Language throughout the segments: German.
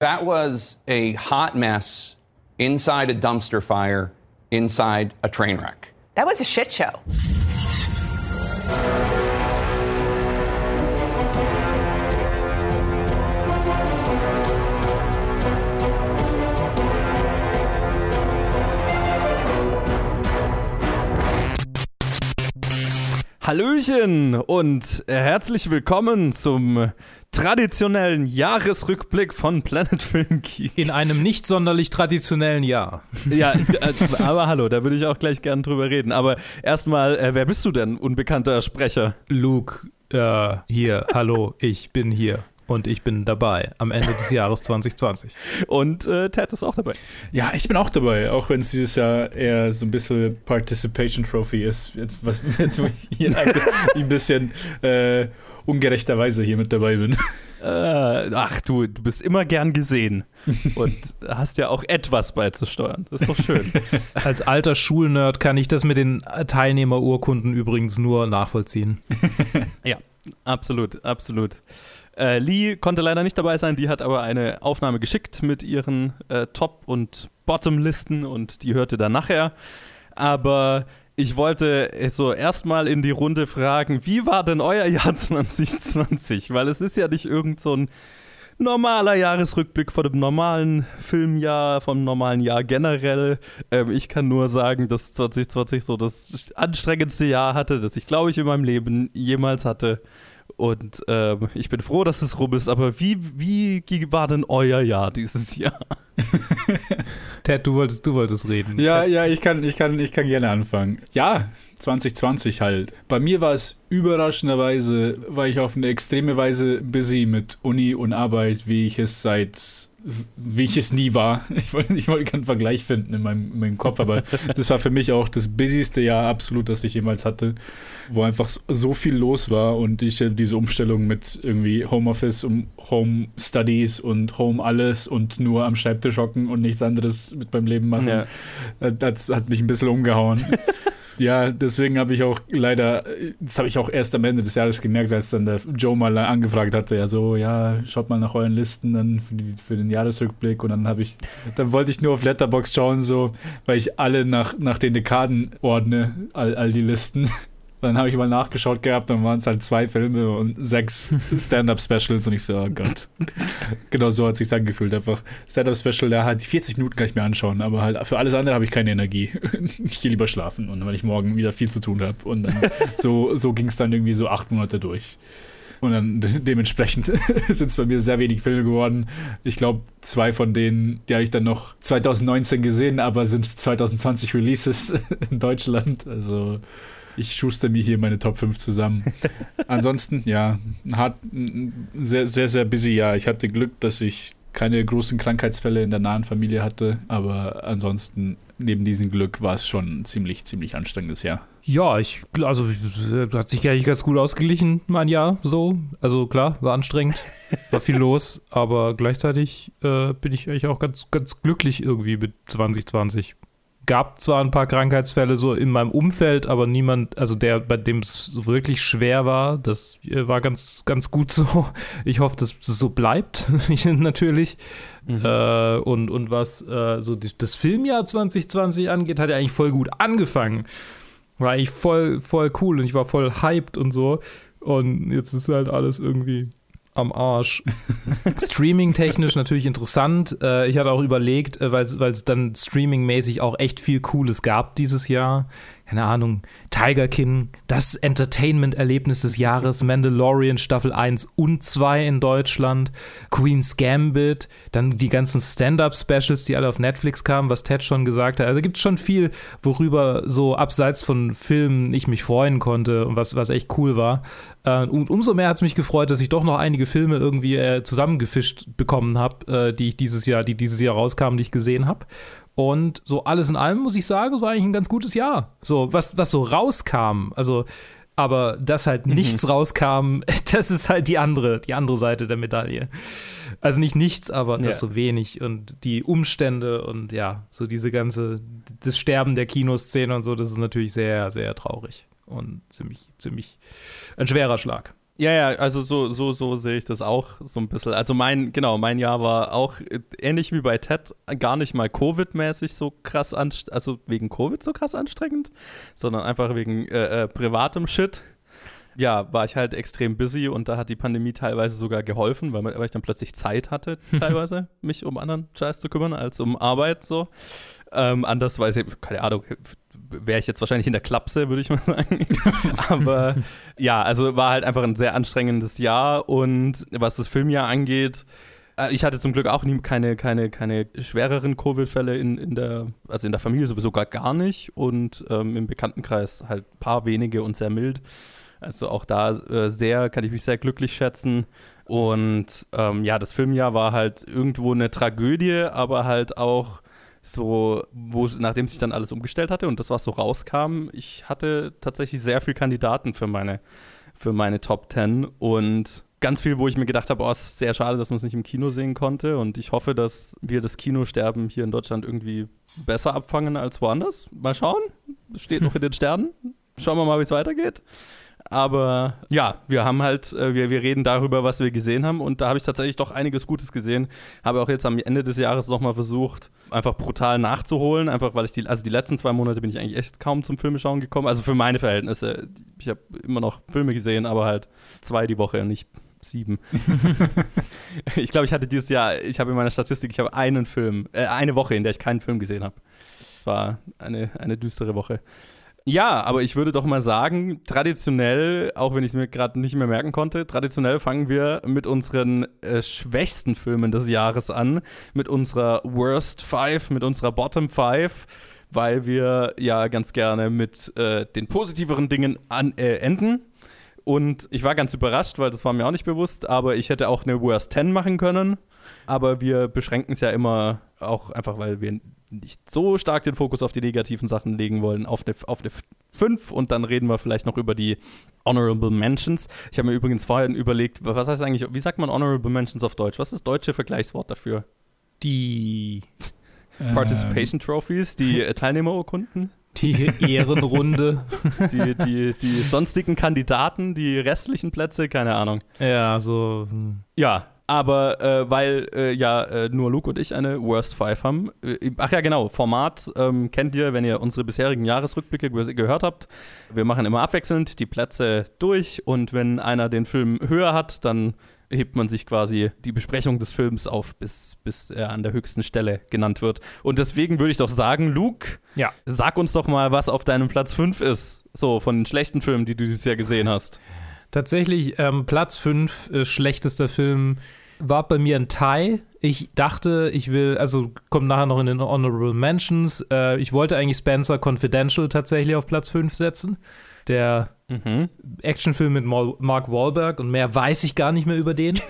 That was a hot mess inside a dumpster fire inside a train wreck. That was a shit show. Hallöchen und herzlich willkommen zum traditionellen Jahresrückblick von Planet Film Geek. In einem nicht sonderlich traditionellen Jahr. Ja, äh, aber hallo, da würde ich auch gleich gern drüber reden. Aber erstmal, äh, wer bist du denn, unbekannter Sprecher? Luke, äh, hier, hallo, ich bin hier. Und ich bin dabei am Ende des Jahres 2020. Und äh, Ted ist auch dabei. Ja, ich bin auch dabei, auch wenn es dieses Jahr eher so ein bisschen Participation Trophy ist. Jetzt, was, jetzt wo ich hier ein, ein bisschen äh, ungerechterweise hier mit dabei bin. Äh, ach du, du bist immer gern gesehen und hast ja auch etwas beizusteuern. Das ist doch schön. Als alter Schulnerd kann ich das mit den Teilnehmerurkunden übrigens nur nachvollziehen. ja, absolut, absolut. Äh, Lee konnte leider nicht dabei sein, die hat aber eine Aufnahme geschickt mit ihren äh, Top- und Bottom-Listen und die hörte dann nachher. Aber ich wollte so erstmal in die Runde fragen, wie war denn euer Jahr 2020? Weil es ist ja nicht irgend so ein normaler Jahresrückblick von dem normalen Filmjahr, vom normalen Jahr generell. Ähm, ich kann nur sagen, dass 2020 so das anstrengendste Jahr hatte, das ich, glaube ich, in meinem Leben jemals hatte. Und ähm, ich bin froh, dass es rum ist. Aber wie, wie war denn euer Jahr dieses Jahr? Ted, du wolltest, du wolltest reden. Ja, ja, ich kann, ich, kann, ich kann gerne anfangen. Ja, 2020 halt. Bei mir war es überraschenderweise, war ich auf eine extreme Weise busy mit Uni und Arbeit, wie ich es seit wie ich es nie war. Ich wollte, ich wollte keinen Vergleich finden in meinem, in meinem Kopf, aber das war für mich auch das busyste Jahr absolut, das ich jemals hatte, wo einfach so viel los war und ich diese Umstellung mit irgendwie Homeoffice und Home Studies und Home alles und nur am Schreibtisch hocken und nichts anderes mit meinem Leben machen, ja. das hat mich ein bisschen umgehauen. Ja, deswegen habe ich auch leider, das habe ich auch erst am Ende des Jahres gemerkt, als dann der Joe mal angefragt hatte, ja so, ja, schaut mal nach euren Listen dann für, die, für den Jahresrückblick und dann habe ich, dann wollte ich nur auf Letterbox schauen, so, weil ich alle nach, nach den Dekaden ordne, all, all die Listen. Dann habe ich mal nachgeschaut gehabt, dann waren es halt zwei Filme und sechs Stand-Up-Specials und ich so, oh Gott. genau so hat sich angefühlt. Einfach Stand-Up-Special, da halt 40 Minuten kann ich mir anschauen, aber halt für alles andere habe ich keine Energie. ich gehe lieber schlafen und weil ich morgen wieder viel zu tun habe. Und dann so, so ging es dann irgendwie so acht Monate durch. Und dann dementsprechend sind es bei mir sehr wenig Filme geworden. Ich glaube, zwei von denen, die habe ich dann noch 2019 gesehen, aber sind 2020 Releases in Deutschland. Also ich schuster mir hier meine Top 5 zusammen. Ansonsten, ja, hat sehr, sehr, sehr busy Jahr. Ich hatte Glück, dass ich keine großen Krankheitsfälle in der nahen Familie hatte, aber ansonsten neben diesem Glück war es schon ein ziemlich, ziemlich anstrengendes Jahr. Ja, ich, also hat sich eigentlich ganz gut ausgeglichen, mein Jahr so. Also klar, war anstrengend, war viel los, aber gleichzeitig äh, bin ich eigentlich auch ganz, ganz glücklich irgendwie mit 2020 gab zwar ein paar Krankheitsfälle so in meinem Umfeld, aber niemand, also der, bei dem es wirklich schwer war, das äh, war ganz, ganz gut so. Ich hoffe, dass es so bleibt, natürlich. Mhm. Äh, und, und was äh, so die, das Filmjahr 2020 angeht, hat er eigentlich voll gut angefangen. War eigentlich voll, voll cool und ich war voll hyped und so. Und jetzt ist halt alles irgendwie am Arsch. Streaming-technisch natürlich interessant. Äh, ich hatte auch überlegt, äh, weil es dann streaming-mäßig auch echt viel Cooles gab dieses Jahr keine Ahnung, Tiger King, das Entertainment-Erlebnis des Jahres, Mandalorian Staffel 1 und 2 in Deutschland, Queen's Gambit, dann die ganzen Stand-Up-Specials, die alle auf Netflix kamen, was Ted schon gesagt hat. Also gibt es schon viel, worüber so abseits von Filmen ich mich freuen konnte und was, was echt cool war. Äh, und umso mehr hat es mich gefreut, dass ich doch noch einige Filme irgendwie äh, zusammengefischt bekommen habe, äh, die ich dieses Jahr, die dieses Jahr rauskamen, die ich gesehen habe. Und so alles in allem muss ich sagen, es war eigentlich ein ganz gutes Jahr. So, was, was so rauskam, also, aber dass halt mhm. nichts rauskam, das ist halt die andere, die andere Seite der Medaille. Also nicht nichts, aber das ja. so wenig und die Umstände und ja, so diese ganze, das Sterben der Kinoszene und so, das ist natürlich sehr, sehr traurig und ziemlich, ziemlich ein schwerer Schlag. Ja, ja, also so, so, so sehe ich das auch so ein bisschen. Also mein, genau, mein Jahr war auch äh, ähnlich wie bei Ted gar nicht mal Covid-mäßig so krass anstrengend, also wegen Covid so krass anstrengend, sondern einfach wegen äh, äh, privatem Shit. Ja, war ich halt extrem busy und da hat die Pandemie teilweise sogar geholfen, weil, weil ich dann plötzlich Zeit hatte, teilweise, mich um anderen Scheiß zu kümmern, als um Arbeit so. Ähm, anders weiß ich, keine Ahnung, wäre ich jetzt wahrscheinlich in der Klapse, würde ich mal sagen. Aber ja, also war halt einfach ein sehr anstrengendes Jahr und was das Filmjahr angeht, äh, ich hatte zum Glück auch nie keine, keine, keine schwereren Covid-Fälle in, in der, also in der Familie sowieso gar, gar nicht und ähm, im Bekanntenkreis halt ein paar wenige und sehr mild. Also auch da äh, sehr, kann ich mich sehr glücklich schätzen. Und ähm, ja, das Filmjahr war halt irgendwo eine Tragödie, aber halt auch so, wo nachdem sich dann alles umgestellt hatte und das, was so rauskam, ich hatte tatsächlich sehr viele Kandidaten für meine, für meine Top 10 und ganz viel, wo ich mir gedacht habe, oh, ist sehr schade, dass man es nicht im Kino sehen konnte und ich hoffe, dass wir das Kinosterben hier in Deutschland irgendwie besser abfangen als woanders. Mal schauen, steht noch in den Sternen. Schauen wir mal, wie es weitergeht. Aber ja, wir haben halt, äh, wir, wir reden darüber, was wir gesehen haben. Und da habe ich tatsächlich doch einiges Gutes gesehen. Habe auch jetzt am Ende des Jahres nochmal versucht, einfach brutal nachzuholen. Einfach weil ich die, also die letzten zwei Monate bin ich eigentlich echt kaum zum Filmeschauen gekommen. Also für meine Verhältnisse. Ich habe immer noch Filme gesehen, aber halt zwei die Woche, nicht sieben. ich glaube, ich hatte dieses Jahr, ich habe in meiner Statistik, ich habe einen Film, äh, eine Woche, in der ich keinen Film gesehen habe. Es war eine, eine düstere Woche. Ja, aber ich würde doch mal sagen, traditionell, auch wenn ich es mir gerade nicht mehr merken konnte, traditionell fangen wir mit unseren äh, schwächsten Filmen des Jahres an, mit unserer Worst Five, mit unserer Bottom Five, weil wir ja ganz gerne mit äh, den positiveren Dingen an, äh, enden. Und ich war ganz überrascht, weil das war mir auch nicht bewusst, aber ich hätte auch eine Worst 10 machen können. Aber wir beschränken es ja immer auch einfach, weil wir nicht so stark den Fokus auf die negativen Sachen legen wollen, auf eine, auf eine 5 und dann reden wir vielleicht noch über die Honorable Mentions. Ich habe mir übrigens vorhin überlegt, was heißt eigentlich, wie sagt man Honorable Mentions auf Deutsch? Was ist das deutsche Vergleichswort dafür? Die Participation Trophies, die äh, Teilnehmerurkunden? Die Ehrenrunde. die, die, die sonstigen Kandidaten, die restlichen Plätze, keine Ahnung. ja, so. hm. Ja, aber äh, weil äh, ja äh, nur Luke und ich eine Worst Five haben. Äh, ach ja, genau, Format ähm, kennt ihr, wenn ihr unsere bisherigen Jahresrückblicke ge gehört habt. Wir machen immer abwechselnd die Plätze durch und wenn einer den Film höher hat, dann hebt man sich quasi die Besprechung des Films auf, bis, bis er an der höchsten Stelle genannt wird. Und deswegen würde ich doch sagen, Luke, Ja. sag uns doch mal, was auf deinem Platz 5 ist, so von den schlechten Filmen, die du dieses Jahr gesehen hast. Tatsächlich, ähm, Platz 5, äh, schlechtester Film, war bei mir ein Tie. Ich dachte, ich will, also kommt nachher noch in den Honorable Mentions. Äh, ich wollte eigentlich Spencer Confidential tatsächlich auf Platz 5 setzen. Der Mhm. Actionfilm mit Mark Wahlberg und mehr weiß ich gar nicht mehr über den.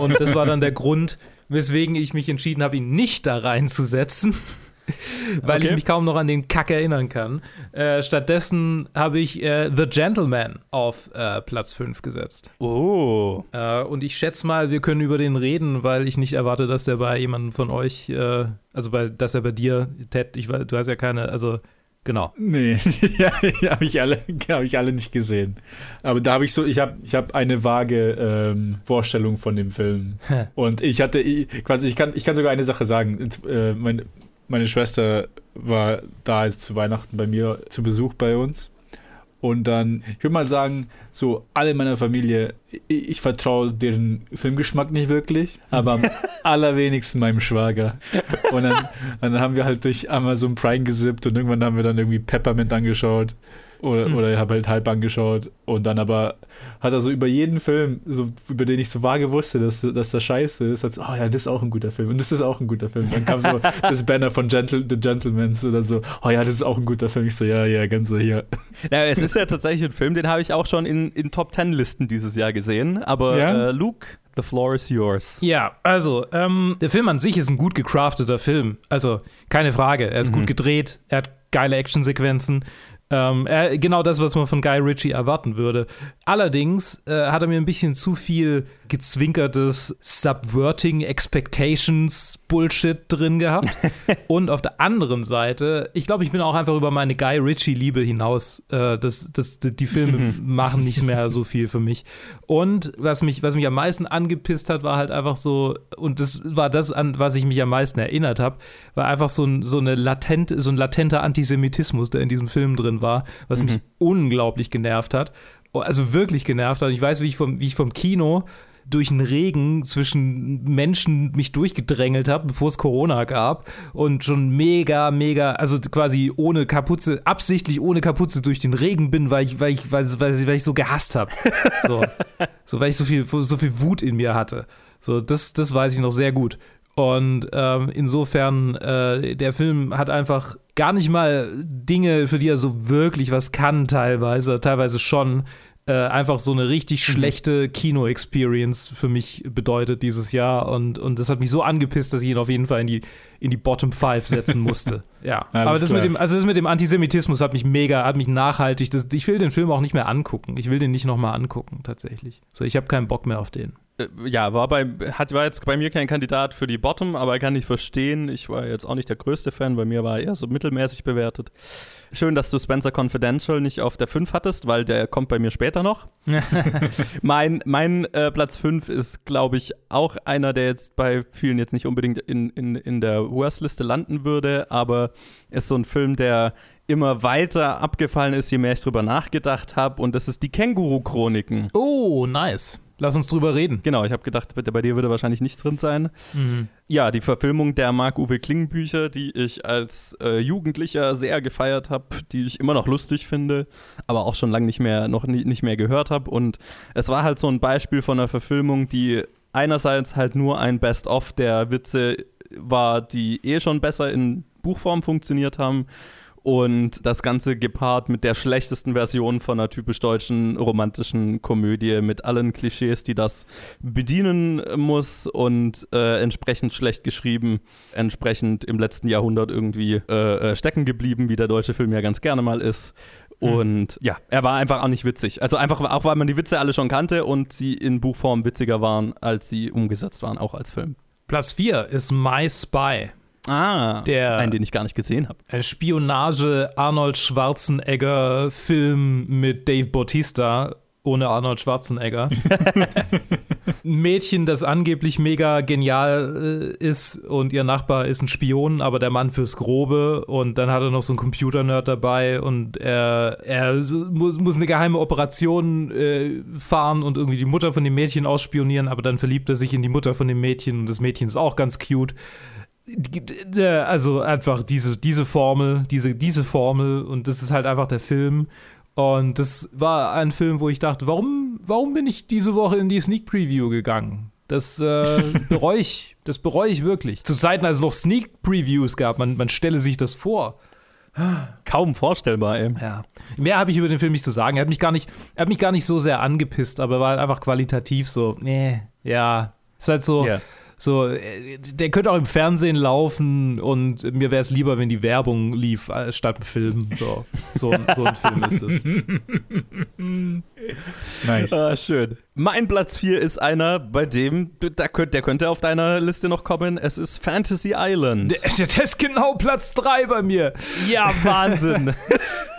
Und das war dann der Grund, weswegen ich mich entschieden habe, ihn nicht da reinzusetzen. Weil Okay. ich mich kaum noch an den Kack erinnern kann. Äh, stattdessen habe ich äh, The Gentleman auf äh, Platz 5 gesetzt. Oh. Äh, und ich schätze mal, wir können über den reden, weil ich nicht erwarte, dass der bei jemandem von euch, äh, also bei, dass er bei dir, Ted, ich du hast ja keine, also genau. Nee, ja, habe ich, alle- hab ich alle nicht gesehen. Aber da habe ich so, ich habe ich hab eine vage ähm, Vorstellung von dem Film. Und ich hatte, ich- quasi, ich kann, ich kann sogar eine Sache sagen. Äh, meine, meine Schwester war da jetzt zu Weihnachten bei mir zu Besuch bei uns. Und dann, ich würde mal sagen, so alle in meiner Familie, ich, ich vertraue deren Filmgeschmack nicht wirklich, aber am allerwenigsten meinem Schwager. Und dann, dann haben wir halt durch Amazon Prime gesippt und irgendwann haben wir dann irgendwie Peppermint angeschaut. Oder, Hm. oder ich habe halt halb angeschaut. Und dann aber hat er so über jeden Film, so, über den ich so vage wusste, dass, dass der scheiße ist, hat so, oh ja, das ist auch ein guter Film. Und das ist auch ein guter Film. Dann kam so das Banner von Gentle, The Gentlemans oder so, oh ja, das ist auch ein guter Film. Ich so, ja, ja, ganz so hier. Ja, es ist ja tatsächlich ein Film, den habe ich auch schon in, in Top 10 Listen dieses Jahr gesehen. Aber Ja? äh, Luke, the floor is yours. Ja, also, ähm, der Film an sich ist ein gut gecrafteter Film. Also, keine Frage. Er ist gut gedreht, er hat geile Actionsequenzen. Ähm, äh, genau das, was man von Guy Ritchie erwarten würde. Allerdings äh, hat er mir ein bisschen zu viel gezwinkertes Subverting Expectations Bullshit drin gehabt. Und auf der anderen Seite, ich glaube, ich bin auch einfach über meine Guy Ritchie-Liebe hinaus. Äh, das, das, die Filme machen nicht mehr so viel für mich. Und was mich, was mich am meisten angepisst hat, war halt einfach so, und das war das, an was ich mich am meisten erinnert habe, war einfach so ein, so eine latent, so ein latenter Antisemitismus, der in diesem Film drin war, was mich unglaublich genervt hat. Also wirklich genervt hat. Ich weiß, wie ich vom, wie ich vom Kino durch den Regen zwischen Menschen mich durchgedrängelt habe, bevor es Corona gab und schon mega, mega, also quasi ohne Kapuze, absichtlich ohne Kapuze durch den Regen bin, weil ich, weil ich, weil, weil, weil ich so gehasst habe. So. so, weil ich so viel, so viel Wut in mir hatte. So, das, das weiß ich noch sehr gut. Und ähm, insofern, äh, der Film hat einfach gar nicht mal Dinge, für die er so wirklich was kann, teilweise, teilweise schon äh, einfach so eine richtig mhm. schlechte Kino-Experience für mich bedeutet dieses Jahr. Und, und das hat mich so angepisst, dass ich ihn auf jeden Fall in die, in die Bottom Five setzen musste. ja. Alles Aber das mit, dem, also das mit dem Antisemitismus hat mich mega, hat mich nachhaltig. Das, ich will den Film auch nicht mehr angucken. Ich will den nicht nochmal angucken, tatsächlich. So, ich habe keinen Bock mehr auf den. Äh, ja, war, bei, hat, war jetzt bei mir kein Kandidat für die Bottom, aber kann ich verstehen. Ich war jetzt auch nicht der größte Fan, bei mir war er eher so mittelmäßig bewertet. Schön, dass du Spencer Confidential nicht auf der 5 hattest, weil der kommt bei mir später noch. mein mein äh, Platz 5 ist, glaube ich, auch einer, der jetzt bei vielen jetzt nicht unbedingt in, in, in der Worst-Liste landen würde, aber ist so ein Film, der immer weiter abgefallen ist, je mehr ich drüber nachgedacht habe. Und das ist die Känguru-Chroniken. Oh, nice. Lass uns drüber reden. Genau, ich habe gedacht, bei dir würde wahrscheinlich nicht drin sein. Mhm. Ja, die Verfilmung der Marc-Uwe Kling-Bücher, die ich als äh, Jugendlicher sehr gefeiert habe, die ich immer noch lustig finde, aber auch schon lange nicht mehr, noch nie, nicht mehr gehört habe. Und es war halt so ein Beispiel von einer Verfilmung, die einerseits halt nur ein Best-of der Witze war, die eh schon besser in Buchform funktioniert haben und das Ganze gepaart mit der schlechtesten Version von einer typisch deutschen romantischen Komödie mit allen Klischees, die das bedienen muss und äh, entsprechend schlecht geschrieben, entsprechend im letzten Jahrhundert irgendwie äh, äh stecken geblieben, wie der deutsche Film ja ganz gerne mal ist. Hm. Und ja, er war einfach auch nicht witzig. Also einfach auch, weil man die Witze alle schon kannte und sie in Buchform witziger waren, als sie umgesetzt waren, auch als Film. Platz 4 ist My Spy. Ah, der, einen, den ich gar nicht gesehen habe. Ein Spionage-Arnold Schwarzenegger-Film mit Dave Bautista ohne Arnold Schwarzenegger. ein Mädchen, das angeblich mega genial äh, ist und ihr Nachbar ist ein Spion, aber der Mann fürs Grobe und dann hat er noch so einen Computernerd dabei und er, er muss, muss eine geheime Operation äh, fahren und irgendwie die Mutter von dem Mädchen ausspionieren, aber dann verliebt er sich in die Mutter von dem Mädchen und das Mädchen ist auch ganz cute also einfach diese, diese Formel, diese, diese Formel und das ist halt einfach der Film. Und das war ein Film, wo ich dachte, warum, warum bin ich diese Woche in die Sneak Preview gegangen? Das äh, bereue ich, das bereue ich wirklich. Zu Zeiten, als es noch Sneak Previews gab, man, man stelle sich das vor. Kaum vorstellbar, ey. Ja. Mehr habe ich über den Film nicht zu sagen. Er hat mich gar nicht, er hat mich gar nicht so sehr angepisst, aber war halt einfach qualitativ so, nee, ja. Ist halt so, yeah. So, äh, der könnte auch im Fernsehen laufen und mir wäre es lieber, wenn die Werbung lief, äh, statt ein Film. So, so, so ein Film ist es. nice. Ah, schön. Mein Platz 4 ist einer, bei dem, der könnte, der könnte auf deiner Liste noch kommen. Es ist Fantasy Island. Der, der ist genau Platz 3 bei mir. Ja, Wahnsinn.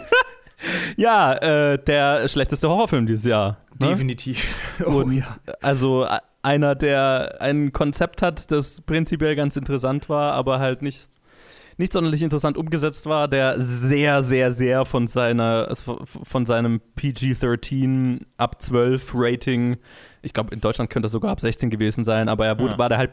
ja, äh, der schlechteste Horrorfilm dieses Jahr. Ne? Definitiv. Oh, Und ja. also einer, der ein Konzept hat, das prinzipiell ganz interessant war, aber halt nicht, nicht sonderlich interessant umgesetzt war, der sehr, sehr, sehr von seiner, von seinem PG-13 ab 12 Rating, ich glaube, in Deutschland könnte er sogar ab 16 gewesen sein, aber er wurde, ja. war der halt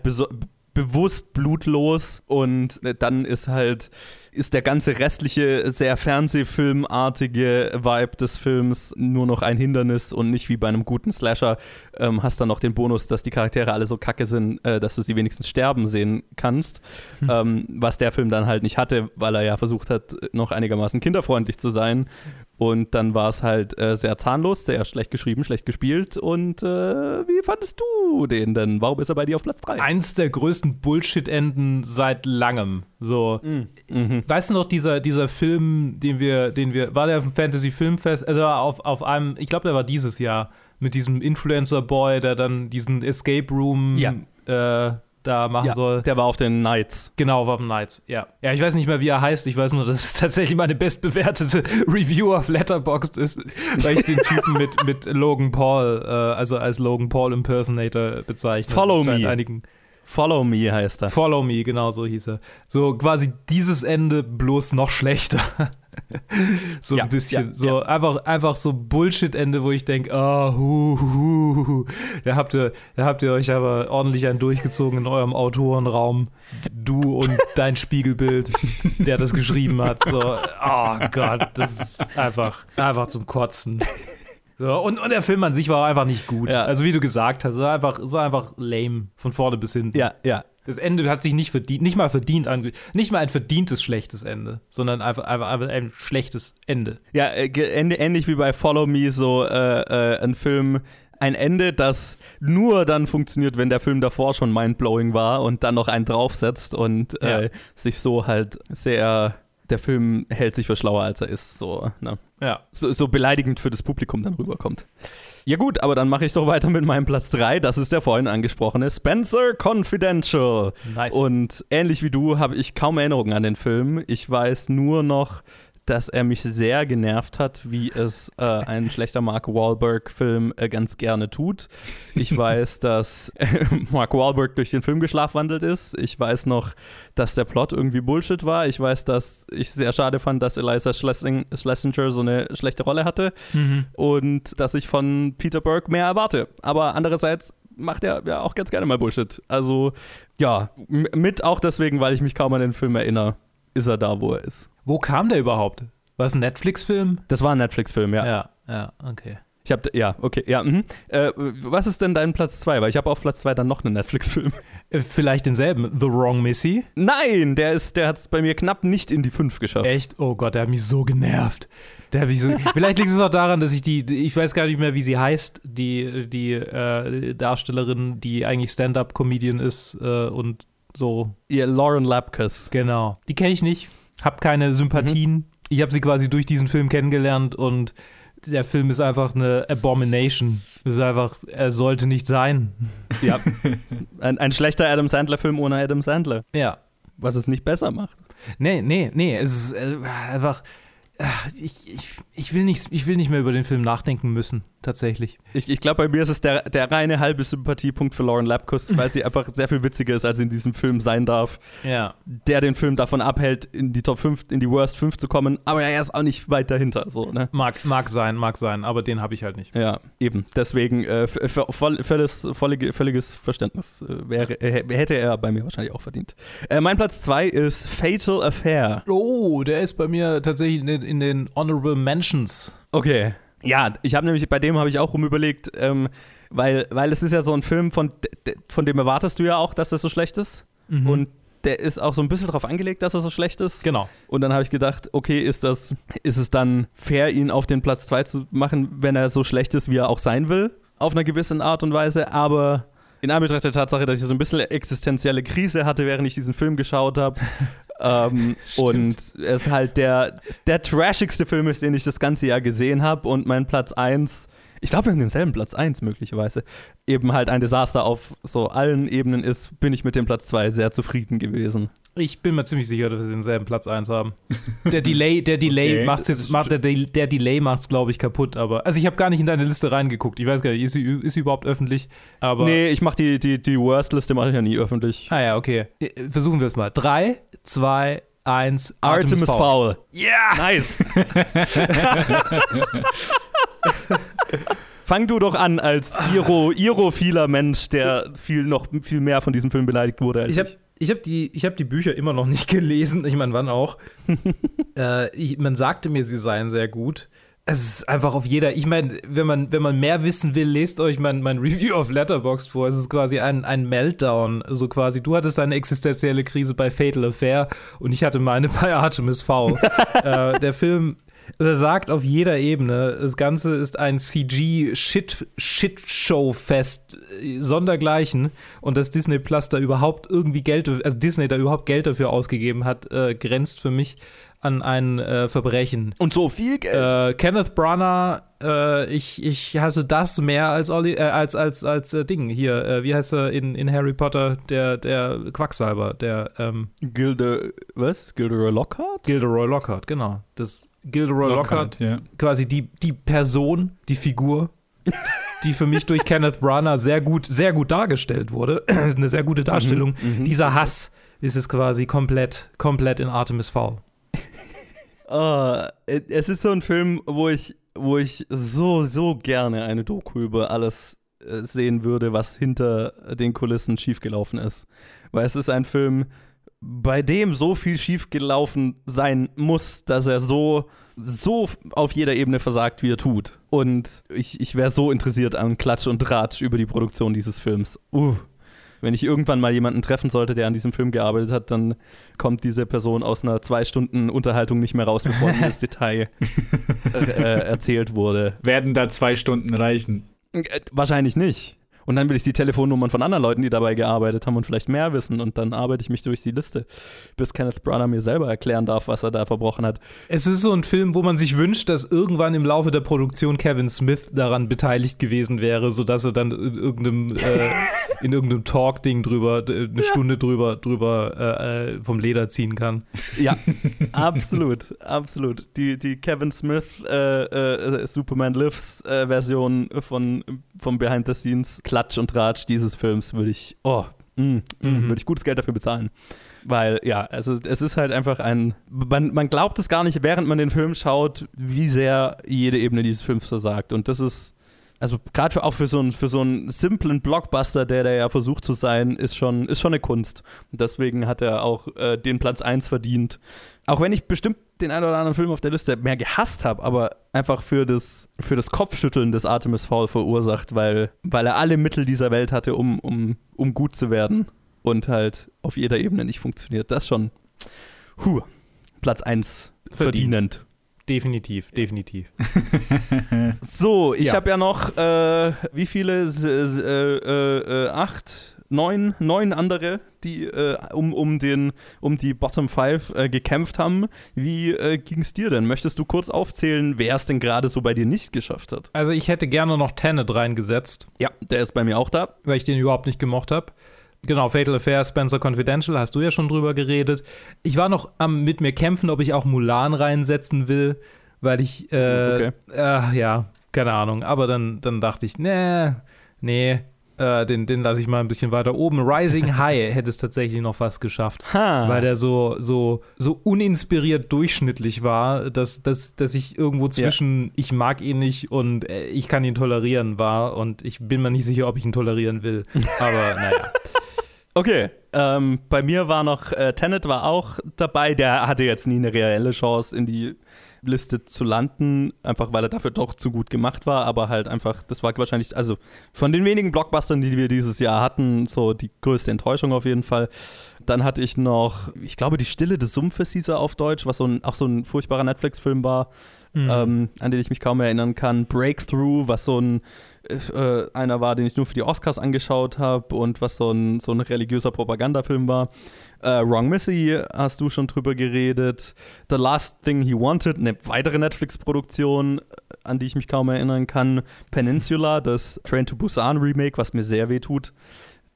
bewusst blutlos und dann ist halt ist der ganze restliche, sehr Fernsehfilmartige Vibe des Films nur noch ein Hindernis und nicht wie bei einem guten Slasher ähm, hast dann noch den Bonus, dass die Charaktere alle so kacke sind, äh, dass du sie wenigstens sterben sehen kannst. Hm. Ähm, was der Film dann halt nicht hatte, weil er ja versucht hat, noch einigermaßen kinderfreundlich zu sein. Und dann war es halt äh, sehr zahnlos, sehr schlecht geschrieben, schlecht gespielt. Und äh, wie fandest du den denn? Warum ist er bei dir auf Platz 3? Eins der größten Bullshit-Enden seit langem. So, Mhm. weißt du noch, dieser, dieser Film, den wir, den wir, war der auf dem Fantasy Filmfest, also auf, auf einem, ich glaube, der war dieses Jahr, mit diesem Influencer-Boy, der dann diesen Escape Room Ja. äh, da machen Ja, soll. der war auf den Knights. Genau, Waffen Knights, ja. Ja, ich weiß nicht mehr, wie er heißt. Ich weiß nur, dass es tatsächlich meine bestbewertete Review auf Letterboxd ist, weil ich den Typen mit, mit Logan Paul, äh, also als Logan Paul Impersonator bezeichne. Follow me. Einigen Follow Me heißt er. Follow Me, genau so hieß er. So quasi dieses Ende bloß noch schlechter. So Ja, ein bisschen, ja, so einfach, einfach so Bullshit-Ende, wo ich denke, ah, hu, hu, hu. Da habt ihr, da habt ihr euch aber ordentlich einen durchgezogen in eurem Autorenraum. Du und dein Spiegelbild, der das geschrieben hat. So, oh Gott, das ist einfach, einfach zum Kotzen. So, und, und der Film an sich war auch einfach nicht gut. Ja. Also wie du gesagt hast, so einfach, so einfach lame von vorne bis hinten. Ja, ja. Das Ende hat sich nicht verdient, nicht mal verdient ange nicht mal ein verdientes schlechtes Ende, sondern einfach, einfach, einfach ein schlechtes Ende. Ja, äh, ähnlich wie bei Follow Me, so äh, äh, ein Film, ein Ende, das nur dann funktioniert, wenn der Film davor schon mindblowing war und dann noch einen draufsetzt und äh, Ja. sich so halt sehr. Der Film hält sich für schlauer, als er ist, so, ne? Ja. so, so beleidigend für das Publikum dann rüberkommt. Ja gut, aber dann mache ich doch weiter mit meinem Platz 3. Das ist der vorhin angesprochene Spencer Confidential. Nice. Und ähnlich wie du habe ich kaum Erinnerungen an den Film. Ich weiß nur noch, dass er mich sehr genervt hat, wie es äh, ein schlechter Mark Wahlberg-Film äh, ganz gerne tut. Ich weiß, dass äh, Mark Wahlberg durch den Film geschlafwandelt ist. Ich weiß noch, dass der Plot irgendwie Bullshit war. Ich weiß, dass ich sehr schade fand, dass Eliza Schlesing Schlesinger so eine schlechte Rolle hatte Mhm. und dass ich von Peter Burke mehr erwarte. Aber andererseits macht er ja auch ganz gerne mal Bullshit. Also ja, mit auch deswegen, weil ich mich kaum an den Film erinnere, ist er da, wo er ist. Wo kam der überhaupt? War es ein Netflix-Film? Das war ein Netflix-Film, ja. Ja, ja, okay. Ich habe ja, okay, ja. Mhm. Äh, was ist denn dein Platz 2? Weil ich habe auf Platz 2 dann noch einen Netflix-Film. Äh, Vielleicht denselben, The Wrong Missy. Nein, der ist, der hat es bei mir knapp nicht in die 5 geschafft. Echt? Oh Gott, der hat mich so genervt. Der hat mich so Vielleicht liegt es auch daran, dass ich die, die- ich weiß gar nicht mehr, wie sie heißt, die, die äh, Darstellerin, die eigentlich Stand-up-Comedian ist äh, und so Ihr Lauren Lapkus. Genau. Die kenne ich nicht, habe keine Sympathien. Ich habe sie quasi durch diesen Film kennengelernt und der Film ist einfach eine Abomination. Es ist einfach, er sollte nicht sein. Ja. ein, ein schlechter Adam Sandler-Film ohne Adam Sandler. Ja. Was es nicht besser macht. Nee, nee, nee. Es ist äh, einfach. äh, Ich, ich, ich, will nicht, ich will nicht mehr über den Film nachdenken müssen, tatsächlich. Ich, ich glaube, bei mir ist es der, der reine halbe Sympathiepunkt für Lauren Lapkus, weil sie einfach sehr viel witziger ist, als sie in diesem Film sein darf. Ja. Der den Film davon abhält, in die Top 5, in die Worst 5 zu kommen, aber er ist auch nicht weit dahinter. So, ne? Mag, mag sein, mag sein, aber den habe ich halt nicht. Ja, eben. Deswegen äh, voll, völliges, völliges Verständnis äh, wäre, äh, hätte er bei mir wahrscheinlich auch verdient. Äh, mein Platz 2 ist Fatal Affair. Oh, der ist bei mir tatsächlich in den, in den Honorable Mentions. Okay. Ja, ich habe nämlich, bei dem habe ich auch rumüberlegt, ähm, weil, weil es ist ja so ein Film, von, von dem erwartest du ja auch, dass das so schlecht ist. Mhm. Und der ist auch so ein bisschen darauf angelegt, dass er so schlecht ist. Genau. Und dann habe ich gedacht, okay, ist das, ist es dann fair, ihn auf den Platz 2 zu machen, wenn er so schlecht ist, wie er auch sein will, auf einer gewissen Art und Weise. Aber in Anbetracht der Tatsache, dass ich so ein bisschen existenzielle Krise hatte, während ich diesen Film geschaut habe. ähm, und es halt der, der trashigste Film ist, den ich das ganze Jahr gesehen habe. Und mein Platz 1, ich glaube, wir haben denselben Platz 1 möglicherweise, eben halt ein Desaster auf so allen Ebenen ist, bin ich mit dem Platz 2 sehr zufrieden gewesen. Ich bin mir ziemlich sicher, dass wir denselben Platz 1 haben. Der Delay, der Delay Okay. macht's jetzt, macht der, der Delay macht's, glaube ich, kaputt. Aber also ich habe gar nicht in deine Liste reingeguckt. Ich weiß gar nicht, ist sie, ist sie überhaupt öffentlich? Aber nee, ich mache die, die, die Worst-Liste mache ich ja nie öffentlich. ah ja, okay. Äh, Versuchen wir es mal. Drei, zwei, eins. Artemis Fowl. Ja. Nice. Fang du doch an als Iro, Irophiler Mensch, der viel noch viel mehr von diesem Film beleidigt wurde als Ich habe ich hab die, ich hab die Bücher immer noch nicht gelesen. Ich meine, wann auch. äh, ich, man sagte mir, sie seien sehr gut. Es ist einfach auf jeder. Ich meine, wenn man, wenn man mehr wissen will, lest euch mein, mein Review auf Letterboxd vor. Es ist quasi ein, ein Meltdown. So quasi, du hattest eine existenzielle Krise bei Fatal Affair und ich hatte meine bei Artemis Fowl. äh, der Film. sagt auf jeder Ebene, das Ganze ist ein CG-Shit-Show-Fest äh, sondergleichen und dass Disney Plus da überhaupt irgendwie Geld, also Disney da überhaupt Geld dafür ausgegeben hat, äh, grenzt für mich an ein äh, Verbrechen. Und so viel Geld. Äh, Kenneth Branagh, äh, ich, ich hasse das mehr als Olli, äh, als als als äh, Ding hier. Äh, wie heißt er in, in Harry Potter? Der der Quacksalber, der ähm, Gilde, was? Gilderoy Lockhart? Gilderoy Lockhart, genau. Das Gilderoy Lockhart, ja. quasi die die Person, die Figur. die für mich durch Kenneth Branagh sehr gut, sehr gut dargestellt wurde. Eine sehr gute Darstellung. Mhm, Dieser Hass ist es quasi komplett, komplett in Artemis Fowl. Oh, es ist so ein Film, wo ich, wo ich so, so gerne eine Doku über alles äh, sehen würde, was hinter den Kulissen schiefgelaufen ist. Weil es ist ein Film, bei dem so viel schiefgelaufen sein muss, dass er so, so auf jeder Ebene versagt, wie er tut. Und ich, ich wäre so interessiert an Klatsch und Tratsch über die Produktion dieses Films. Uh. Wenn ich irgendwann mal jemanden treffen sollte, der an diesem Film gearbeitet hat, dann kommt diese Person aus einer zwei Stunden Unterhaltung nicht mehr raus, bevor dieses Detail äh, äh, erzählt wurde. Werden da zwei Stunden reichen? Äh, wahrscheinlich nicht. Und dann will ich die Telefonnummern von anderen Leuten, die dabei gearbeitet haben und vielleicht mehr wissen. Und dann arbeite ich mich durch die Liste, bis Kenneth Branagh mir selber erklären darf, was er da verbrochen hat. Es ist so ein Film, wo man sich wünscht, dass irgendwann im Laufe der Produktion Kevin Smith daran beteiligt gewesen wäre, sodass er dann in irgendeinem, äh, in irgendeinem Talk-Ding drüber, äh, eine ja. Stunde drüber, drüber äh, vom Leder ziehen kann. Ja, absolut, absolut. Die, die Kevin Smith äh, äh, Superman Lives äh, Version von, vom Behind the Scenes Klatsch und Ratsch dieses Films würde ich, oh, mm, mm, mhm. würde ich gutes Geld dafür bezahlen. Weil, ja, also es ist halt einfach ein. Man, man glaubt es gar nicht, während man den Film schaut, wie sehr jede Ebene dieses Films versagt. Und das ist, also gerade auch für so, einen, für so einen simplen Blockbuster, der da ja versucht zu sein, ist schon, ist schon eine Kunst. Und deswegen hat er auch äh, den Platz 1 verdient. Auch wenn ich bestimmt den einen oder anderen Film auf der Liste mehr gehasst habe, aber einfach für das, für das Kopfschütteln des Artemis Fowl verursacht, weil, weil er alle Mittel dieser Welt hatte, um, um, um gut zu werden und halt auf jeder Ebene nicht funktioniert. Das schon, huh, Platz 1 verdienend. Definitiv, definitiv. so, ich ja. habe ja noch, äh, wie viele? S äh, äh, acht? neun, neun andere, die äh, um, um, den, um die Bottom Five äh, gekämpft haben. Wie äh, ging es dir denn? Möchtest du kurz aufzählen, wer es denn gerade so bei dir nicht geschafft hat? Also ich hätte gerne noch Tenet reingesetzt. Ja, der ist bei mir auch da. Weil ich den überhaupt nicht gemocht habe. Genau, Fatal Affair, Spencer Confidential, hast du ja schon drüber geredet. Ich war noch am mit mir kämpfen, ob ich auch Mulan reinsetzen will, weil ich, äh, okay. äh, ja, keine Ahnung. Aber dann, dann dachte ich, nee, nee, äh, den, den lasse ich mal ein bisschen weiter oben. Rising High hätte es tatsächlich noch fast geschafft, ha. weil der so, so, so uninspiriert durchschnittlich war, dass, dass, dass ich irgendwo zwischen ja. ich mag ihn nicht und äh, ich kann ihn tolerieren war und ich bin mir nicht sicher, ob ich ihn tolerieren will. Aber naja. Okay, ähm, bei mir war noch, äh, Tenet war auch dabei, der hatte jetzt nie eine reelle Chance in die Liste zu landen, einfach weil er dafür doch zu gut gemacht war, aber halt einfach, das war wahrscheinlich, also von den wenigen Blockbustern, die wir dieses Jahr hatten, so die größte Enttäuschung auf jeden Fall. Dann hatte ich noch, ich glaube, Die Stille des Sumpfes hieß er auf Deutsch, was so ein, auch so ein furchtbarer Netflix-Film war, mhm. ähm, an den ich mich kaum erinnern kann. Breakthrough, was so ein äh, einer war, den ich nur für die Oscars angeschaut habe und was so ein, so ein religiöser Propagandafilm war. Äh, Wrong Missy hast du schon drüber geredet. The Last Thing He Wanted, eine weitere Netflix-Produktion, äh, an die ich mich kaum erinnern kann. Peninsula, das Train to Busan Remake, was mir sehr weh tut,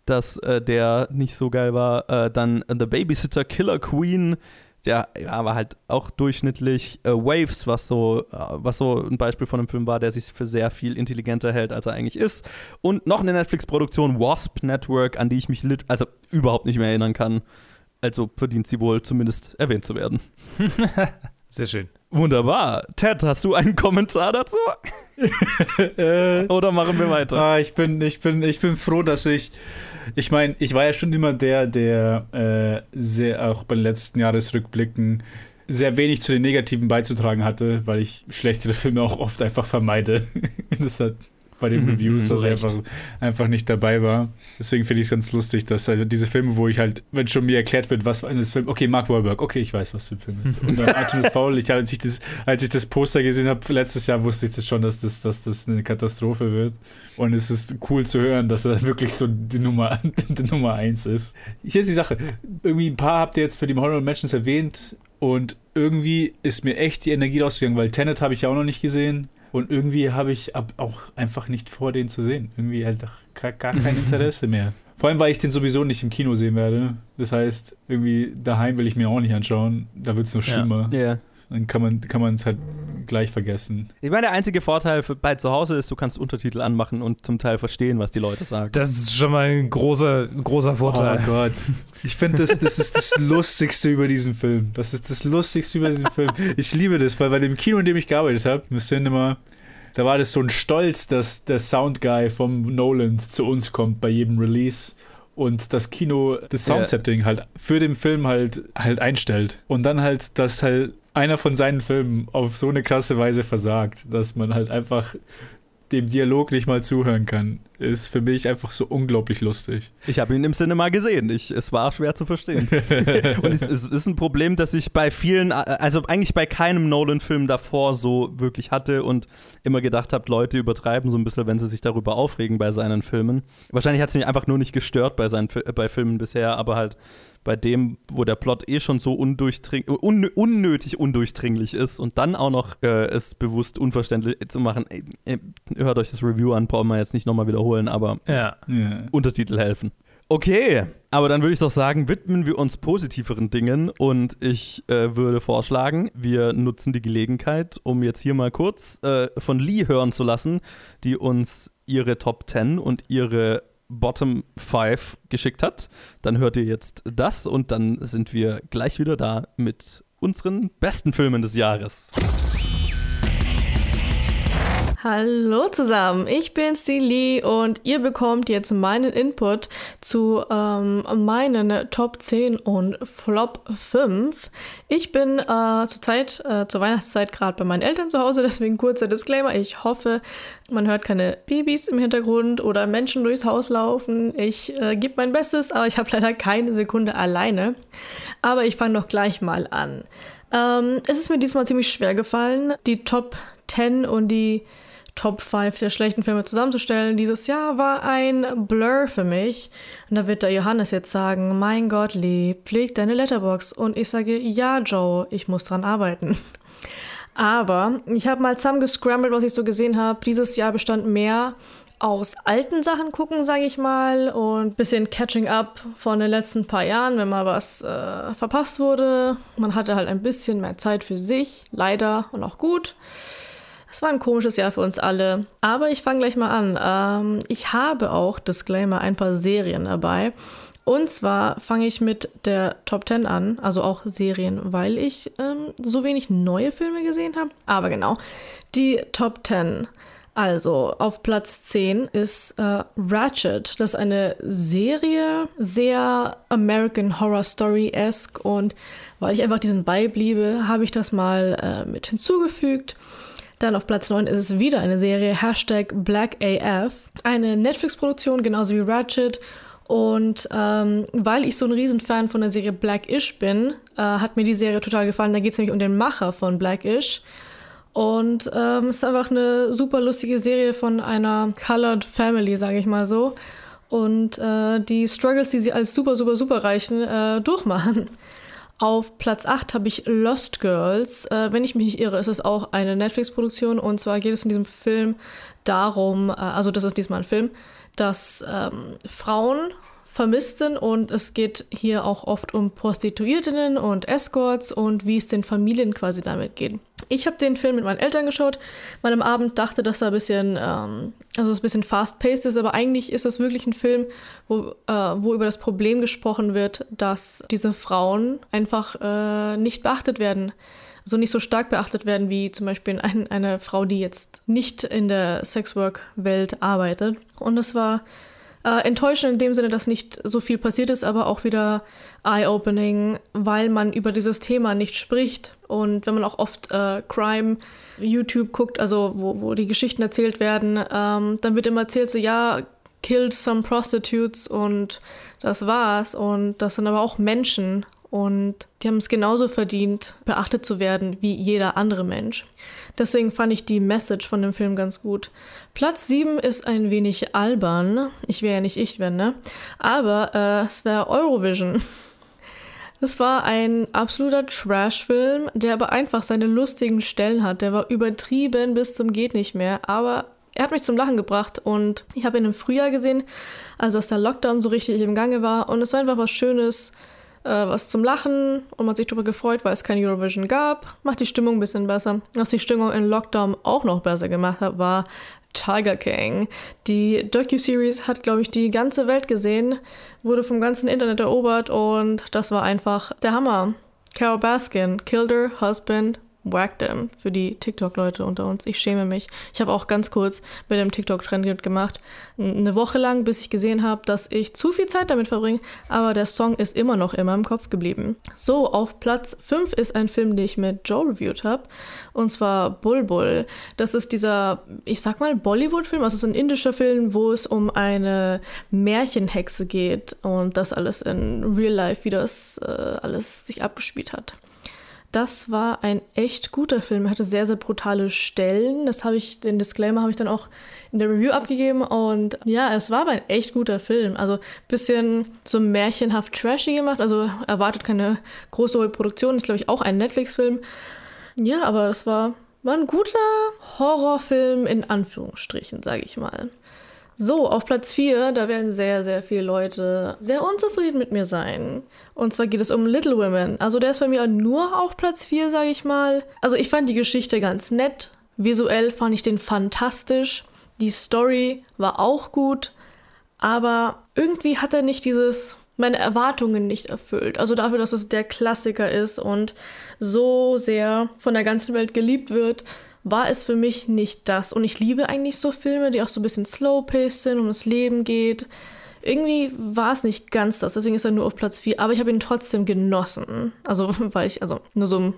dass äh, der nicht so geil war. Äh, dann The Babysitter Killer Queen, der ja, war halt auch durchschnittlich. Äh, Waves, was so, äh, was so ein Beispiel von einem Film war, der sich für sehr viel intelligenter hält, als er eigentlich ist. Und noch eine Netflix-Produktion, Wasp Network, an die ich mich also überhaupt nicht mehr erinnern kann. Also verdient sie wohl zumindest erwähnt zu werden. Sehr schön. Wunderbar. Ted, hast du einen Kommentar dazu? Oder machen wir weiter? Ah, ich, bin, ich, bin, ich bin froh, dass ich. Ich meine, ich war ja schon immer der, der äh, sehr, auch bei den letzten Jahresrückblicken sehr wenig zu den Negativen beizutragen hatte, weil ich schlechtere Filme auch oft einfach vermeide. das hat bei den Mhm, Reviews, dass er einfach, einfach nicht dabei war. Deswegen finde ich es ganz lustig, dass halt diese Filme, wo ich halt, wenn schon mir erklärt wird, was für ein Film, okay, Mark Wahlberg, okay, ich weiß, was für ein Film ist. Und dann Artemis Fowl, ich, als, ich das, als ich das Poster gesehen habe letztes Jahr, wusste ich das schon, dass das, dass das eine Katastrophe wird. Und es ist cool zu hören, dass er wirklich so die Nummer, die Nummer eins ist. Hier ist die Sache. Irgendwie ein paar habt ihr jetzt für die Honorable Mentions erwähnt und irgendwie ist mir echt die Energie rausgegangen, weil Tenet habe ich ja auch noch nicht gesehen. Und irgendwie habe ich ab auch einfach nicht vor, den zu sehen. Irgendwie halt gar, gar kein Interesse mehr. Vor allem, weil ich den sowieso nicht im Kino sehen werde. Das heißt, irgendwie daheim will ich mir auch nicht anschauen. Da wird es noch Ja. schlimmer. Ja. Dann kann man kann man es halt gleich vergessen. Ich meine, der einzige Vorteil für, bei zu Hause ist, du kannst Untertitel anmachen und zum Teil verstehen, was die Leute sagen. Das ist schon mal ein großer, ein großer Vorteil. Oh Gott. Ich finde, das, das ist das Lustigste über diesen Film. Das ist das Lustigste über diesen Film. Ich liebe das, weil bei dem Kino, in dem ich gearbeitet habe, im Cinema, da war das so ein Stolz, dass der Soundguy vom Nolan zu uns kommt bei jedem Release und das Kino das. Soundsetting halt für den Film halt halt einstellt und dann halt dass halt einer von seinen Filmen auf so eine krasse Weise versagt, dass man halt einfach dem Dialog nicht mal zuhören kann, ist für mich einfach so unglaublich lustig. Ich habe ihn im Cinema gesehen. Ich, es war schwer zu verstehen. und es, es ist ein Problem, das ich bei vielen, also eigentlich bei keinem Nolan-Film davor so wirklich hatte und immer gedacht habe, Leute übertreiben so ein bisschen, wenn sie sich darüber aufregen bei seinen Filmen. Wahrscheinlich hat es mich einfach nur nicht gestört bei seinen bei Filmen bisher, aber halt bei dem, wo der Plot eh schon so undurchdring un unnötig undurchdringlich ist und dann auch noch äh, es bewusst unverständlich zu machen. Äh, äh, hört euch das Review an, brauchen wir jetzt nicht nochmal wiederholen, aber Ja. Ja. Untertitel helfen. Okay, aber dann würde ich doch sagen, widmen wir uns positiveren Dingen und ich äh, würde vorschlagen, wir nutzen die Gelegenheit, um jetzt hier mal kurz äh, von Lee hören zu lassen, die uns ihre Top 10 und ihre Bottom 5 geschickt hat. Dann hört ihr jetzt das und dann sind wir gleich wieder da mit unseren besten Filmen des Jahres. Hallo zusammen, ich bin Lee und ihr bekommt jetzt meinen Input zu ähm, meinen Top 10 und Flop 5. Ich bin äh, zurzeit, äh, zur Weihnachtszeit gerade bei meinen Eltern zu Hause, deswegen kurzer Disclaimer. Ich hoffe, man hört keine Babys im Hintergrund oder Menschen durchs Haus laufen. Ich äh, gebe mein Bestes, aber ich habe leider keine Sekunde alleine. Aber ich fange doch gleich mal an. Ähm, es ist mir diesmal ziemlich schwer gefallen, die Top 10 und die Top 5 der schlechten Filme zusammenzustellen. Dieses Jahr war ein Blur für mich. Und da wird der Johannes jetzt sagen, mein Gott, Lee, pfleg deine Letterbox. Und ich sage, ja, Joe, ich muss dran arbeiten. Aber ich habe mal zusammengescrambled, was ich so gesehen habe. Dieses Jahr bestand mehr aus alten Sachen gucken, sage ich mal, und bisschen Catching Up von den letzten paar Jahren, wenn mal was äh, verpasst wurde. Man hatte halt ein bisschen mehr Zeit für sich, leider und auch gut. Es war ein komisches Jahr für uns alle. Aber ich fange gleich mal an. Ähm, ich habe auch, Disclaimer, ein paar Serien dabei. Und zwar fange ich mit der Top 10 an, also auch Serien, weil ich ähm, so wenig neue Filme gesehen habe. Aber genau, die Top 10. Also auf Platz 10 ist äh, Ratchet. Das ist eine Serie, sehr American Horror Story-esque. Und weil ich einfach diesen Vibe liebe, habe ich das mal äh, mit hinzugefügt. Dann auf Platz 9 ist es wieder eine Serie, Hashtag BlackAF. Eine Netflix-Produktion, genauso wie Ratchet. Und ähm, weil ich so ein Riesenfan von der Serie Blackish bin, äh, hat mir die Serie total gefallen. Da geht es nämlich um den Macher von Blackish. Und ähm, es ist einfach eine super lustige Serie von einer Colored Family, sage ich mal so. Und äh, die Struggles, die sie als super, super, super Reichen äh, durchmachen. Auf Platz 8 habe ich Lost Girls. Äh, wenn ich mich nicht irre, ist es auch eine Netflix-Produktion. Und zwar geht es in diesem Film darum, äh, also das ist diesmal ein Film, dass ähm, Frauen vermisst sind und es geht hier auch oft um Prostituiertinnen und Escorts und wie es den Familien quasi damit geht. Ich habe den Film mit meinen Eltern geschaut, weil am Abend dachte, dass er ein bisschen, ähm, also ein bisschen fast-paced ist, aber eigentlich ist das wirklich ein Film, wo, äh, wo über das Problem gesprochen wird, dass diese Frauen einfach äh, nicht beachtet werden. Also nicht so stark beachtet werden wie zum Beispiel ein, eine Frau, die jetzt nicht in der Sexwork-Welt arbeitet. Und das war Äh, enttäuschend in dem Sinne, dass nicht so viel passiert ist, aber auch wieder eye-opening, weil man über dieses Thema nicht spricht. Und wenn man auch oft äh, Crime YouTube guckt, also wo, wo die Geschichten erzählt werden, ähm, dann wird immer erzählt, so ja, killed some prostitutes und das war's. Und das sind aber auch Menschen und die haben es genauso verdient, beachtet zu werden wie jeder andere Mensch. Deswegen fand ich die Message von dem Film ganz gut. Platz 7 ist ein wenig albern. Ich wäre ja nicht ich, wenn, ne? Aber äh, es wäre Eurovision. Das war ein absoluter Trash-Film, der aber einfach seine lustigen Stellen hat. Der war übertrieben bis zum geht nicht mehr, aber er hat mich zum Lachen gebracht und ich habe ihn im Frühjahr gesehen, also als der Lockdown so richtig im Gange war und es war einfach was Schönes, äh, was zum Lachen und man hat sich darüber gefreut, weil es kein Eurovision gab. Macht die Stimmung ein bisschen besser. Was die Stimmung in Lockdown auch noch besser gemacht hat, war Tiger King. Die Docu-Series hat, glaube ich, die ganze Welt gesehen, wurde vom ganzen Internet erobert und das war einfach der Hammer. Carol Baskin killed her husband whack them für die TikTok-Leute unter uns. Ich schäme mich. Ich habe auch ganz kurz mit dem TikTok-Trend gemacht. Eine Woche lang, bis ich gesehen habe, dass ich zu viel Zeit damit verbringe. Aber der Song ist immer noch in meinem Kopf geblieben. So, auf Platz 5 ist ein Film, den ich mit Joe reviewed habe. Und zwar Bulbul. Das ist dieser, ich sag mal, Bollywood-Film. Also es ist ein indischer Film, wo es um eine Märchenhexe geht. Und das alles in Real Life, wie das äh, alles sich abgespielt hat. Das war ein echt guter Film. Er hatte sehr, sehr brutale Stellen. Das habe ich, den Disclaimer habe ich dann auch in der Review abgegeben. Und ja, es war aber ein echt guter Film. Also ein bisschen so märchenhaft trashy gemacht. Also erwartet keine große Produktion. Ist, glaube ich, auch ein Netflix-Film. Ja, aber es war, war ein guter Horrorfilm in Anführungsstrichen, sage ich mal. So, auf Platz 4, da werden sehr, sehr viele Leute sehr unzufrieden mit mir sein. Und zwar geht es um Little Women. Also der ist bei mir nur auf Platz 4, sage ich mal. Also ich fand die Geschichte ganz nett. Visuell fand ich den fantastisch. Die Story war auch gut. Aber irgendwie hat er nicht dieses, meine Erwartungen nicht erfüllt. Also dafür, dass es der Klassiker ist und so sehr von der ganzen Welt geliebt wird, war es für mich nicht das. Und ich liebe eigentlich so Filme, die auch so ein bisschen slow-paced sind, um das Leben geht. Irgendwie war es nicht ganz das, deswegen ist er nur auf Platz 4, aber ich habe ihn trotzdem genossen. Also, weil ich, also nur so um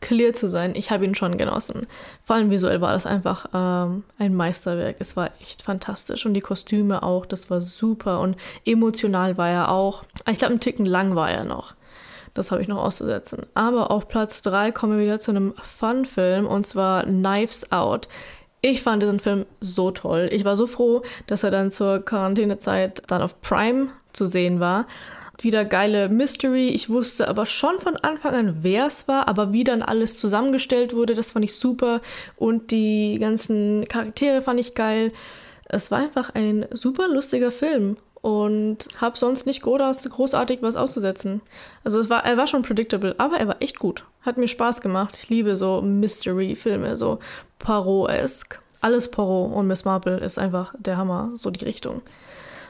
clear zu sein, ich habe ihn schon genossen. Vor allem visuell war das einfach ähm, ein Meisterwerk. Es war echt fantastisch und die Kostüme auch, das war super und emotional war er auch. Ich glaube, ein Ticken lang war er noch. Das habe ich noch auszusetzen. Aber auf Platz 3 kommen wir wieder zu einem Fun-Film und zwar Knives Out. Ich fand diesen Film so toll. Ich war so froh, dass er dann zur Quarantänezeit dann auf Prime zu sehen war. Wieder geile Mystery. Ich wusste aber schon von Anfang an, wer es war, aber wie dann alles zusammengestellt wurde, das fand ich super. Und die ganzen Charaktere fand ich geil. Es war einfach ein super lustiger Film und habe sonst nicht großartig was auszusetzen. Also es war, er war schon predictable, aber er war echt gut. Hat mir Spaß gemacht. Ich liebe so Mystery-Filme, so Poirot-esque. Alles Poirot und Miss Marple ist einfach der Hammer, so die Richtung.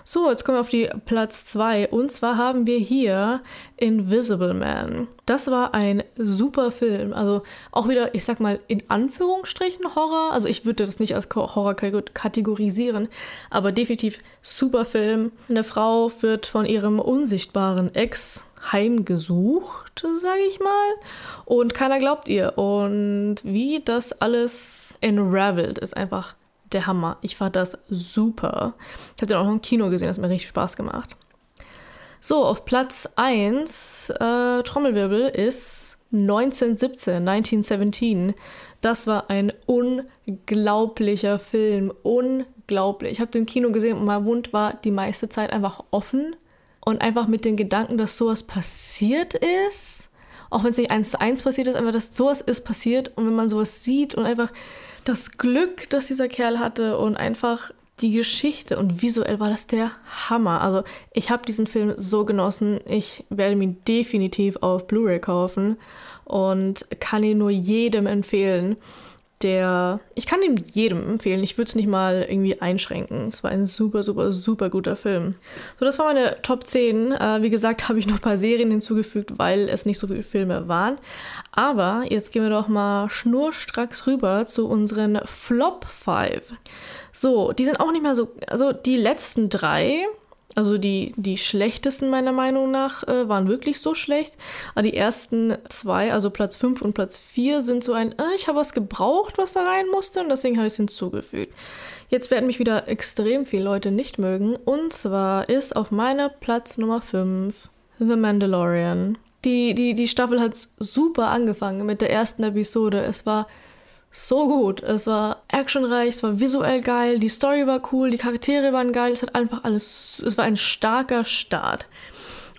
So, jetzt kommen wir auf die Platz 2. Und zwar haben wir hier Invisible Man. Das war ein super Film. Also auch wieder, ich sag mal, in Anführungsstrichen Horror. Also ich würde das nicht als Horror kategorisieren, aber definitiv super Film. Eine Frau wird von ihrem unsichtbaren Ex heimgesucht, sage ich mal. Und keiner glaubt ihr. Und wie das alles enravelt, ist einfach der Hammer. Ich fand das super. Ich habe den auch noch im Kino gesehen, das hat mir richtig Spaß gemacht. So, auf Platz 1, äh, Trommelwirbel, ist 1917, 1917. Das war ein unglaublicher Film. Unglaublich. Ich habe den Kino gesehen und mein Mund war die meiste Zeit einfach offen. Und einfach mit den Gedanken, dass sowas passiert ist. Auch wenn es nicht eins zu eins passiert ist, einfach, dass sowas ist passiert. Und wenn man sowas sieht und einfach das Glück, das dieser Kerl hatte und einfach die Geschichte und visuell war das der Hammer. Also ich habe diesen Film so genossen. Ich werde ihn definitiv auf Blu-ray kaufen und kann ihn nur jedem empfehlen. Der, ich kann ihn jedem empfehlen. Ich würde es nicht mal irgendwie einschränken. Es war ein super, super, super guter Film. So, das war meine Top 10. Äh, wie gesagt, habe ich noch ein paar Serien hinzugefügt, weil es nicht so viele Filme waren. Aber jetzt gehen wir doch mal schnurstracks rüber zu unseren Flop 5. So, die sind auch nicht mal so, also die letzten drei also die, die schlechtesten meiner Meinung nach äh, waren wirklich so schlecht. Aber die ersten zwei, also Platz 5 und Platz 4, sind so ein, äh, ich habe was gebraucht, was da rein musste und deswegen habe ich es hinzugefügt. Jetzt werden mich wieder extrem viele Leute nicht mögen. Und zwar ist auf meiner Platz Nummer 5 The Mandalorian. Die, die, die Staffel hat super angefangen mit der ersten Episode. Es war so gut. Es war actionreich, es war visuell geil, die Story war cool, die Charaktere waren geil, es hat einfach alles, es war ein starker Start.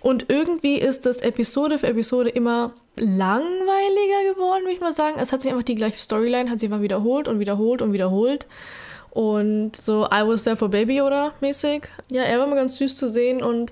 Und irgendwie ist das Episode für Episode immer langweiliger geworden, würde ich mal sagen. Es hat sich einfach die gleiche Storyline, hat sich immer wiederholt und wiederholt und wiederholt. Und so I was there for Baby oder mäßig. Ja, er war immer ganz süß zu sehen und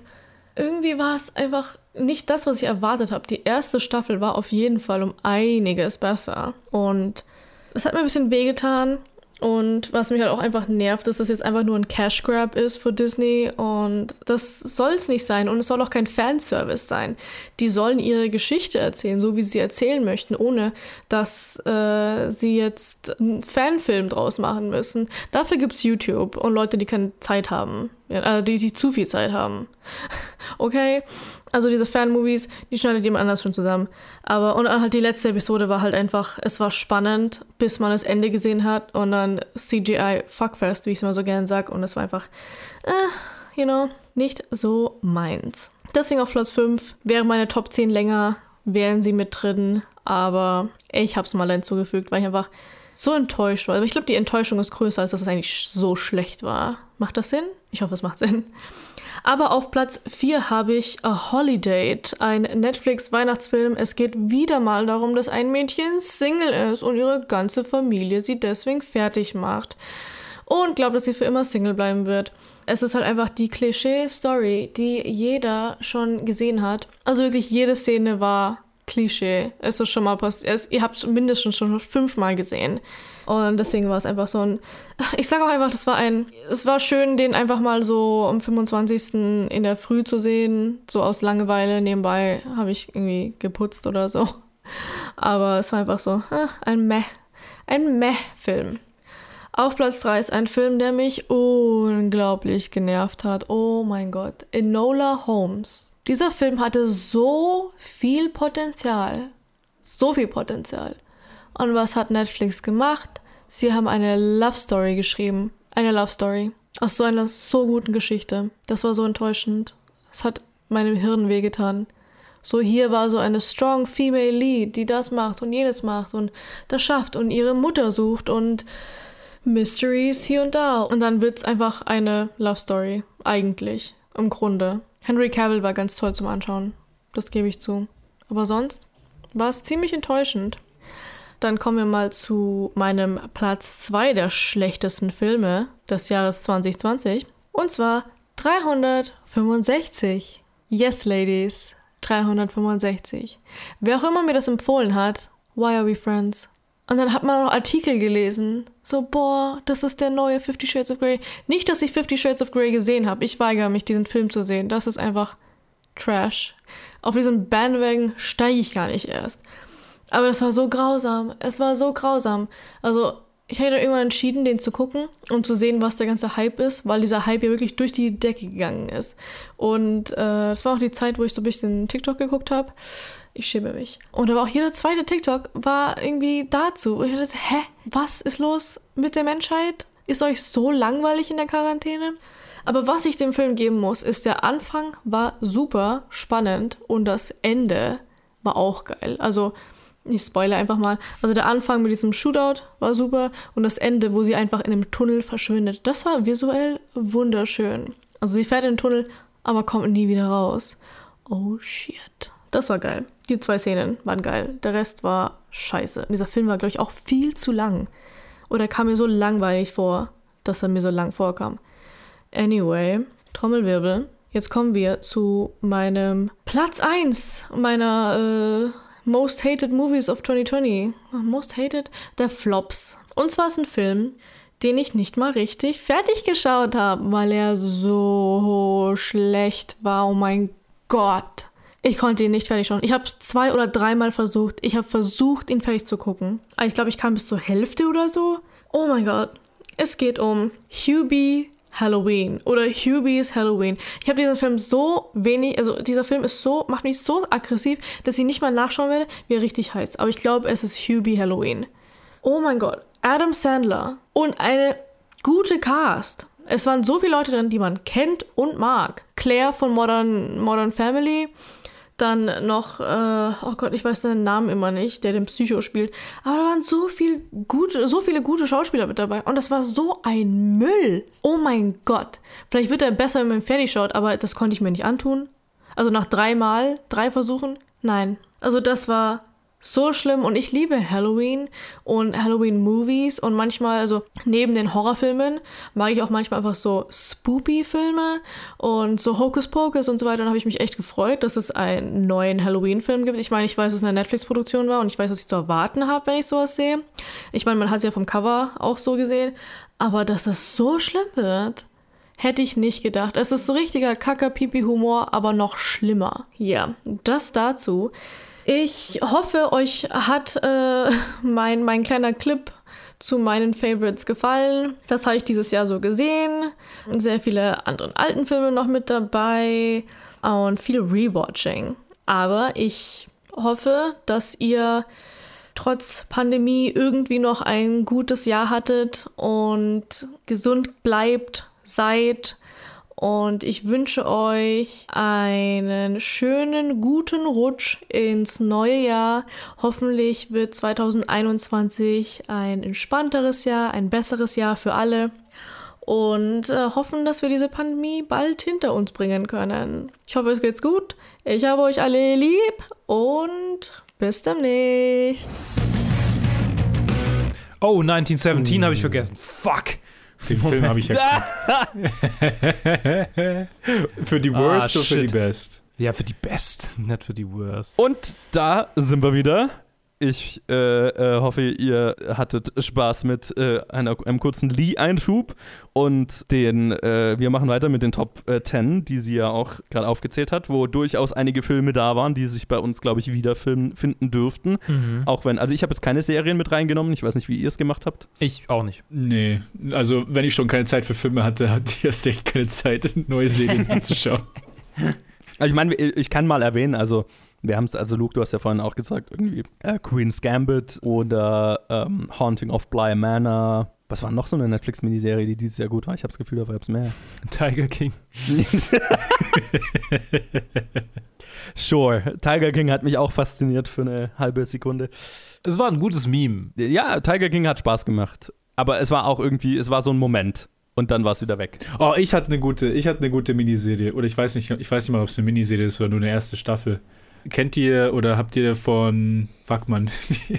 irgendwie war es einfach nicht das, was ich erwartet habe. Die erste Staffel war auf jeden Fall um einiges besser. Und das hat mir ein bisschen wehgetan. Und was mich halt auch einfach nervt, ist, dass das jetzt einfach nur ein Cash Grab ist für Disney. Und das soll es nicht sein. Und es soll auch kein Fanservice sein. Die sollen ihre Geschichte erzählen, so wie sie erzählen möchten, ohne dass äh, sie jetzt einen Fanfilm draus machen müssen. Dafür gibt es YouTube und Leute, die keine Zeit haben. Äh, die, die zu viel Zeit haben. okay? Also diese Fan-Movies, die schneidet jemand anders schon zusammen. Aber und halt die letzte Episode war halt einfach, es war spannend, bis man das Ende gesehen hat und dann CGI Fuckfest, wie ich es immer so gerne sage. Und es war einfach, äh, you know, nicht so meins. Deswegen auf Platz 5 wäre meine Top 10 länger, wären sie mit drin. Aber ich habe es mal hinzugefügt, weil ich einfach so enttäuscht war. Aber ich glaube, die Enttäuschung ist größer, als dass es eigentlich so schlecht war. Macht das Sinn? Ich hoffe, es macht Sinn. Aber auf Platz 4 habe ich A Holiday, ein Netflix-Weihnachtsfilm. Es geht wieder mal darum, dass ein Mädchen Single ist und ihre ganze Familie sie deswegen fertig macht. Und glaubt, dass sie für immer Single bleiben wird. Es ist halt einfach die Klischee-Story, die jeder schon gesehen hat. Also wirklich jede Szene war Klischee. Es ist schon mal passiert. Ihr habt es mindestens schon fünfmal gesehen. Und deswegen war es einfach so ein. Ich sage auch einfach, das war ein. Es war schön, den einfach mal so am 25. in der Früh zu sehen. So aus Langeweile. Nebenbei habe ich irgendwie geputzt oder so. Aber es war einfach so äh, ein Meh. Ein Meh-Film. Auf Platz 3 ist ein Film, der mich unglaublich genervt hat. Oh mein Gott. Enola Holmes. Dieser Film hatte so viel Potenzial. So viel Potenzial. Und was hat Netflix gemacht? Sie haben eine Love Story geschrieben. Eine Love Story. Aus so einer so guten Geschichte. Das war so enttäuschend. Es hat meinem Hirn wehgetan. So hier war so eine strong female lead, die das macht und jenes macht und das schafft und ihre Mutter sucht und Mysteries hier und da. Und dann wird's einfach eine Love Story. Eigentlich. Im Grunde. Henry Cavill war ganz toll zum Anschauen. Das gebe ich zu. Aber sonst war es ziemlich enttäuschend. Dann kommen wir mal zu meinem Platz 2 der schlechtesten Filme des Jahres 2020. Und zwar 365. Yes, Ladies. 365. Wer auch immer mir das empfohlen hat, Why Are We Friends? Und dann hat man noch Artikel gelesen. So, boah, das ist der neue Fifty Shades of Grey. Nicht, dass ich Fifty Shades of Grey gesehen habe. Ich weigere mich, diesen Film zu sehen. Das ist einfach Trash. Auf diesem Bandwagon steige ich gar nicht erst. Aber das war so grausam. Es war so grausam. Also, ich habe dann irgendwann entschieden, den zu gucken, um zu sehen, was der ganze Hype ist, weil dieser Hype ja wirklich durch die Decke gegangen ist. Und es äh, war auch die Zeit, wo ich so ein bisschen TikTok geguckt habe. Ich schäme mich. Und aber auch jeder zweite TikTok war irgendwie dazu. Ich dachte, hä? Was ist los mit der Menschheit? Ist euch so langweilig in der Quarantäne? Aber was ich dem Film geben muss, ist, der Anfang war super spannend und das Ende war auch geil. Also, ich spoilere einfach mal. Also der Anfang mit diesem Shootout war super und das Ende, wo sie einfach in einem Tunnel verschwindet, das war visuell wunderschön. Also sie fährt in den Tunnel, aber kommt nie wieder raus. Oh shit. Das war geil. Die zwei Szenen waren geil. Der Rest war scheiße. Und dieser Film war, glaube ich, auch viel zu lang. Oder kam mir so langweilig vor, dass er mir so lang vorkam. Anyway, Trommelwirbel. Jetzt kommen wir zu meinem Platz 1 meiner äh, Most Hated Movies of 2020. Most Hated? Der Flops. Und zwar ist ein Film, den ich nicht mal richtig fertig geschaut habe, weil er so schlecht war. Oh mein Gott. Ich konnte ihn nicht fertig schauen. Ich habe es zwei oder dreimal versucht. Ich habe versucht, ihn fertig zu gucken. Ich glaube, ich kam bis zur Hälfte oder so. Oh mein Gott. Es geht um Hubie Halloween oder Hubie's Halloween. Ich habe diesen Film so wenig, also dieser Film ist so, macht mich so aggressiv, dass ich nicht mal nachschauen werde, wie er richtig heißt. Aber ich glaube, es ist Hubie Halloween. Oh mein Gott. Adam Sandler und eine gute Cast. Es waren so viele Leute drin, die man kennt und mag. Claire von Modern, Modern Family, dann noch, äh, oh Gott, ich weiß seinen Namen immer nicht, der den Psycho spielt. Aber da waren so viel gute, so viele gute Schauspieler mit dabei. Und das war so ein Müll. Oh mein Gott. Vielleicht wird er besser, wenn man fertig schaut, aber das konnte ich mir nicht antun. Also nach dreimal, drei Versuchen, nein. Also das war so schlimm und ich liebe Halloween und Halloween-Movies und manchmal, also neben den Horrorfilmen, mag ich auch manchmal einfach so Spoopy-Filme und so Hocus Pocus und so weiter. Und habe ich mich echt gefreut, dass es einen neuen Halloween-Film gibt. Ich meine, ich weiß, dass es eine Netflix-Produktion war und ich weiß, was ich zu erwarten habe, wenn ich sowas sehe. Ich meine, man hat es ja vom Cover auch so gesehen, aber dass das so schlimm wird. Hätte ich nicht gedacht. Es ist so richtiger Kacker-Pipi-Humor, aber noch schlimmer. Ja, das dazu. Ich hoffe, euch hat äh, mein, mein kleiner Clip zu meinen Favorites gefallen. Das habe ich dieses Jahr so gesehen. Sehr viele andere alten Filme noch mit dabei und viel Rewatching. Aber ich hoffe, dass ihr trotz Pandemie irgendwie noch ein gutes Jahr hattet und gesund bleibt, seid und ich wünsche euch einen schönen, guten Rutsch ins neue Jahr. Hoffentlich wird 2021 ein entspannteres Jahr, ein besseres Jahr für alle. Und äh, hoffen, dass wir diese Pandemie bald hinter uns bringen können. Ich hoffe, es geht's gut. Ich habe euch alle lieb und bis demnächst. Oh, 1917 habe ich vergessen. Fuck. Den Film habe ich ja Für die Ah, Worst oder für die. Best? Ja, für die Best, nicht für die Worst. Und da sind wir wieder. Ich äh, äh, hoffe, ihr hattet Spaß mit äh, einer, einem kurzen Lee-Einschub und den, äh, wir machen weiter mit den Top äh, 10, die sie ja auch gerade aufgezählt hat, wo durchaus einige Filme da waren, die sich bei uns, glaube ich, wiederfinden dürften. Mhm. Auch wenn, also ich habe jetzt keine Serien mit reingenommen, ich weiß nicht, wie ihr es gemacht habt. Ich auch nicht. Nee, also wenn ich schon keine Zeit für Filme hatte, hatte ich erst echt keine Zeit, neue Serien anzuschauen. Also ich meine, ich kann mal erwähnen, also wir haben es, also Luke, du hast ja vorhin auch gesagt, irgendwie äh, Queen's Gambit oder ähm, Haunting of Bly Manor. Was war noch so eine Netflix-Miniserie, die dieses Jahr gut war? Ich habe das Gefühl, da gab es mehr. Tiger King. sure. Tiger King hat mich auch fasziniert für eine halbe Sekunde. Es war ein gutes Meme. Ja, Tiger King hat Spaß gemacht. Aber es war auch irgendwie, es war so ein Moment. Und dann war es wieder weg. Oh, ich hatte eine gute, ich hatte eine gute Miniserie. Oder ich weiß nicht, ich weiß nicht mal, ob es eine Miniserie ist oder nur eine erste Staffel. Kennt ihr oder habt ihr von, fuck man,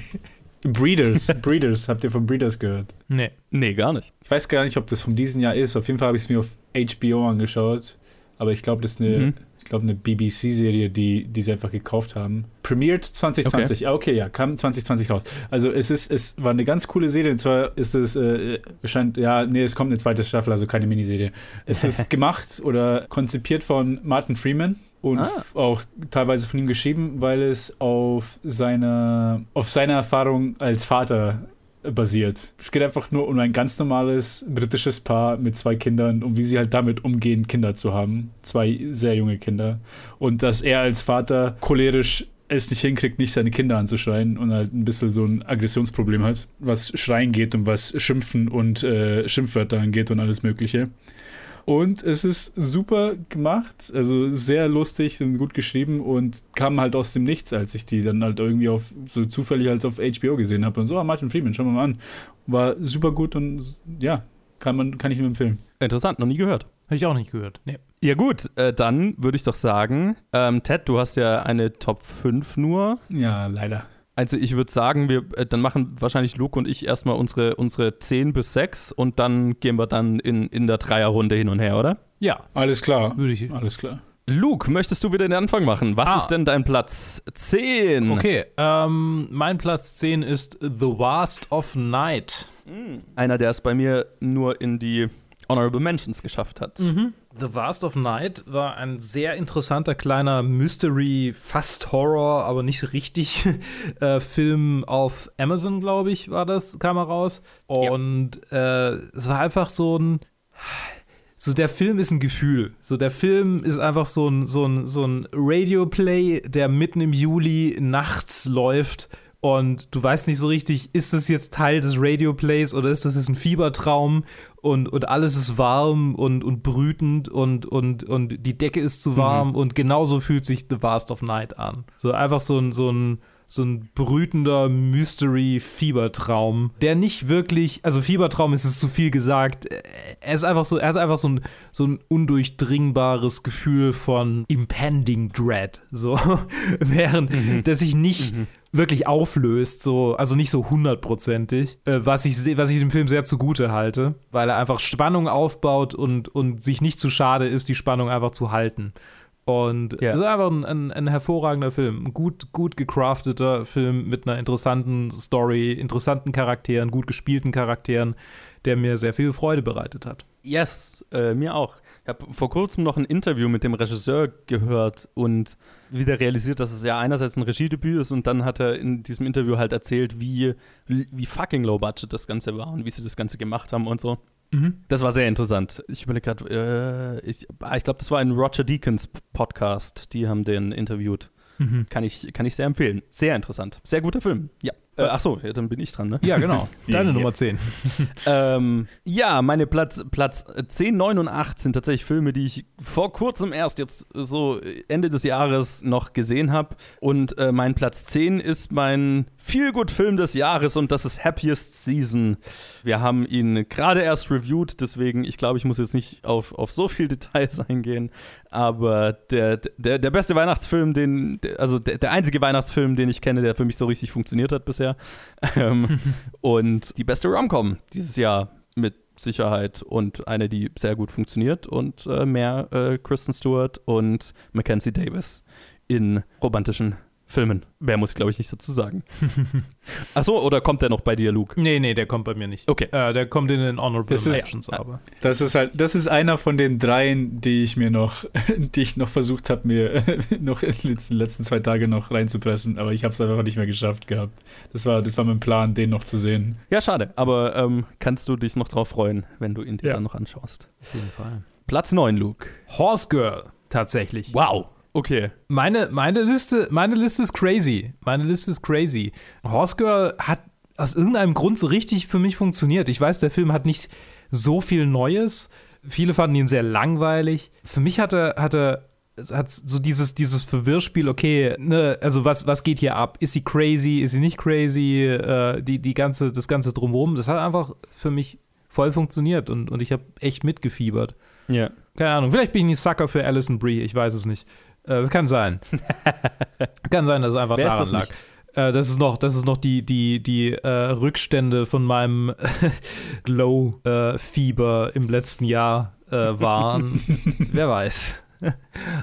Breeders, Breeders, habt ihr von Breeders gehört? Nee. Nee, gar nicht. Ich weiß gar nicht, ob das von diesem Jahr ist. Auf jeden Fall habe ich es mir auf HBO angeschaut. Aber ich glaube, das ist eine, Mhm. Ich glaube, eine BBC-Serie, die, die sie einfach gekauft haben. Premiered 2020. Okay. okay, ja, kam 2020 raus. Also es ist, es war eine ganz coole Serie. Und zwar ist es, äh, scheint, ja, nee, es kommt eine zweite Staffel, also keine Miniserie. Es ist gemacht oder konzipiert von Martin Freeman und Ah. auch teilweise von ihm geschrieben, weil es auf seiner, auf seiner Erfahrung als Vater basiert. Es geht einfach nur um ein ganz normales britisches Paar mit zwei Kindern und wie sie halt damit umgehen, Kinder zu haben. Zwei sehr junge Kinder. Und dass er als Vater cholerisch es nicht hinkriegt, nicht seine Kinder anzuschreien und halt ein bisschen so ein Aggressionsproblem hat, was Schreien geht und was Schimpfen und äh, Schimpfwörter angeht und alles Mögliche. Und es ist super gemacht, also sehr lustig und gut geschrieben und kam halt aus dem Nichts, als ich die dann halt irgendwie auf so zufällig als auf HBO gesehen habe und so, ah, Martin Freeman, schauen wir mal an. War super gut und ja, kann man kann ich nur empfehlen. Interessant, noch nie gehört. Habe ich auch nicht gehört. Nee. Ja gut, äh, dann würde ich doch sagen, ähm, Ted, du hast ja eine Top 5 nur. Ja, leider. Also ich würde sagen, wir äh, dann machen wahrscheinlich Luke und ich erstmal unsere, unsere 10 bis 6 und dann gehen wir dann in, in der Dreierrunde hin und her, oder? Ja, Alles klar. würde ich. Alles klar. Luke, möchtest du wieder den Anfang machen? Was Ah. ist denn dein Platz 10? Okay, ähm, mein Platz 10 ist The Last of Night. Einer, der es bei mir nur in die Honorable Mentions geschafft hat. The Vast of Night war ein sehr interessanter kleiner Mystery, fast Horror, aber nicht so richtig äh, Film auf Amazon, glaube ich, war das, kam er raus. Und äh, es war einfach so ein. So, der Film ist ein Gefühl. So, der Film ist einfach so ein, so ein, so ein Radio-Play, der mitten im Juli nachts läuft und du weißt nicht so richtig, ist das jetzt Teil des Radio-Plays oder ist das jetzt ein Fiebertraum und, und alles ist warm und, und brütend und, und, und die Decke ist zu warm und genauso fühlt sich The Vast of Night an. So einfach so ein, so ein, so ein brütender Mystery-Fiebertraum, der nicht wirklich, also Fiebertraum ist es zu viel gesagt, er ist einfach so, er ist einfach so ein, so ein undurchdringbares Gefühl von impending dread, so, während der sich nicht wirklich auflöst, so, also nicht so hundertprozentig, äh, was, ich, was ich dem Film sehr zugute halte, weil er einfach Spannung aufbaut und, und sich nicht zu schade ist, die Spannung einfach zu halten. Und Ja. es ist einfach ein, ein, ein hervorragender Film. Ein gut, gut gecrafteter Film mit einer interessanten Story, interessanten Charakteren, gut gespielten Charakteren, der mir sehr viel Freude bereitet hat. Yes, äh, mir auch. Ich habe vor kurzem noch ein Interview mit dem Regisseur gehört und wieder realisiert, dass es ja einerseits ein Regiedebüt ist und dann hat er in diesem Interview halt erzählt, wie, wie fucking low budget das Ganze war und wie sie das Ganze gemacht haben und so. Das war sehr interessant. Ich überlege gerade, äh, ich, ah, ich glaube, das war ein Roger Deakins Podcast. Die haben den interviewt. Kann, ich, kann ich sehr empfehlen. Sehr interessant. Sehr guter Film. Ja. Äh, ach so, ja, dann bin ich dran, ne? Ja, genau. Deine Ja. Nummer 10. Ähm, ja, meine Platz, Platz 10, 9 und 8 sind tatsächlich Filme, die ich vor kurzem erst jetzt so Ende des Jahres noch gesehen habe. Und äh, mein Platz 10 ist mein Feel-Good-Film des Jahres und das ist Happiest Season. Wir haben ihn gerade erst reviewed, deswegen, ich glaube, ich muss jetzt nicht auf, auf so viel Details eingehen. Aber der, der, der beste Weihnachtsfilm, den, also der, der einzige Weihnachtsfilm, den ich kenne, der für mich so richtig funktioniert hat bisher. Ähm, und die beste Rom-Com dieses Jahr mit Sicherheit und eine, die sehr gut funktioniert und äh, mehr äh, Kristen Stewart und Mackenzie Davis in romantischen Filmen. Mehr muss ich, glaube ich, nicht dazu sagen. Achso, oder kommt der noch bei dir, Luke? Nee, nee, der kommt bei mir nicht. Okay. Äh, der kommt in den Honorable Das ist- Mentions, aber. Das ist halt, das ist einer von den dreien, die ich mir noch, die ich noch versucht habe, mir noch in den letzten, zwei Tage noch reinzupressen, aber ich habe es einfach nicht mehr geschafft gehabt. Das war, das war mein Plan, den noch zu sehen. Ja, schade, aber ähm, kannst du dich noch drauf freuen, wenn du ihn dir Ja. dann noch anschaust. Auf jeden Fall. Platz 9, Luke. Horse Girl, tatsächlich. Wow. Okay. Meine, meine, Liste, meine Liste ist crazy. Meine Liste ist crazy. Horse Girl hat aus irgendeinem Grund so richtig für mich funktioniert. Ich weiß, der Film hat nicht so viel Neues. Viele fanden ihn sehr langweilig. Für mich hatte, hatte hat so dieses, dieses Verwirrspiel, okay, ne, also was, was geht hier ab? Ist sie crazy? Ist sie nicht crazy? Äh, die, die ganze, das Ganze drumherum, das hat einfach für mich voll funktioniert und, und ich habe echt mitgefiebert. Ja. Keine Ahnung, vielleicht bin ich ein Sucker für Alison Brie, ich weiß es nicht. Äh, Das kann sein. kann sein, dass es einfach Wer ist daran das lag. nicht? Äh, Das ist noch, das ist noch die, die, die äh, Rückstände von meinem Glow-Fieber im letzten Jahr äh, waren. Wer weiß.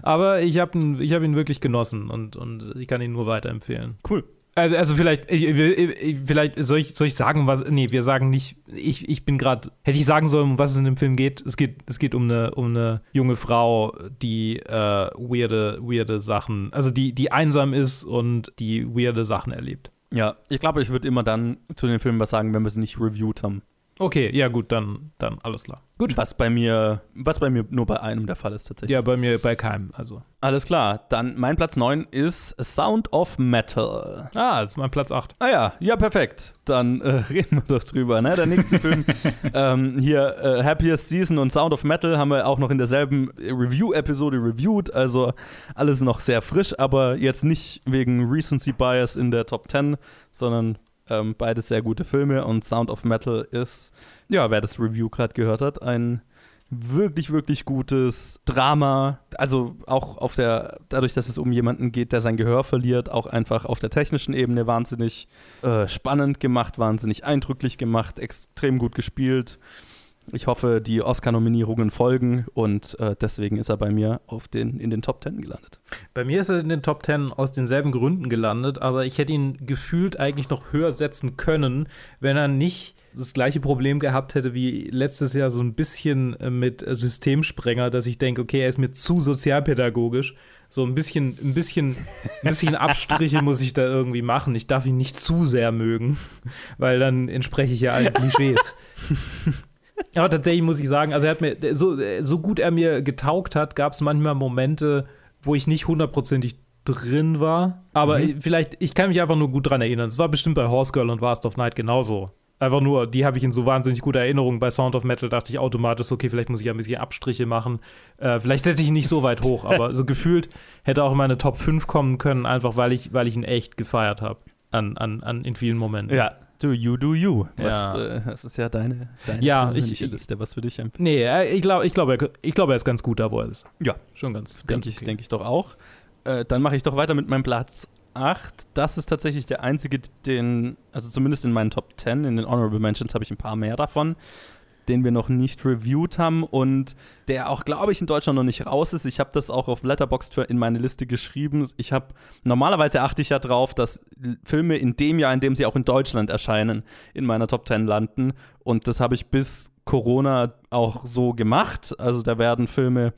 Aber ich habe ihn, ich hab ihn wirklich genossen und, und ich kann ihn nur weiterempfehlen. Cool. Also also vielleicht, ich, ich, ich, vielleicht soll ich, soll ich sagen, was. Nee, wir sagen nicht. Ich, ich bin gerade. Hätte ich sagen sollen, um was es in dem Film geht? Es geht, es geht um eine, um eine junge Frau, die äh, weirde, weirde Sachen, also die, die einsam ist und die weirde Sachen erlebt. Ja, ich glaube, ich würde immer dann zu den Filmen was sagen, wenn wir sie nicht reviewed haben. Okay, ja gut, dann, dann alles klar. Gut. Was bei mir, was bei mir nur bei einem der Fall ist tatsächlich. Ja, bei mir bei keinem. Also. Alles klar, dann mein Platz 9 ist Sound of Metal. Ah, das ist mein Platz 8. Ah ja, ja, perfekt. Dann äh, reden wir doch drüber. Ne? Der nächste Film, ähm, hier äh, Happiest Season und Sound of Metal haben wir auch noch in derselben Review-Episode reviewed. Also alles noch sehr frisch, aber jetzt nicht wegen Recency Bias in der Top 10, sondern ähm, beides sehr gute Filme. Und Sound of Metal ist, ja, wer das Review gerade gehört hat, ein wirklich, wirklich gutes Drama. Also auch auf der, dadurch, dass es um jemanden geht, der sein Gehör verliert, auch einfach auf der technischen Ebene wahnsinnig äh, spannend gemacht, wahnsinnig eindrücklich gemacht, extrem gut gespielt. Ich hoffe, die Oscar-Nominierungen folgen und äh, deswegen ist er bei mir auf den, in den Top Ten gelandet. Bei mir ist er in den Top 10 aus denselben Gründen gelandet, aber ich hätte ihn gefühlt eigentlich noch höher setzen können, wenn er nicht das gleiche Problem gehabt hätte wie letztes Jahr so ein bisschen äh, mit Systemsprenger, dass ich denke, okay, er ist mir zu sozialpädagogisch. So ein bisschen, ein bisschen, ein bisschen Abstriche muss ich da irgendwie machen. Ich darf ihn nicht zu sehr mögen, weil dann entspreche ich ja allen Klischees. Aber tatsächlich muss ich sagen, also er hat mir, so, so gut er mir getaugt hat, gab es manchmal Momente, wo ich nicht hundertprozentig drin war. Aber Mhm. vielleicht, ich kann mich einfach nur gut dran erinnern. Es war bestimmt bei Horse Girl und Last of Night genauso. Einfach nur, die habe ich in so wahnsinnig guter Erinnerung. Bei Sound of Metal dachte ich automatisch, okay, vielleicht muss ich ja ein bisschen Abstriche machen. Äh, vielleicht setze ich ihn nicht so weit hoch, aber so gefühlt hätte auch in meine Top 5 kommen können, einfach weil ich, weil ich ihn echt gefeiert habe. An, an, an, in vielen Momenten. Ja, do you, do you. Was, Ja. äh, das ist ja deine, deine Ja, persönliche ich- Liste, was für dich empfiehlt. Nee, ich glaube, ich glaub, er, ich glaub, er ist ganz gut da, wo er ist. Ja. Schon ganz, Denke ganz ich, okay. denk ich doch auch. Äh, dann mache ich doch weiter mit meinem Platz 8. Das ist tatsächlich der einzige, den, also zumindest in meinen Top 10, in den Honorable Mentions habe ich ein paar mehr davon, den wir noch nicht reviewed haben und der auch, glaube ich, in Deutschland noch nicht raus ist. Ich habe das auch auf Letterboxd in meine Liste geschrieben. Ich habe, normalerweise achte ich ja drauf, dass Filme in dem Jahr, in dem sie auch in Deutschland erscheinen, in meiner Top 10 landen. Und das habe ich bis Corona auch so gemacht. Also da werden Filme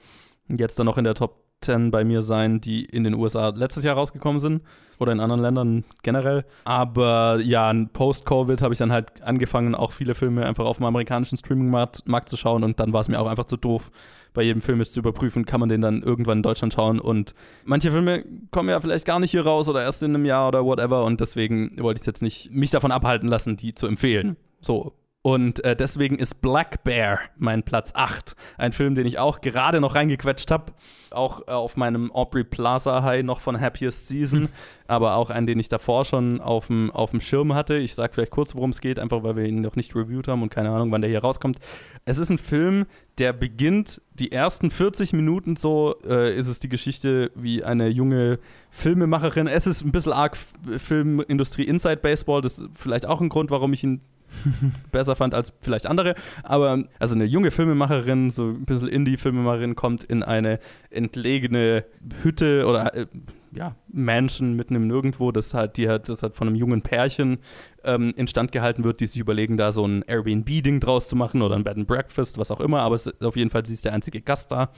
jetzt dann noch in der Top 10 bei mir sein, die in den USA letztes Jahr rausgekommen sind oder in anderen Ländern generell. Aber ja, post-Covid habe ich dann halt angefangen, auch viele Filme einfach auf dem amerikanischen Streaming-Markt Markt zu schauen und dann war es mir auch einfach zu doof, bei jedem Film jetzt zu überprüfen, kann man den dann irgendwann in Deutschland schauen und manche Filme kommen ja vielleicht gar nicht hier raus oder erst in einem Jahr oder whatever und deswegen wollte ich jetzt nicht mich davon abhalten lassen, die zu empfehlen. So, und äh, deswegen ist Black Bear mein Platz 8. Ein Film, den ich auch gerade noch reingequetscht habe. Auch äh, auf meinem Aubrey Plaza High noch von Happiest Season. aber auch einen, den ich davor schon auf dem Schirm hatte. Ich sage vielleicht kurz, worum es geht, einfach weil wir ihn noch nicht reviewed haben und keine Ahnung, wann der hier rauskommt. Es ist ein Film, der beginnt, die ersten 40 Minuten so äh, ist es die Geschichte, wie eine junge Filmemacherin. Es ist ein bisschen arg Filmindustrie Inside Baseball. Das ist vielleicht auch ein Grund, warum ich ihn besser fand als vielleicht andere. Aber also eine junge Filmemacherin, so ein bisschen Indie-Filmemacherin, kommt in eine entlegene Hütte oder äh, ja, Mansion mitten im Nirgendwo, das halt, die halt, das halt von einem jungen Pärchen ähm, instand gehalten wird, die sich überlegen, da so ein Airbnb-Ding draus zu machen oder ein Bed and Breakfast, was auch immer, aber es auf jeden Fall, sie ist der einzige Gast da.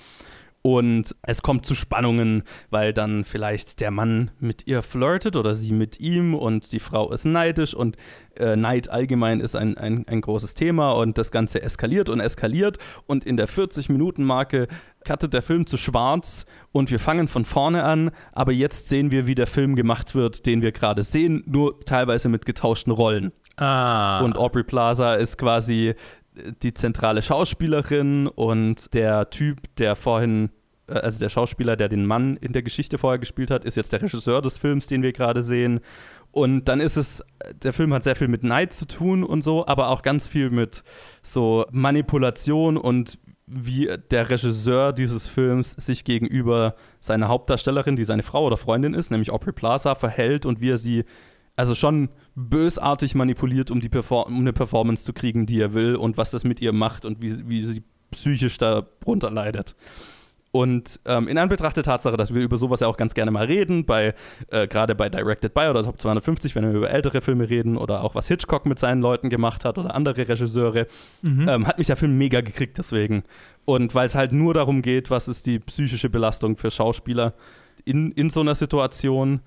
Und es kommt zu Spannungen, weil dann vielleicht der Mann mit ihr flirtet oder sie mit ihm und die Frau ist neidisch und äh, Neid allgemein ist ein, ein, ein großes Thema und das Ganze eskaliert und eskaliert und in der 40-Minuten-Marke cuttet der Film zu schwarz und wir fangen von vorne an, aber jetzt sehen wir, wie der Film gemacht wird, den wir gerade sehen, nur teilweise mit getauschten Rollen. Ah. Und Aubrey Plaza ist quasi die zentrale Schauspielerin und der Typ, der vorhin, äh, also der Schauspieler, der den Mann in der Geschichte vorher gespielt hat, ist jetzt der Regisseur des Films, den wir gerade sehen. Und dann ist es, der Film hat sehr viel mit Neid zu tun und so, aber auch ganz viel mit so Manipulation und wie der Regisseur dieses Films sich gegenüber seiner Hauptdarstellerin, die seine Frau oder Freundin ist, nämlich Aubrey Plaza, verhält und wie er sie also schon bösartig manipuliert, um, die Perfor um eine Performance zu kriegen, die er will und was das mit ihr macht und wie, wie sie psychisch darunter leidet. Und ähm, in Anbetracht der Tatsache, dass wir über sowas ja auch ganz gerne mal reden, bei, äh, gerade bei Directed By oder Top 250, wenn wir über ältere Filme reden oder auch was Hitchcock mit seinen Leuten gemacht hat oder andere Regisseure, Mhm. ähm, hat mich der Film mega gekriegt deswegen. Und weil es halt nur darum geht, was ist die psychische Belastung für Schauspieler in, in so einer Situation.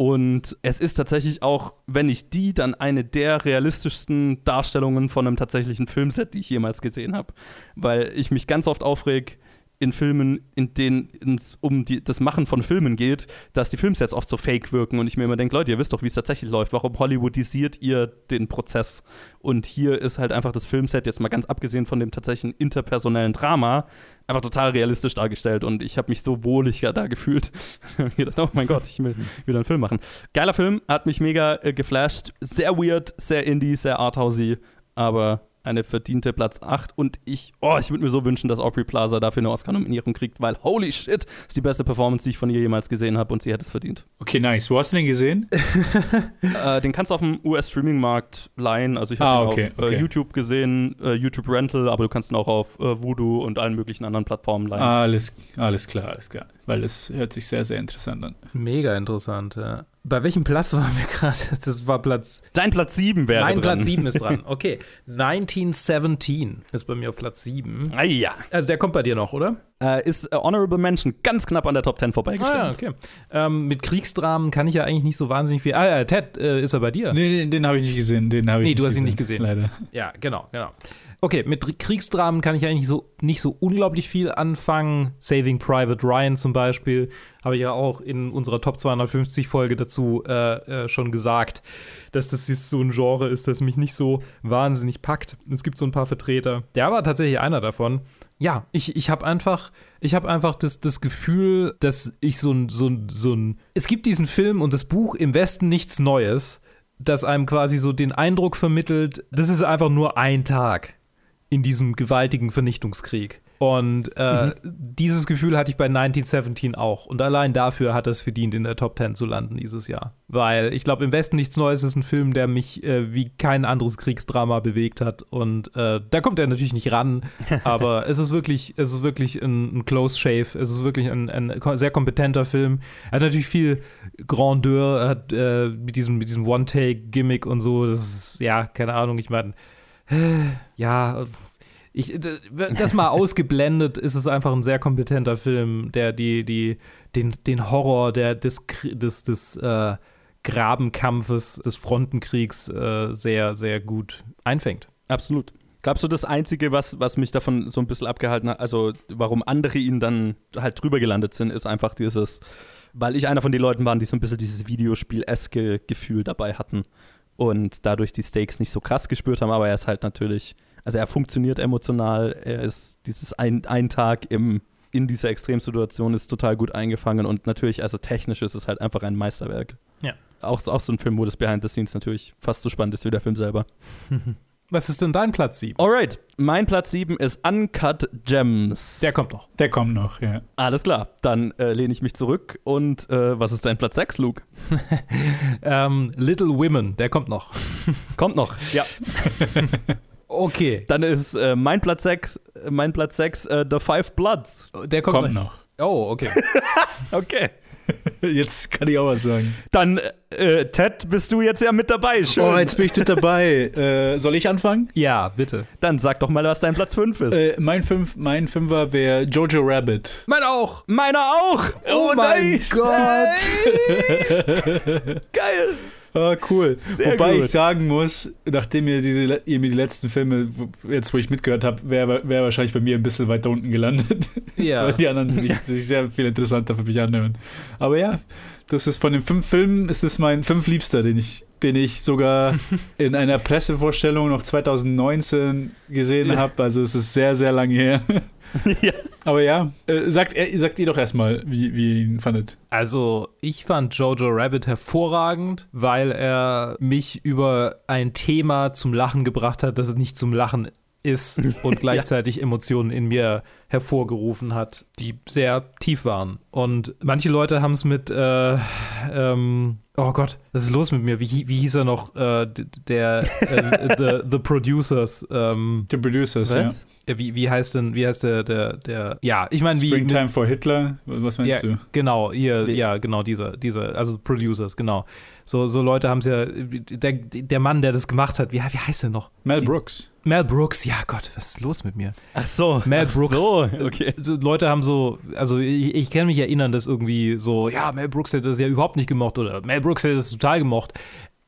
Und es ist tatsächlich auch, wenn nicht die, dann eine der realistischsten Darstellungen von einem tatsächlichen Filmset, die ich jemals gesehen habe. Weil ich mich ganz oft aufreg in Filmen, in denen es um die, das Machen von Filmen geht, dass die Filmsets oft so fake wirken und ich mir immer denke, Leute, ihr wisst doch, wie es tatsächlich läuft. Warum hollywoodisiert ihr den Prozess? Und hier ist halt einfach das Filmset, jetzt mal ganz abgesehen von dem tatsächlichen interpersonellen Drama, einfach total realistisch dargestellt und ich habe mich so wohlig da gefühlt. mir gedacht, oh mein Gott, ich will wieder einen Film machen. Geiler Film, hat mich mega äh, geflasht. Sehr weird, sehr indie, sehr arthousey, aber eine verdiente Platz 8 und ich, oh, ich würde mir so wünschen, dass Aubrey Plaza dafür eine Oscar-Nominierung kriegt, weil holy shit, ist die beste Performance, die ich von ihr jemals gesehen habe und sie hätte es verdient. Okay, nice. Wo hast du den gesehen? Äh, den kannst du auf dem US-Streaming-Markt leihen. Also ich habe Ah, ihn okay, auf äh, okay. YouTube gesehen, äh, YouTube Rental, aber du kannst ihn auch auf äh, Voodoo und allen möglichen anderen Plattformen leihen. Alles, alles klar, alles klar. Weil es hört sich sehr, sehr interessant an. Mega interessant, ja. Bei welchem Platz waren wir gerade? Das war Platz. Dein Platz 7 wäre Mein dran. Platz 7 ist dran. Okay. 1917 ist bei mir auf Platz 7. Ah ja. Also der kommt bei dir noch, oder? Äh, ist äh, Honorable Mention ganz knapp an der Top 10 vorbeigestellt. Ah, ja, okay. Ähm, mit Kriegsdramen kann ich ja eigentlich nicht so wahnsinnig viel. Ah, ja, Ted, äh, ist er bei dir? Nee, den, den habe ich nicht gesehen. Den habe ich Nee, nicht du hast ihn gesehen, nicht gesehen. Leider. Ja, genau, genau. Okay, mit Dr- Kriegsdramen kann ich eigentlich so nicht so unglaublich viel anfangen. Saving Private Ryan zum Beispiel habe ich ja auch in unserer Top 250 Folge dazu äh, äh, schon gesagt, dass das jetzt so ein Genre ist, das mich nicht so wahnsinnig packt. Es gibt so ein paar Vertreter. Der war tatsächlich einer davon. Ja, ich, ich habe einfach, ich habe einfach das, das Gefühl, dass ich so ein, so ein, so ein. Es gibt diesen Film und das Buch Im Westen nichts Neues, das einem quasi so den Eindruck vermittelt, das ist einfach nur ein Tag in diesem gewaltigen Vernichtungskrieg. Und äh, dieses Gefühl hatte ich bei 1917 auch. Und allein dafür hat es verdient, in der Top 10 zu landen dieses Jahr. Weil ich glaube, im Westen nichts Neues ist ein Film, der mich äh, wie kein anderes Kriegsdrama bewegt hat. Und äh, da kommt er natürlich nicht ran. aber es ist wirklich, es ist wirklich ein, ein Close Shave. Es ist wirklich ein, ein sehr kompetenter Film. Er hat natürlich viel Grandeur, er hat äh, mit diesem, mit diesem One-Take-Gimmick und so. Das ist, ja, keine Ahnung, ich meine, ja, ich, das mal ausgeblendet, ist es einfach ein sehr kompetenter Film, der die, die, den, den Horror der, des, des, des äh, Grabenkampfes, des Frontenkriegs äh, sehr, sehr gut einfängt. Absolut. Glaubst du, das Einzige, was, was mich davon so ein bisschen abgehalten hat, also warum andere ihn dann halt drüber gelandet sind, ist einfach dieses, weil ich einer von den Leuten war, die so ein bisschen dieses Videospiel-eske Gefühl dabei hatten und dadurch die Stakes nicht so krass gespürt haben, aber er ist halt natürlich, also er funktioniert emotional, er ist dieses ein, ein Tag im, in dieser Extremsituation ist total gut eingefangen und natürlich, also technisch ist es halt einfach ein Meisterwerk. Ja. Auch, auch so ein Film, wo das Behind the Scenes natürlich fast so spannend ist wie der Film selber. Was ist denn dein Platz 7? Alright, mein Platz 7 ist Uncut Gems. Der kommt noch. Der kommt noch, ja. Alles klar, dann äh, lehne ich mich zurück. Und äh, was ist dein Platz 6, Luke? Ähm, Little Women, der kommt noch. Kommt noch. Ja. Okay, Dann ist äh, mein Platz 6, mein Platz 6 äh, The Five Bloods. der kommt, Kommt noch. Oh, okay. Okay. Jetzt kann ich auch was sagen. Dann, äh, Ted, bist du jetzt ja mit dabei. Schön. Oh, jetzt bin ich mit dabei. äh, soll ich anfangen? ja, bitte. Dann sag doch mal, was dein Platz 5 ist. Äh, mein, Fünf, mein Fünfer wäre Jojo Rabbit. Mein auch. Meiner auch. Oh mein nice. Geil. Ah, cool. Sehr Wobei gut. ich sagen muss, nachdem ihr, diese, ihr mir die letzten Filme, jetzt wo ich mitgehört habe, wäre wär wahrscheinlich bei mir ein bisschen weiter unten gelandet. Ja. Weil die anderen die sich sehr viel interessanter für mich anhören. Aber ja, das ist von den fünf Filmen, ist es mein fünf Liebster, den ich, den ich sogar in einer Pressevorstellung noch 2019 gesehen Ja. habe. Also es ist sehr, sehr lange her. Ja. Aber ja, äh, sagt, er- sagt ihr doch erstmal, wie, wie ihr ihn fandet. Also, ich fand Jojo Rabbit hervorragend, weil er mich über ein Thema zum Lachen gebracht hat, das es nicht zum Lachen ist und gleichzeitig Emotionen in mir hervorgerufen hat, die sehr tief waren. Und manche Leute haben es mit, äh, ähm, oh Gott, was ist los mit mir? Wie, wie hieß er noch? Äh, der, äh, the, the Producers. Ähm, The Producers, Was? ja. wie, wie heißt denn, wie heißt der, der, der, ja, ich meine, wie. Springtime for Hitler, was meinst ja, du? Genau, ihr, ja, genau, dieser, dieser, also Producers, genau. So, so Leute haben es ja, der, der Mann, der das gemacht hat, wie, wie heißt er noch? Mel Die- Brooks. Mel Brooks, ja Gott, was ist los mit mir? Ach so. Mel Ach Brooks. So, okay. So, Leute haben so, also ich, ich kann mich erinnern, dass irgendwie so, ja, Mel Brooks hätte das ja überhaupt nicht gemocht oder Mel Brooks hätte das total gemocht.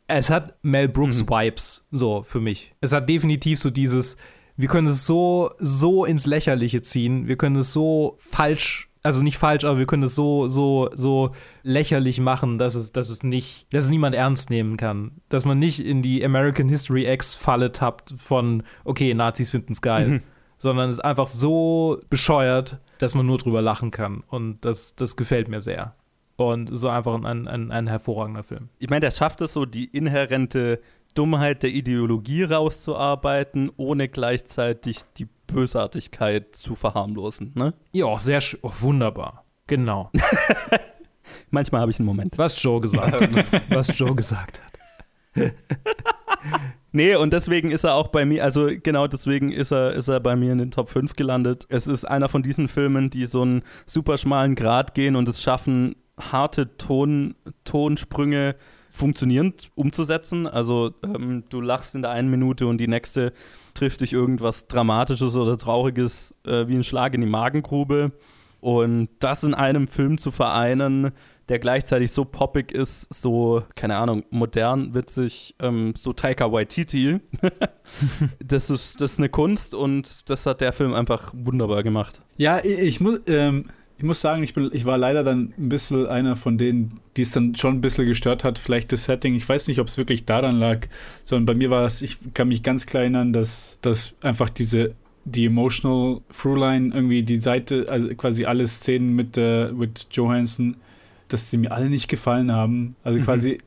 Es hat Mel Brooks Vibes, so für mich. Es hat definitiv so dieses, wir können es so, so ins Lächerliche ziehen, wir können es so falsch, also nicht falsch, aber wir können es so, so, so lächerlich machen, dass es, dass es nicht, dass es niemand ernst nehmen kann. Dass man nicht in die American History X-Falle tappt von, okay, Nazis finden es geil sondern es ist einfach so bescheuert, dass man nur drüber lachen kann. Und das, das gefällt mir sehr. Und so einfach ein, ein, ein hervorragender Film. Ich meine, der schafft es so, die inhärente Dummheit der Ideologie rauszuarbeiten, ohne gleichzeitig die Bösartigkeit zu verharmlosen. Ne? Ja, sehr oh, wunderbar. Genau. Manchmal habe ich einen Moment. Was Joe gesagt hat. Was Joe gesagt hat. Nee, und deswegen ist er auch bei mir, also genau deswegen ist er, ist er bei mir in den Top 5 gelandet. Es ist einer von diesen Filmen, die so einen super schmalen Grad gehen und es schaffen, harte Ton, Tonsprünge funktionierend umzusetzen. Also ähm, du lachst in der einen Minute und die nächste trifft dich irgendwas Dramatisches oder Trauriges äh, wie ein Schlag in die Magengrube. Und das in einem Film zu vereinen, der gleichzeitig so poppig ist, so, keine Ahnung, modern, witzig, ähm, so Taika Waititi. das, ist, das ist eine Kunst und das hat der Film einfach wunderbar gemacht. Ja, ich, muss, ähm, ich muss sagen, ich, bin, ich war leider dann ein bisschen einer von denen, die es dann schon ein bisschen gestört hat, vielleicht das Setting. Ich weiß nicht, ob es wirklich daran lag, sondern bei mir war es, ich kann mich ganz klar erinnern, dass, dass einfach diese die Emotional Throughline, irgendwie die Seite, also quasi alle Szenen mit, äh, mit Johansson, dass sie mir alle nicht gefallen haben. Also mhm. quasi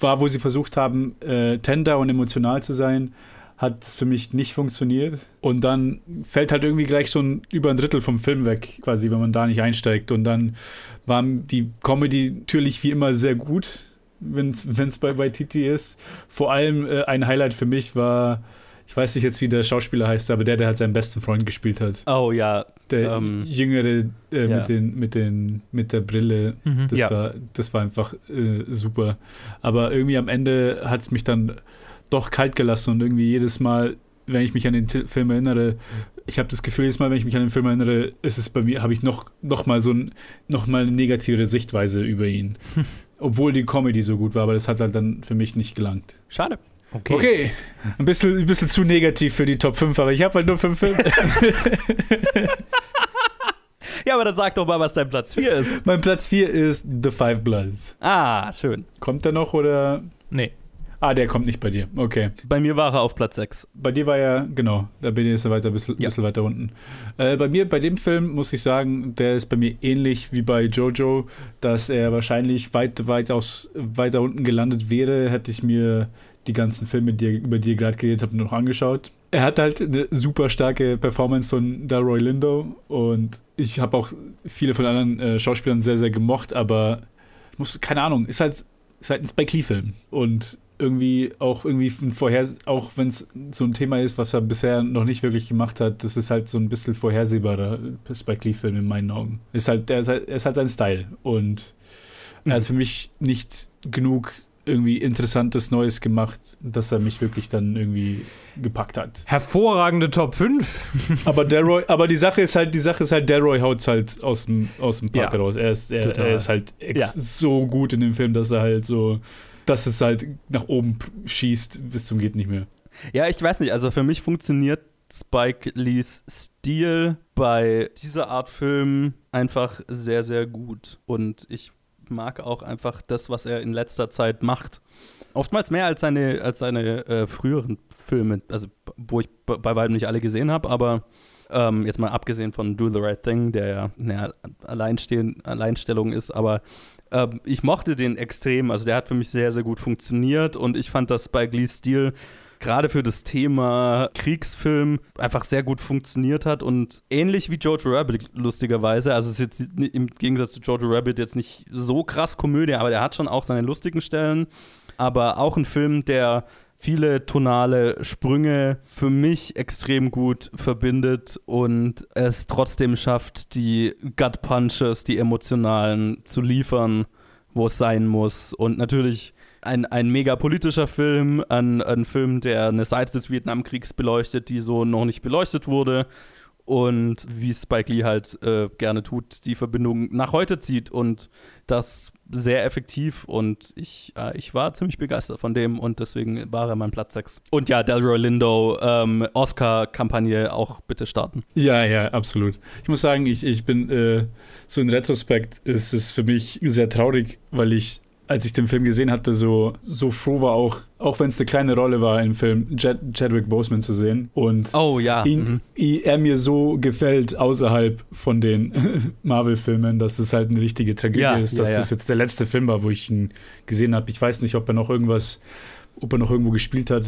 war, wo sie versucht haben, äh, tender und emotional zu sein, hat es für mich nicht funktioniert. Und dann fällt halt irgendwie gleich schon über ein Drittel vom Film weg, quasi, wenn man da nicht einsteigt. Und dann war die Comedy natürlich wie immer sehr gut, wenn es bei, bei Titi ist. Vor allem äh, ein Highlight für mich war ich weiß nicht jetzt, wie der Schauspieler heißt, aber der, der halt seinen besten Freund gespielt hat. Oh ja. Der ähm, jüngere äh, ja. mit, den, mit, den, mit der Brille. Mhm. Das, ja. war, das war einfach äh, super. Aber irgendwie am Ende hat es mich dann doch kalt gelassen und irgendwie jedes Mal, wenn ich mich an den Film erinnere, ich habe das Gefühl, jedes Mal, wenn ich mich an den Film erinnere, ist es bei mir, habe ich noch, noch mal so ein, noch mal eine negativere Sichtweise über ihn. Obwohl die Comedy so gut war, aber das hat halt dann für mich nicht gelangt. Schade. Okay. okay. Ein, bisschen, ein bisschen zu negativ für die Top 5, aber ich habe halt nur 5 Filme. ja, aber dann sag doch mal, was dein Platz 4 ist. Mein Platz 4 ist The Five Bloods. Ah, schön. Kommt der noch oder? Nee. Ah, der kommt nicht bei dir. Okay. Bei mir war er auf Platz 6. Bei dir war er, genau, da bin ich weiter, ein bisschen, ja. bisschen weiter unten. Äh, bei mir, bei dem Film, muss ich sagen, der ist bei mir ähnlich wie bei Jojo, dass er wahrscheinlich weit, weit aus, weiter unten gelandet wäre, hätte ich mir die ganzen Filme, die, über die ihr gerade geredet habt, noch angeschaut. Er hat halt eine super starke Performance von Delroy Lindo und ich habe auch viele von anderen äh, Schauspielern sehr, sehr gemocht, aber muss, keine Ahnung, ist halt, ist halt ein Spike Lee-Film und irgendwie auch irgendwie vorher, auch wenn es so ein Thema ist, was er bisher noch nicht wirklich gemacht hat, das ist halt so ein bisschen vorhersehbarer Spike Lee-Film in meinen Augen. Ist halt, er ist halt, er ist halt sein Style und er hat mhm. für mich nicht genug irgendwie Interessantes Neues gemacht, dass er mich wirklich dann irgendwie gepackt hat. Hervorragende Top 5. aber Deroy, aber die Sache ist halt, die Sache ist halt, Deroy haut halt aus dem, aus dem Park ja, raus. Er ist, er, er ist halt ja. so gut in dem Film, dass er halt so, dass es halt nach oben schießt bis zum geht nicht mehr. Ja, ich weiß nicht, also für mich funktioniert Spike Lees Stil bei dieser Art Film einfach sehr, sehr gut. Und ich mag auch einfach das, was er in letzter Zeit macht. Oftmals mehr als seine, als seine äh, früheren Filme, also wo ich bei weitem nicht alle gesehen habe, aber ähm, jetzt mal abgesehen von Do the Right Thing, der ja eine Alleinstellung ist, aber äh, ich mochte den extrem. Also der hat für mich sehr, sehr gut funktioniert und ich fand das bei Glee's Stil gerade für das Thema Kriegsfilm einfach sehr gut funktioniert hat und ähnlich wie Jojo Rabbit lustigerweise, also es ist jetzt im Gegensatz zu Jojo Rabbit jetzt nicht so krass Komödie, aber der hat schon auch seine lustigen Stellen, aber auch ein Film, der viele tonale Sprünge für mich extrem gut verbindet und es trotzdem schafft, die Gut Punches, die emotionalen zu liefern, wo es sein muss und natürlich ein, ein mega politischer Film, ein, ein Film, der eine Seite des Vietnamkriegs beleuchtet, die so noch nicht beleuchtet wurde. Und wie Spike Lee halt äh, gerne tut, die Verbindung nach heute zieht und das sehr effektiv. Und ich, äh, ich war ziemlich begeistert von dem und deswegen war er mein Platz 6. Und ja, Delroy Lindo, ähm, Oscar-Kampagne auch bitte starten. Ja, ja, absolut. Ich muss sagen, ich, ich bin äh, so in Retrospekt ist es für mich sehr traurig, weil ich als ich den Film gesehen hatte, so, so froh war auch, auch wenn es eine kleine Rolle war im Film, Chad, Chadwick Boseman zu sehen. Und oh, ja. ihn, mhm. er mir so gefällt außerhalb von den Marvel-Filmen, dass es halt eine richtige Tragödie ja, ist, dass ja. das jetzt der letzte Film war, wo ich ihn gesehen habe. Ich weiß nicht, ob er noch irgendwas, ob er noch irgendwo gespielt hat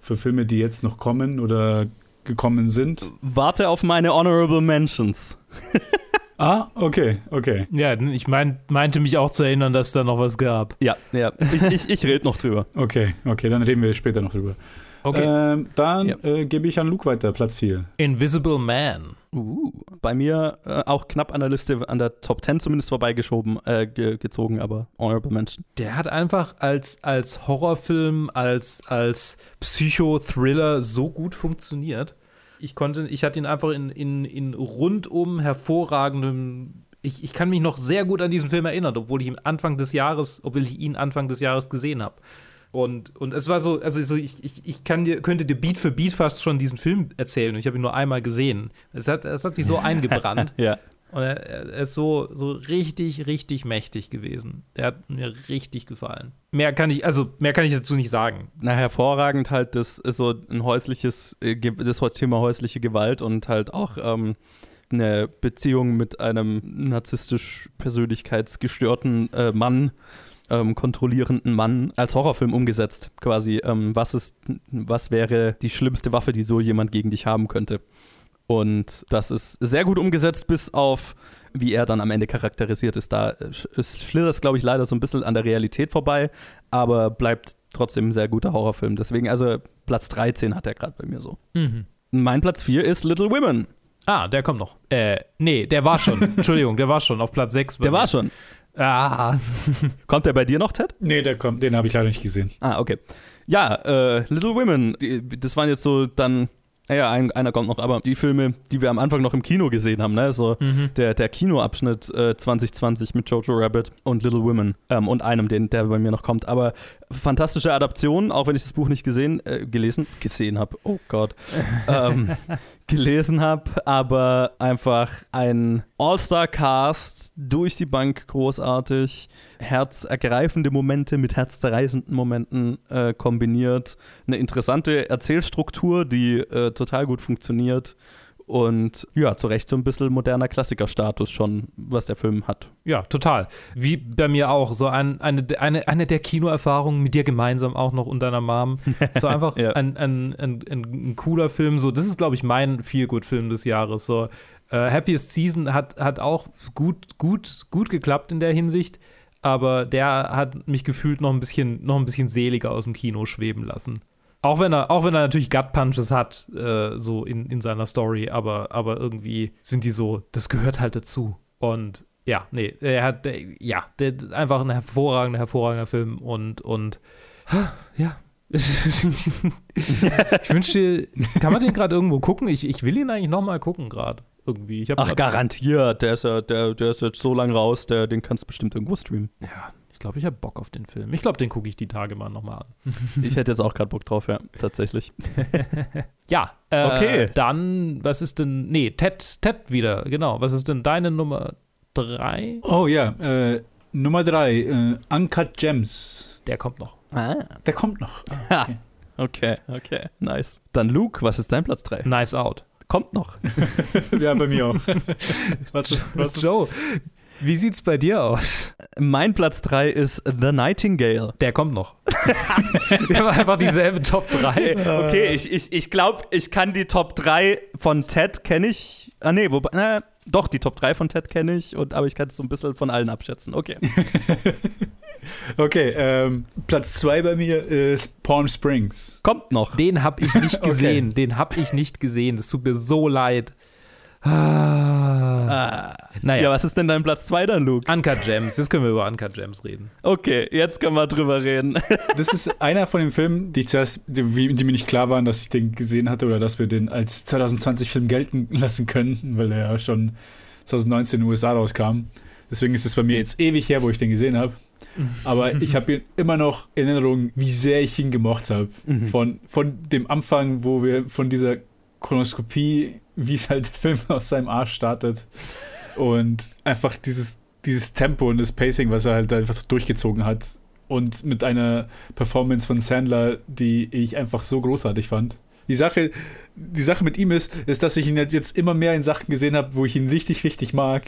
für Filme, die jetzt noch kommen oder gekommen sind. Warte auf meine Honorable Mentions. Ah, okay, okay. Ja, ich mein, meinte mich auch zu erinnern, dass da noch was gab. Ja, ja. Ich, ich, ich rede noch drüber. Okay, okay, dann reden wir später noch drüber. Okay. Ähm, dann Ja. äh, gebe ich an Luke weiter, Platz 4. Invisible Man. Uh, bei mir äh, auch knapp an der Liste, an der Top 10 zumindest vorbeigeschoben, äh, ge gezogen, aber Honorable Mention. Der hat einfach als, als Horrorfilm, als, als Psychothriller so gut funktioniert. Ich konnte, ich hatte ihn einfach in, in, in rundum hervorragendem. Ich, ich kann mich noch sehr gut an diesen Film erinnern, obwohl ich ihn Anfang des Jahres, obwohl ich ihn Anfang des Jahres gesehen habe. Und, und es war so, also so ich, ich, ich kann dir, könnte dir Beat für Beat fast schon diesen Film erzählen. Und ich habe ihn nur einmal gesehen. Es hat, es hat sich so eingebrannt. Ja. Und er, er ist so, so richtig, richtig mächtig gewesen. Der hat mir richtig gefallen. Mehr kann ich, also mehr kann ich dazu nicht sagen. Na, hervorragend halt, das ist so ein häusliches, äh, das Thema häusliche Gewalt und halt auch ähm, eine Beziehung mit einem narzisstisch persönlichkeitsgestörten äh, Mann, ähm, kontrollierenden Mann als Horrorfilm umgesetzt. Quasi, ähm, was ist, was wäre die schlimmste Waffe, die so jemand gegen dich haben könnte? Und das ist sehr gut umgesetzt, bis auf wie er dann am Ende charakterisiert ist. Da schlittert es, glaube ich, leider so ein bisschen an der Realität vorbei, aber bleibt trotzdem ein sehr guter Horrorfilm. Deswegen, also Platz 13 hat er gerade bei mir so. Mein Platz 4 ist Little Women. Ah, der kommt noch. Äh, nee, der war schon. Entschuldigung, der war schon auf Platz 6. Der war schon. Ah, Kommt der bei dir noch, Ted? Nee, der kommt, den habe ich leider nicht gesehen. Ah, okay. Ja, äh, Little Women, die, das waren jetzt so dann, naja, ein, einer kommt noch, aber die Filme, die wir am Anfang noch im Kino gesehen haben, ne, so der, der Kinoabschnitt äh, 2020 mit Jojo Rabbit und Little Women ähm, und einem, den, der bei mir noch kommt, aber fantastische Adaption, auch wenn ich das Buch nicht gesehen, äh, gelesen, gesehen habe, oh Gott, ähm, gelesen habe, aber einfach ein All-Star-Cast durch die Bank großartig, herzergreifende Momente mit herzzerreißenden Momenten äh, kombiniert, eine interessante Erzählstruktur, die äh, total gut funktioniert und ja, zu Recht so ein bisschen moderner Klassikerstatus schon, was der Film hat. ja, total. Wie bei mir auch. So ein, eine, eine, eine der Kinoerfahrungen mit dir gemeinsam auch noch und deiner Mom. So einfach Ja. ein, ein, ein, ein, cooler Film. So, das ist, glaube ich, mein Feel-Good-Film des Jahres. So, äh, Happiest Season hat, hat auch gut, gut, gut geklappt in der Hinsicht. Aber der hat mich gefühlt noch ein bisschen, noch ein bisschen seliger aus dem Kino schweben lassen. Auch wenn er, auch wenn er natürlich Gut Punches hat, äh, so in, in seiner Story, aber, aber irgendwie sind die so, das gehört halt dazu. Und ja, nee, er hat, der, ja, der, einfach ein hervorragender, hervorragender Film und, und ja. ich wünschte, kann man den gerade irgendwo gucken? Ich, ich will ihn eigentlich nochmal gucken gerade. Irgendwie. Ach, garantiert, der ist, ja, der, der ist jetzt so lang raus, der, den kannst du bestimmt irgendwo streamen. Ja, ich glaube, ich habe Bock auf den Film. Ich glaube, den gucke ich die Tage mal nochmal an. Ich hätte jetzt auch gerade Bock drauf, ja, tatsächlich. Ja, äh, Okay. Dann, was ist denn, nee, Ted, Ted wieder, genau. Was ist denn deine Nummer drei? Oh ja, äh, Nummer 3, äh, Uncut Gems. Der kommt noch. Ah, Der kommt noch. okay, okay, nice. Dann Luke, was ist dein Platz 3? Knives Out. Kommt noch. ja, bei mir auch. was ist, was ist, Joe, wie sieht's bei dir aus? Mein Platz 3 ist The Nightingale. Der kommt noch. Wir haben einfach dieselbe Top 3. Okay, ich, ich, ich glaube, ich kann die Top 3 von Ted kenne ich. Ah, nee, wobei, na, doch, die Top 3 von Ted kenne ich, und, aber ich kann es so ein bisschen von allen abschätzen. Okay. okay, ähm, Platz 2 bei mir ist Palm Springs. Kommt noch. Den habe ich nicht gesehen. Den habe ich nicht gesehen. Das tut mir so leid. Ah. Naja, Ja, was ist denn dein Platz 2 dann, Luke? Uncut Gems. Jetzt können wir über Uncut Gems reden. Okay, jetzt können wir drüber reden. Das ist einer von den Filmen, die ich zuerst, die, die mir nicht klar waren, dass ich den gesehen hatte oder dass wir den als 2020-Film gelten lassen können, weil er ja schon 2019 in den USA rauskam. Deswegen ist es bei mir jetzt ewig her, wo ich den gesehen habe. Aber ich habe ihn immer noch in Erinnerung, wie sehr ich ihn gemocht habe. Von, von dem Anfang, wo wir von dieser Kolonoskopie, wie es halt der Film aus seinem Arsch startet. Und einfach dieses, dieses Tempo und das Pacing, was er halt einfach durchgezogen hat. Und mit einer Performance von Sandler, die ich einfach so großartig fand. Die Sache, die Sache mit ihm ist, ist, dass ich ihn jetzt- jetzt immer mehr in Sachen gesehen habe, wo ich ihn richtig, richtig mag.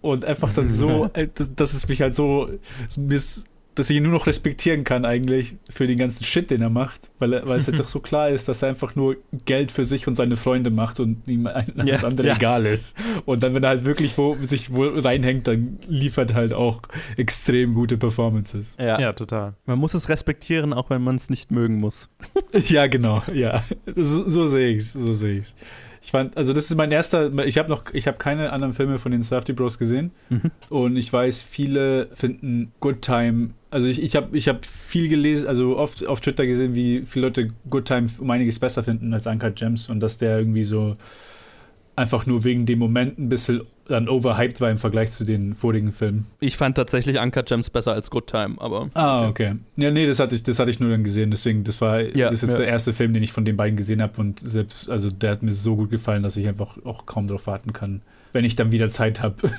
Und einfach dann so, äh, dass- es mich halt so, es- dass ich ihn nur noch respektieren kann eigentlich für den ganzen Shit, den er macht, weil, er, weil es jetzt auch so klar ist, dass er einfach nur Geld für sich und seine Freunde macht und ihm alles Ja, andere ja. egal ist. Und dann, wenn er halt wirklich wo, sich wohl reinhängt, dann liefert halt auch extrem gute Performances. Ja. Ja, total. Man muss es respektieren, auch wenn man es nicht mögen muss. Ja, genau, ja. So, so sehe ich's, so sehe ich's. Ich fand, also das ist mein erster, ich habe noch, ich habe keine anderen Filme von den Safety Bros gesehen Mhm. und ich weiß, viele finden Good Time, also ich, ich habe ich hab viel gelesen, also oft auf Twitter gesehen, wie viele Leute Good Time um einiges besser finden als Uncut Gems und dass der irgendwie so einfach nur wegen dem Moment ein bisschen dann overhyped war im Vergleich zu den vorigen Filmen. Ich fand tatsächlich Uncut Gems besser als Good Time, aber. Ah, okay. Ja, nee, das hatte ich, das hatte ich nur dann gesehen. Deswegen, das war Ja, das ist jetzt ja. der erste Film, den ich von den beiden gesehen habe und selbst, also der hat mir so gut gefallen, dass ich einfach auch kaum darauf warten kann, wenn ich dann wieder Zeit habe,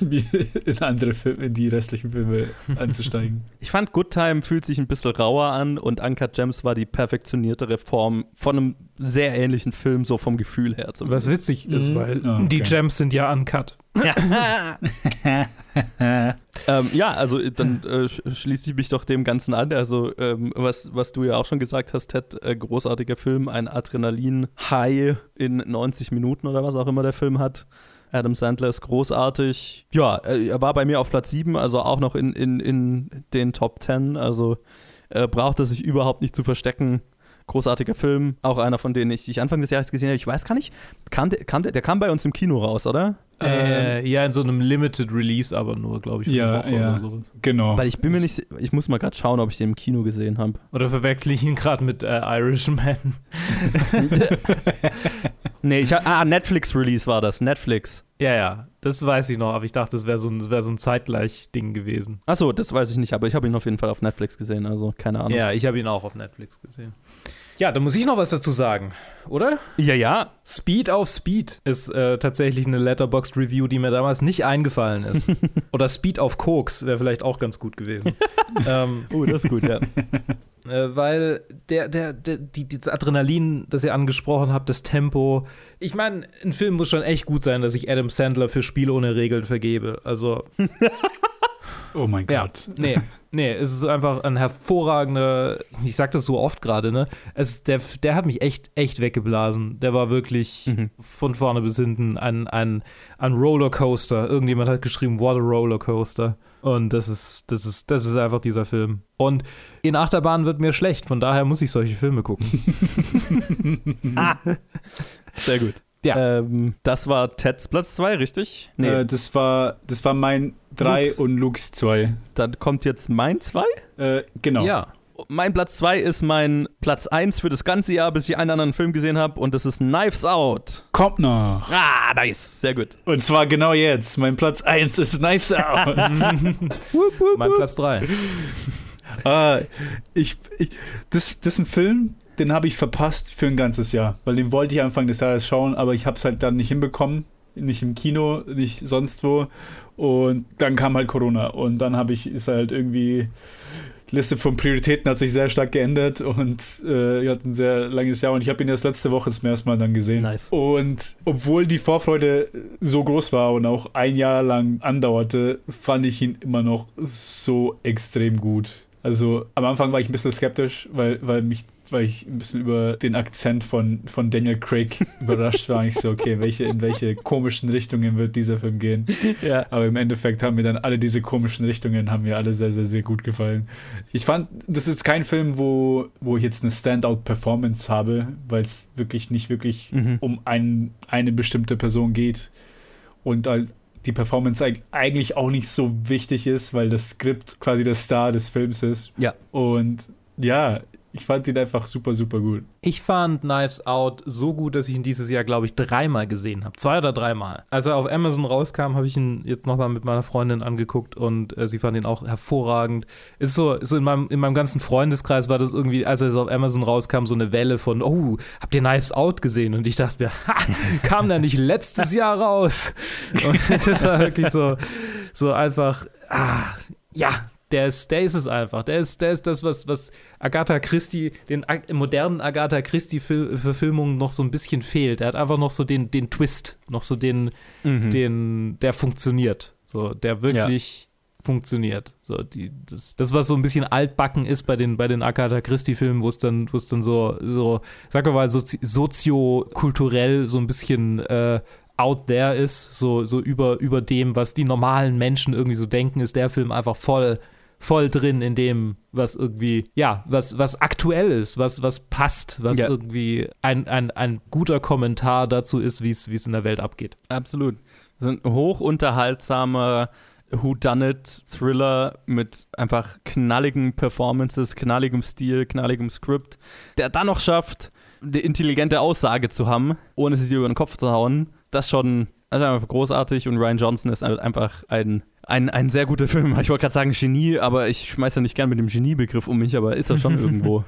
in andere Filme, in die restlichen Filme einzusteigen. Ich fand Good Time fühlt sich ein bisschen rauer an und Uncut Gems war die perfektioniertere Form von einem sehr ähnlichen Film, so vom Gefühl her. Was zumindest. witzig ist, Mhm. weil Ah, okay. die Gems sind ja uncut. ähm, ja, also äh, dann äh, sch- schließe ich mich doch dem Ganzen an. Also, ähm, was, was du ja auch schon gesagt hast, Ted, äh, großartiger Film, ein Adrenalin-High in 90 Minuten oder was auch immer der Film hat. Adam Sandler ist großartig. Ja, äh, er war bei mir auf Platz 7, also auch noch in, in, in den Top 10. Also äh, braucht er sich überhaupt nicht zu verstecken. Großartiger Film, auch einer von denen ich, die ich Anfang des Jahres gesehen habe. Ich weiß gar nicht, kam der, kam der, kam bei uns im Kino raus, oder? Äh, ja, in so einem Limited Release, aber nur, glaube ich, für Ja, Woche ja. oder sowas. Genau. Weil ich bin mir nicht, ich muss mal gerade schauen, ob ich den im Kino gesehen habe. Oder verwechsel ich ihn gerade mit äh, Irishman? Nee, ich, ah, Netflix-Release war das, Netflix. ja, ja, das weiß ich noch, aber ich dachte, das wäre so ein, wär so ein Zeitgleich-Ding gewesen. Achso, das weiß ich nicht, aber ich habe ihn auf jeden Fall auf Netflix gesehen, also keine Ahnung. Ja, ich habe ihn auch auf Netflix gesehen. Ja, da muss ich noch was dazu sagen, oder? ja, ja. Speed auf Speed ist äh, tatsächlich eine Letterboxd Review, die mir damals nicht eingefallen ist. Oder Speed auf Koks wäre vielleicht auch ganz gut gewesen. ähm, Oh, das ist gut, ja. Äh, weil der, der, der, die, dieses Adrenalin, das ihr angesprochen habt, das Tempo. Ich meine, ein Film muss schon echt gut sein, dass ich Adam Sandler für Spiel ohne Regeln vergebe. Also, oh mein ja, Gott. nee, nee, es ist einfach ein hervorragender, ich sag das so oft gerade, ne? Es, der, der hat mich echt, echt weggeblasen. Der war wirklich Mhm. von vorne bis hinten ein, ein, ein Rollercoaster. Irgendjemand hat geschrieben, what a Rollercoaster. Und das ist, das ist, das ist einfach dieser Film. Und in Achterbahn wird mir schlecht, von daher muss ich solche Filme gucken. Sehr gut. Ja. Ähm, das war Teds Platz 2, richtig? Nee, Äh, das war, das war mein 3 Lux. und Lux 2. dann kommt jetzt mein 2. Äh, genau. Ja. Mein Platz 2 ist mein Platz 1 für das ganze Jahr, bis ich einen anderen Film gesehen habe und das ist Knives Out. Kommt noch. Ah, nice. Sehr gut. Und zwar genau jetzt. Mein Platz 1 ist Knives Out. Mein Platz 3. Ah, ich, ich, das, das ist ein Film, den habe ich verpasst für ein ganzes Jahr, weil den wollte ich Anfang des Jahres schauen, aber ich habe es halt dann nicht hinbekommen, nicht im Kino, nicht sonst wo. Und dann kam halt Corona und dann habe ich ist halt irgendwie die Liste von Prioritäten hat sich sehr stark geändert und äh, ich hatte ein sehr langes Jahr und ich habe ihn erst letzte Woche zum ersten Mal dann gesehen. Nice. Und obwohl die Vorfreude so groß war und auch ein Jahr lang andauerte, fand ich ihn immer noch so extrem gut. Also am Anfang war ich ein bisschen skeptisch, weil, weil mich weil ich ein bisschen über den Akzent von, von Daniel Craig überrascht war. Ich so, okay, welche, in welche komischen Richtungen wird dieser Film gehen? Ja. Aber im Endeffekt haben mir dann alle diese komischen Richtungen haben mir alle sehr, sehr, sehr gut gefallen. Ich fand, das ist kein Film, wo, wo ich jetzt eine Standout-Performance habe, weil es wirklich nicht wirklich Mhm. um ein, eine bestimmte Person geht und halt die Performance eig- eigentlich auch nicht so wichtig ist, weil das Skript quasi der Star des Films ist. Ja. Und ja, ich fand ihn einfach super, super gut. Ich fand Knives Out so gut, dass ich ihn dieses Jahr, glaube ich, dreimal gesehen habe. Zwei oder dreimal. Als er auf Amazon rauskam, habe ich ihn jetzt nochmal mit meiner Freundin angeguckt und äh, sie fand ihn auch hervorragend. Ist so, so in, meinem, in meinem ganzen Freundeskreis war das irgendwie, als er so auf Amazon rauskam, so eine Welle von, oh, habt ihr Knives Out gesehen? Und ich dachte mir, ha, kam der nicht letztes Jahr raus? Und das war wirklich so, so einfach, ah, ja, der ist, der ist es einfach. Der ist, der ist das, was, was Agatha Christie, den modernen Agatha Christie-Verfilmungen noch so ein bisschen fehlt. Er hat einfach noch so den, den Twist, noch so den, Mhm. den, der funktioniert. So, der wirklich funktioniert. So, die, das, das, was so ein bisschen altbacken ist bei den, bei den Agatha Christie-Filmen, wo es dann, wo es dann so, so, sag mal, sozi soziokulturell so ein bisschen äh, out there ist, so, so über, über dem, was die normalen Menschen irgendwie so denken, ist der Film einfach voll, voll drin in dem, was irgendwie, ja, was, was aktuell ist, was, was passt, was Ja. irgendwie ein, ein, ein guter Kommentar dazu ist, wie es in der Welt abgeht. Absolut. Das ist ein hoch unterhaltsamer Whodunit-Thriller mit einfach knalligen Performances, knalligem Stil, knalligem Skript, der dann noch schafft, eine intelligente Aussage zu haben, ohne sie dir über den Kopf zu hauen. Das schon, also einfach großartig und Ryan Johnson ist halt einfach ein, ein, ein sehr guter Film. Ich wollte gerade sagen Genie, aber ich schmeiße ja nicht gern mit dem Geniebegriff um mich, aber ist er schon irgendwo.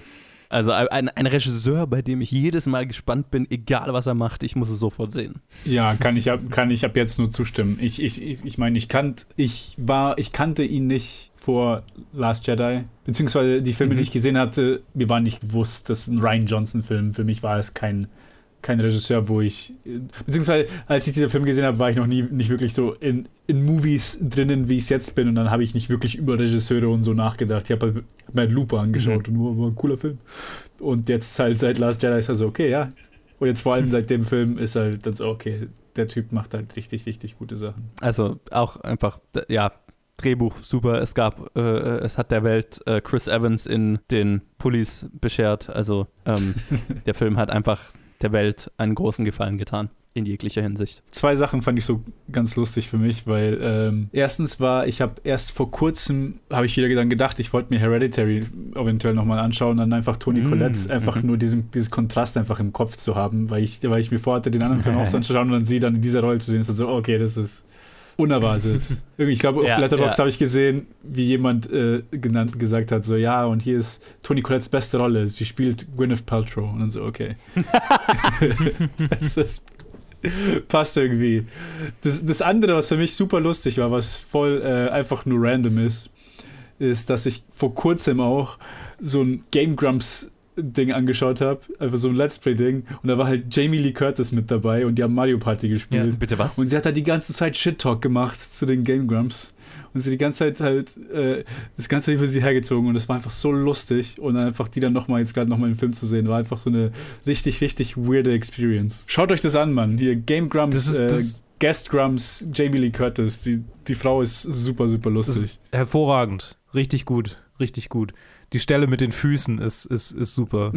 Also ein, ein Regisseur, bei dem ich jedes Mal gespannt bin, egal was er macht, ich muss es sofort sehen. Ja, kann ich, ab- kann ich ab jetzt nur zustimmen. Ich, ich, ich, ich meine, ich kannt, ich war, ich kannte ihn nicht vor Last Jedi, beziehungsweise die Filme, Mhm. die ich gesehen hatte, mir war nicht bewusst, dass ein Ryan Johnson-Film. Für mich war es kein, kein Regisseur, wo ich, beziehungsweise als ich diesen Film gesehen habe, war ich noch nie nicht wirklich so in, in Movies drinnen, wie ich es jetzt bin, und dann habe ich nicht wirklich über Regisseure und so nachgedacht. Ich habe halt, hab mir halt Looper angeschaut und nur war ein cooler Film. Und jetzt halt seit Last Jedi ist er so, okay, ja, und jetzt vor allem seit dem Film ist halt dann so, okay, der Typ macht halt richtig, richtig gute Sachen. Also auch einfach, ja, Drehbuch super. Es gab, äh, es hat der Welt äh, Chris Evans in den Pullis beschert. Also ähm, der Film hat einfach der Welt einen großen Gefallen getan. In jeglicher Hinsicht. Zwei Sachen fand ich so ganz lustig für mich, weil ähm, erstens war, ich habe erst vor kurzem, habe ich wieder dann gedacht, ich wollte mir Hereditary eventuell nochmal anschauen und dann einfach Toni Mm, Collette, einfach mhm. nur diesen, dieses Kontrast einfach im Kopf zu haben, weil ich, weil ich mir vorhatte, den anderen Film auch anzuschauen und dann sie dann in dieser Rolle zu sehen, ist dann so, okay, das ist unerwartet. Irgendwie, ich glaube, auf Ja, Letterboxd ja. habe ich gesehen, wie jemand äh, genannt, gesagt hat, so, ja, und hier ist Toni Collettes beste Rolle, sie spielt Gwyneth Paltrow. Und dann so, okay. das ist, passt irgendwie. Das, das andere, was für mich super lustig war, was voll äh, einfach nur random ist, ist, dass ich vor kurzem auch so ein Game Grumps Ding angeschaut habe, einfach so ein Let's Play Ding und da war halt Jamie Lee Curtis mit dabei und die haben Mario Party gespielt. bitte was? Und sie hat halt die ganze Zeit Shit-Talk gemacht zu den Game Grumps. Und sie die ganze Zeit halt äh, das Ganze für sie hergezogen und das war einfach so lustig. Und einfach die dann nochmal, jetzt gerade nochmal im Film zu sehen, war einfach so eine richtig, richtig weirde Experience. Schaut euch das an, Mann. Hier Game Grumps, Das ist- äh, das- Guest Grumps, Jamie Lee Curtis. Die, die Frau ist super, super lustig. ist hervorragend. Richtig gut. Richtig gut. Die Stelle mit den Füßen ist, ist, ist super.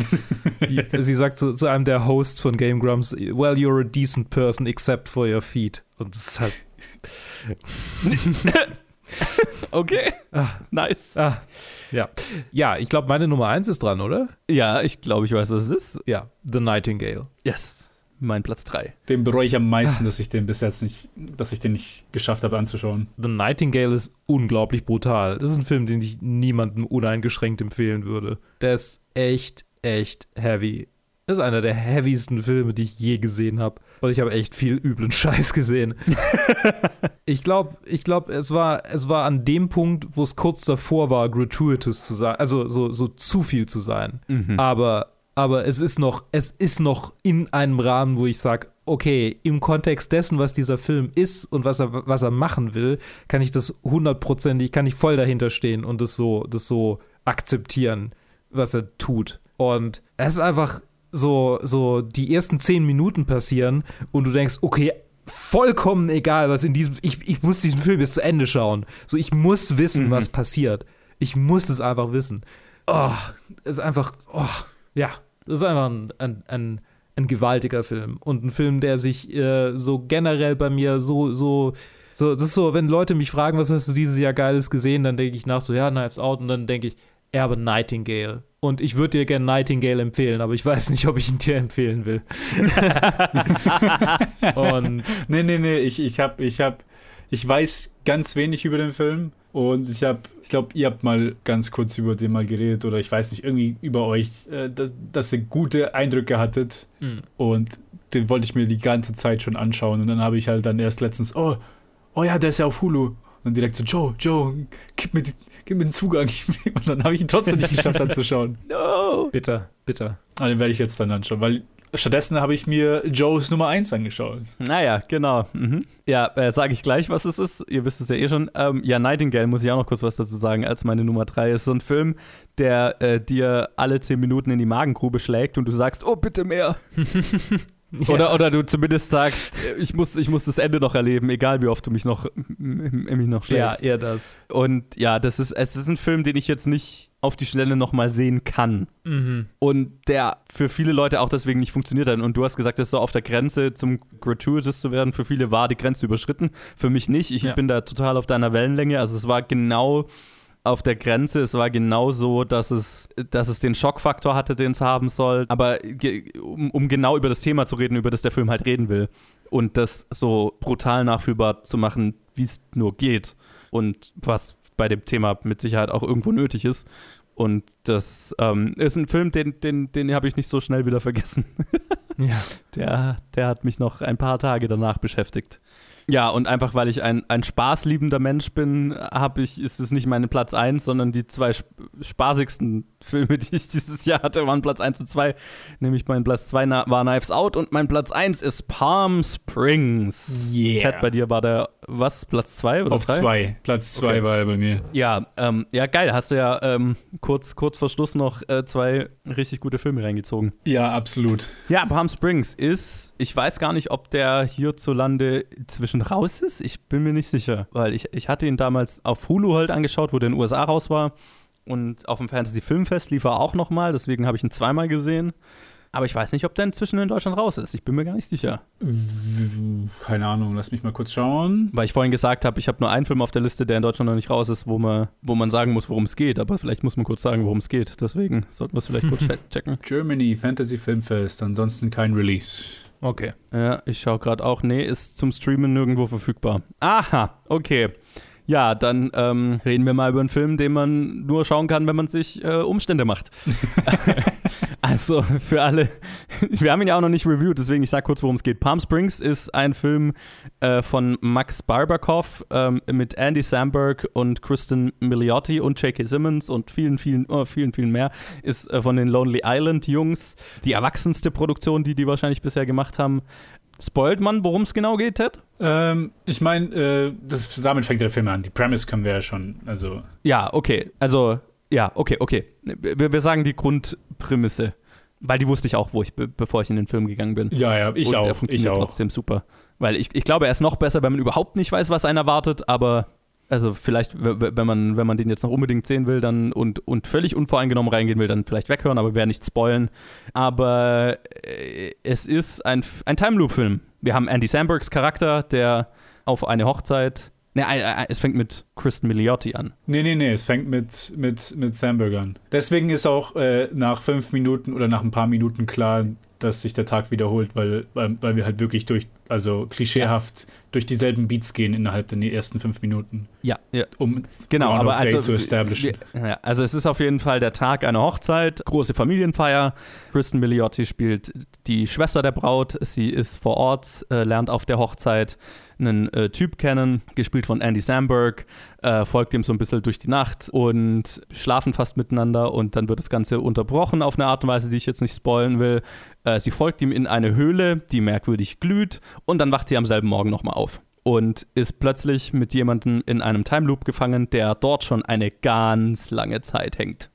Sie sagt zu, zu einem der Hosts von Game Grumps, well, you're a decent person except for your feet. Und das ist halt, Okay. Ah. Nice. ah, ja. Ja, ich glaube, meine Nummer eins ist dran, oder? Ja, ich glaube, ich weiß, was es ist. Ja, The Nightingale. Yes. Mein Platz 3. Den bereue ich am meisten, dass ich den bis jetzt nicht, dass ich den nicht geschafft habe anzuschauen. The Nightingale ist unglaublich brutal. Das ist ein Film, den ich niemandem uneingeschränkt empfehlen würde. Der ist echt, echt heavy. Das ist einer der heaviesten Filme, die ich je gesehen habe. Und ich habe echt viel üblen Scheiß gesehen. ich glaube, ich glaub, es, war, es war an dem Punkt, wo es kurz davor war, gratuitous zu sein. Also so, so zu viel zu sein. Mhm. Aber, aber es ist noch, es ist noch in einem Rahmen, wo ich sage, okay, im Kontext dessen, was dieser Film ist und was er, was er machen will, kann ich das hundertprozentig, kann ich voll dahinter stehen und das so, das so akzeptieren, was er tut. Und es ist einfach so, so die ersten zehn Minuten passieren und du denkst, okay, vollkommen egal, was in diesem, ich, ich muss diesen Film bis zu Ende schauen. So, ich muss wissen, Mhm. was passiert. Ich muss es einfach wissen. Oh, es ist einfach, oh, ja, das ist einfach ein, ein, ein, ein gewaltiger Film. Und ein Film, der sich äh, so generell bei mir so, so, so, das ist so, wenn Leute mich fragen, was hast du dieses Jahr Geiles gesehen, dann denke ich nach so, ja, Knives Out, und dann denke ich, Erbe Nightingale. Und ich würde dir gerne Nightingale empfehlen, aber ich weiß nicht, ob ich ihn dir empfehlen will. und Nee, nee, nee, ich, ich hab, ich hab, ich weiß ganz wenig über den Film und ich hab, ich glaube, ihr habt mal ganz kurz über den mal geredet oder ich weiß nicht, irgendwie über euch, äh, dass, dass ihr gute Eindrücke hattet mh, und den wollte ich mir die ganze Zeit schon anschauen und dann habe ich halt dann erst letztens, oh, oh ja, der ist ja auf Hulu. Und direkt so, Joe, Joe, gib mir, die, gib mir den Zugang. Und dann habe ich ihn trotzdem nicht geschafft anzuschauen. No. bitter, bitter. Aber den werde ich jetzt dann anschauen, weil Stattdessen habe ich mir Joes Nummer 1 angeschaut. Naja, genau. Mhm. Ja, äh, sage ich gleich, was es ist. Ihr wisst es ja eh schon. Ähm, ja, Nightingale muss ich auch noch kurz was dazu sagen, als meine Nummer 3 ist. So ein Film, der äh, dir alle 10 Minuten in die Magengrube schlägt und du sagst, oh, bitte mehr. Oder, oder du zumindest sagst, ich muss, ich muss das Ende noch erleben, egal wie oft du mich noch, mich noch Ja, schlägst. eher das. Und ja, das ist, es ist ein Film, den ich jetzt nicht auf die Schnelle nochmal sehen kann. Mhm. Und der für viele Leute auch deswegen nicht funktioniert hat. Und du hast gesagt, das ist so auf der Grenze zum Gratuitous zu werden. Für viele war die Grenze überschritten. Für mich nicht. Ich Ja. bin da total auf deiner Wellenlänge. Also es war genau auf der Grenze. Es war genau so, dass es, dass es den Schockfaktor hatte, den es haben soll. Aber um, um genau über das Thema zu reden, über das der Film halt reden will. Und das so brutal nachfühlbar zu machen, wie es nur geht. Und was bei dem Thema mit Sicherheit auch irgendwo nötig ist. Und das ähm, ist ein Film, den, den, den habe ich nicht so schnell wieder vergessen. Ja. Der, der hat mich noch ein paar Tage danach beschäftigt. Ja, und einfach weil ich ein, ein spaßliebender Mensch bin, habe ich, ist es nicht meine Platz 1, sondern die zwei sp spaßigsten Filme, die ich dieses Jahr hatte, waren Platz 1 und 2. Nämlich mein Platz 2 na- war Knives Out und mein Platz 1 ist Palm Springs. Yeah. Ted, bei dir war der, was, Platz 2 oder Auf drei? zwei. Platz zwei Okay. war er bei mir. Ja, ähm, ja, geil. Hast du ja ähm, kurz, kurz vor Schluss noch äh, zwei richtig gute Filme reingezogen. Ja, absolut. Ja, Palm Springs ist, ich weiß gar nicht, ob der hierzulande zwischen raus ist. Ich bin mir nicht sicher, weil ich, ich hatte ihn damals auf Hulu halt angeschaut, wo der in den USA raus war. Und auf dem Fantasy Filmfest lief er auch nochmal, deswegen habe ich ihn zweimal gesehen. Aber ich weiß nicht, ob der inzwischen in Deutschland raus ist. Ich bin mir gar nicht sicher. Keine Ahnung, lass mich mal kurz schauen. Weil ich vorhin gesagt habe, ich habe nur einen Film auf der Liste, der in Deutschland noch nicht raus ist, wo man, wo man sagen muss, worum es geht. Aber vielleicht muss man kurz sagen, worum es geht. Deswegen sollten wir es vielleicht kurz che- checken. Germany Fantasy Filmfest, ansonsten kein Release. Okay. Ja, ich schaue gerade auch. Nee, ist zum Streamen nirgendwo verfügbar. Aha, okay. Ja, dann ähm, reden wir mal über einen Film, den man nur schauen kann, wenn man sich äh, Umstände macht. also für alle, wir haben ihn ja auch noch nicht reviewed, deswegen ich sage kurz, worum es geht. Palm Springs ist ein Film äh, von Max Barbakoff ähm, mit Andy Samberg und Kristen Milioti und J.K. Simmons und vielen, vielen, oh, vielen, vielen mehr. Ist äh, von den Lonely Island Jungs die erwachsenste Produktion, die die wahrscheinlich bisher gemacht haben. Spoilt man, worum es genau geht, Ted? Ähm, ich meine, äh, das- damit fängt der Film an. Die Premise können wir ja schon, also Ja, okay. Also, ja, okay, okay. Wir, wir sagen die Grundprämisse. Weil die wusste ich auch, wo ich, be bevor ich in den Film gegangen bin. ja, ja, ich Und auch. er Ich funktioniert auch. trotzdem super. Weil ich, ich glaube, er ist noch besser, wenn man überhaupt nicht weiß, was einen erwartet, aber also vielleicht, wenn man, wenn man den jetzt noch unbedingt sehen will dann und, und völlig unvoreingenommen reingehen will, dann vielleicht weghören, aber wir nicht spoilen. Aber äh, es ist ein, ein Time Loop-Film. Wir haben Andy Sambergs Charakter, der auf eine Hochzeit. Ne, es fängt mit Kristen Milioti an. Nee, nee, nee, es fängt mit, mit, mit Samberg an. Deswegen ist auch äh, nach fünf Minuten oder nach ein paar Minuten klar, dass sich der Tag wiederholt, weil, weil, weil wir halt wirklich durch, also klischeehaft durch dieselben Beats gehen innerhalb der ersten fünf Minuten, Ja, ja. um Genau, aber Day also, zu establishen. ja, also es ist auf jeden Fall der Tag einer Hochzeit, große Familienfeier. Kristen Milioti spielt die Schwester der Braut. Sie ist vor Ort, äh, lernt auf der Hochzeit einen äh, Typ kennen, gespielt von Andy Samberg, äh, folgt ihm so ein bisschen durch die Nacht und schlafen fast miteinander und dann wird das Ganze unterbrochen auf eine Art und Weise, die ich jetzt nicht spoilen will. Äh, sie folgt ihm in eine Höhle, die merkwürdig glüht und dann wacht sie am selben Morgen nochmal auf und ist plötzlich mit jemandem in einem Time Loop gefangen, der dort schon eine ganz lange Zeit hängt.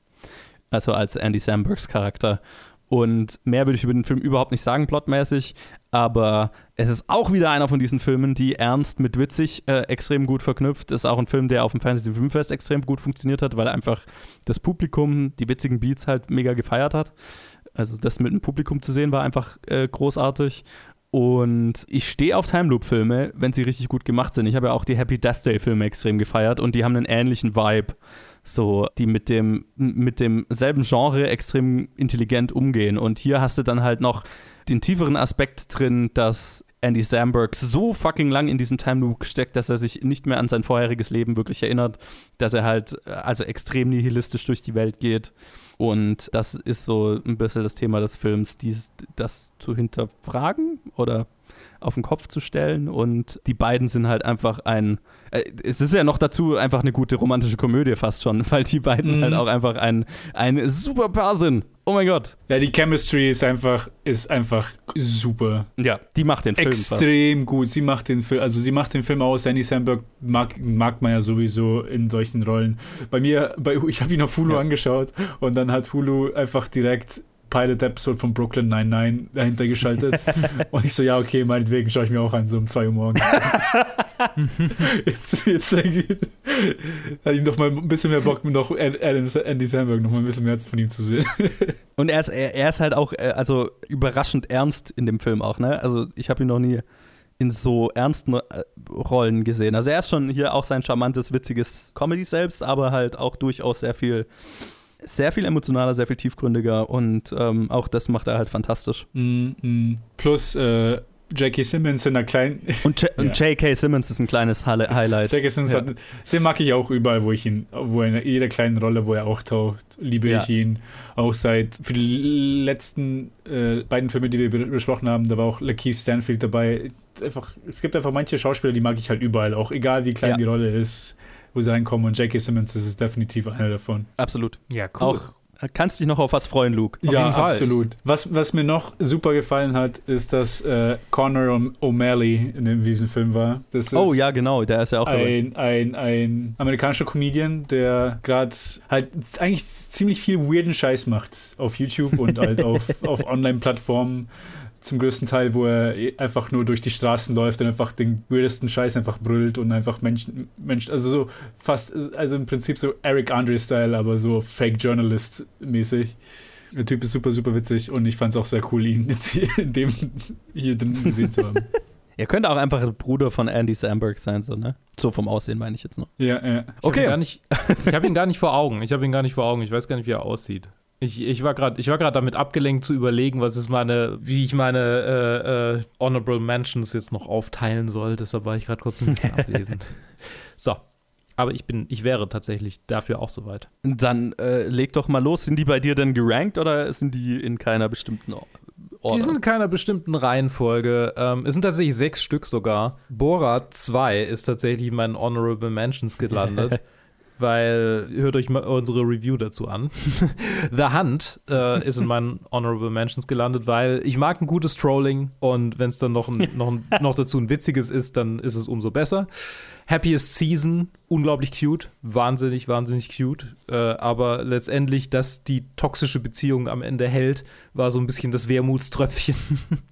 Also als Andy Sambergs Charakter. Und mehr würde ich über den Film überhaupt nicht sagen, plotmäßig. Aber es ist auch wieder einer von diesen Filmen, die ernst mit witzig äh, extrem gut verknüpft. Ist auch ein Film, der auf dem Fantasy Filmfest extrem gut funktioniert hat, weil einfach das Publikum die witzigen Beats halt mega gefeiert hat. Also das mit dem Publikum zu sehen war einfach äh, großartig. Und ich stehe auf Time Loop Filme, wenn sie richtig gut gemacht sind. Ich habe ja auch die Happy Death Day Filme extrem gefeiert und die haben einen ähnlichen Vibe, so die mit dem mit demselben Genre extrem intelligent umgehen. Und hier hast du dann halt noch den tieferen Aspekt drin, dass Andy Samberg so fucking lang in diesem Time Loop steckt, dass er sich nicht mehr an sein vorheriges Leben wirklich erinnert, dass er halt äh, also extrem nihilistisch durch die Welt geht. Und das ist so ein bisschen das Thema des Films, dies, das zu hinterfragen oder auf den Kopf zu stellen. Und die beiden sind halt einfach ein. Äh, es ist ja noch dazu einfach eine gute romantische Komödie fast schon, weil die beiden Mhm. halt auch einfach ein, ein super Paar sind. Oh mein Gott. Ja, die Chemistry ist einfach, ist einfach super. Ja, die macht den Film fast. Extrem gut. Sie macht den Film, also sie macht den Film aus. Andy Samberg mag, mag man ja sowieso in solchen Rollen. Bei mir, bei, ich habe ihn auf Hulu Ja. angeschaut und dann hat Hulu einfach direkt Pilot Episode von Brooklyn 99 dahinter geschaltet. und ich so, ja, okay, meinetwegen schaue ich mir auch an, so um 2 Uhr morgens. jetzt jetzt hat ihm doch mal ein bisschen mehr Bock, noch Adam, Andy Samberg noch mal ein bisschen mehr von ihm zu sehen. Und er ist, er, er ist halt auch äh, also überraschend ernst in dem Film auch, ne? Also ich habe ihn noch nie in so ernsten äh, Rollen gesehen. Also er ist schon hier auch sein charmantes, witziges Comedy selbst, aber halt auch durchaus sehr viel, sehr viel emotionaler, sehr viel tiefgründiger und ähm, auch das macht er halt fantastisch. Mm, mm. Plus äh, Jackie Simmons in einer kleinen. Und, J- Ja. J.K. Simmons ist ein kleines Highli- Highlight. Jackie Simmons Ja. hat, den mag ich auch überall, wo ich ihn, wo er in jeder kleinen Rolle, wo er auch taucht, liebe Ja. ich ihn. Auch seit für die letzten äh, beiden Filme, die wir be- besprochen haben, da war auch Lakeith Stanfield dabei. Einfach, es gibt einfach manche Schauspieler, die mag ich halt überall, auch egal wie klein Ja. die Rolle ist, wo sie reinkommen. Und Jackie Simmons das ist definitiv einer davon. Absolut. Ja, Auch äh, kannst dich noch auf was freuen, Luke. Auf ja, jeden Fall. absolut. Was, was mir noch super gefallen hat, ist, dass äh, Conor O'Malley in dem- diesem Film war. Das ist Oh ja, genau, der ist ja auch ein, ein, ein amerikanischer Comedian, der gerade halt eigentlich ziemlich viel weirden Scheiß macht auf YouTube und halt auf, auf Online-Plattformen. Zum größten Teil, wo er eh einfach nur durch die Straßen läuft und einfach den weirdesten Scheiß einfach brüllt und einfach Menschen, Menschen also so fast, also im Prinzip so Eric Andre-Style, aber so Fake Journalist-mäßig. Der Typ ist super, super witzig und ich fand es auch sehr cool, ihn jetzt hier in dem hier drin gesehen zu haben. Er könnte auch einfach ein Bruder von Andy Samberg sein, so, ne? So vom Aussehen meine ich jetzt noch. Ja, ja. Ich Okay. Hab ihn gar nicht, ich habe ihn gar nicht vor Augen. Ich habe ihn gar nicht vor Augen. Ich weiß gar nicht, wie er aussieht. Ich, ich war gerade damit abgelenkt zu überlegen, was ist meine, wie ich meine äh, äh, Honorable Mentions jetzt noch aufteilen soll. Deshalb war ich gerade kurz ein bisschen abwesend. So. Aber ich bin, ich wäre tatsächlich dafür auch soweit. Dann äh, leg doch mal los. Sind die bei dir denn gerankt oder sind die in keiner bestimmten Or- Order? Die sind in keiner bestimmten Reihenfolge. Ähm, es sind tatsächlich sechs Stück sogar. Borat 2 ist tatsächlich in meinen Honorable Mentions gelandet. weil, hört euch mal unsere Review dazu an. The Hunt äh, ist in meinen Honorable Mentions gelandet, weil ich mag ein gutes Trolling und wenn es dann noch, ein, noch, ein, noch dazu ein witziges ist, dann ist es umso besser. Happiest Season, unglaublich cute, wahnsinnig, wahnsinnig cute. Äh, aber letztendlich, dass die toxische Beziehung am Ende hält, war so ein bisschen das Wermutströpfchen.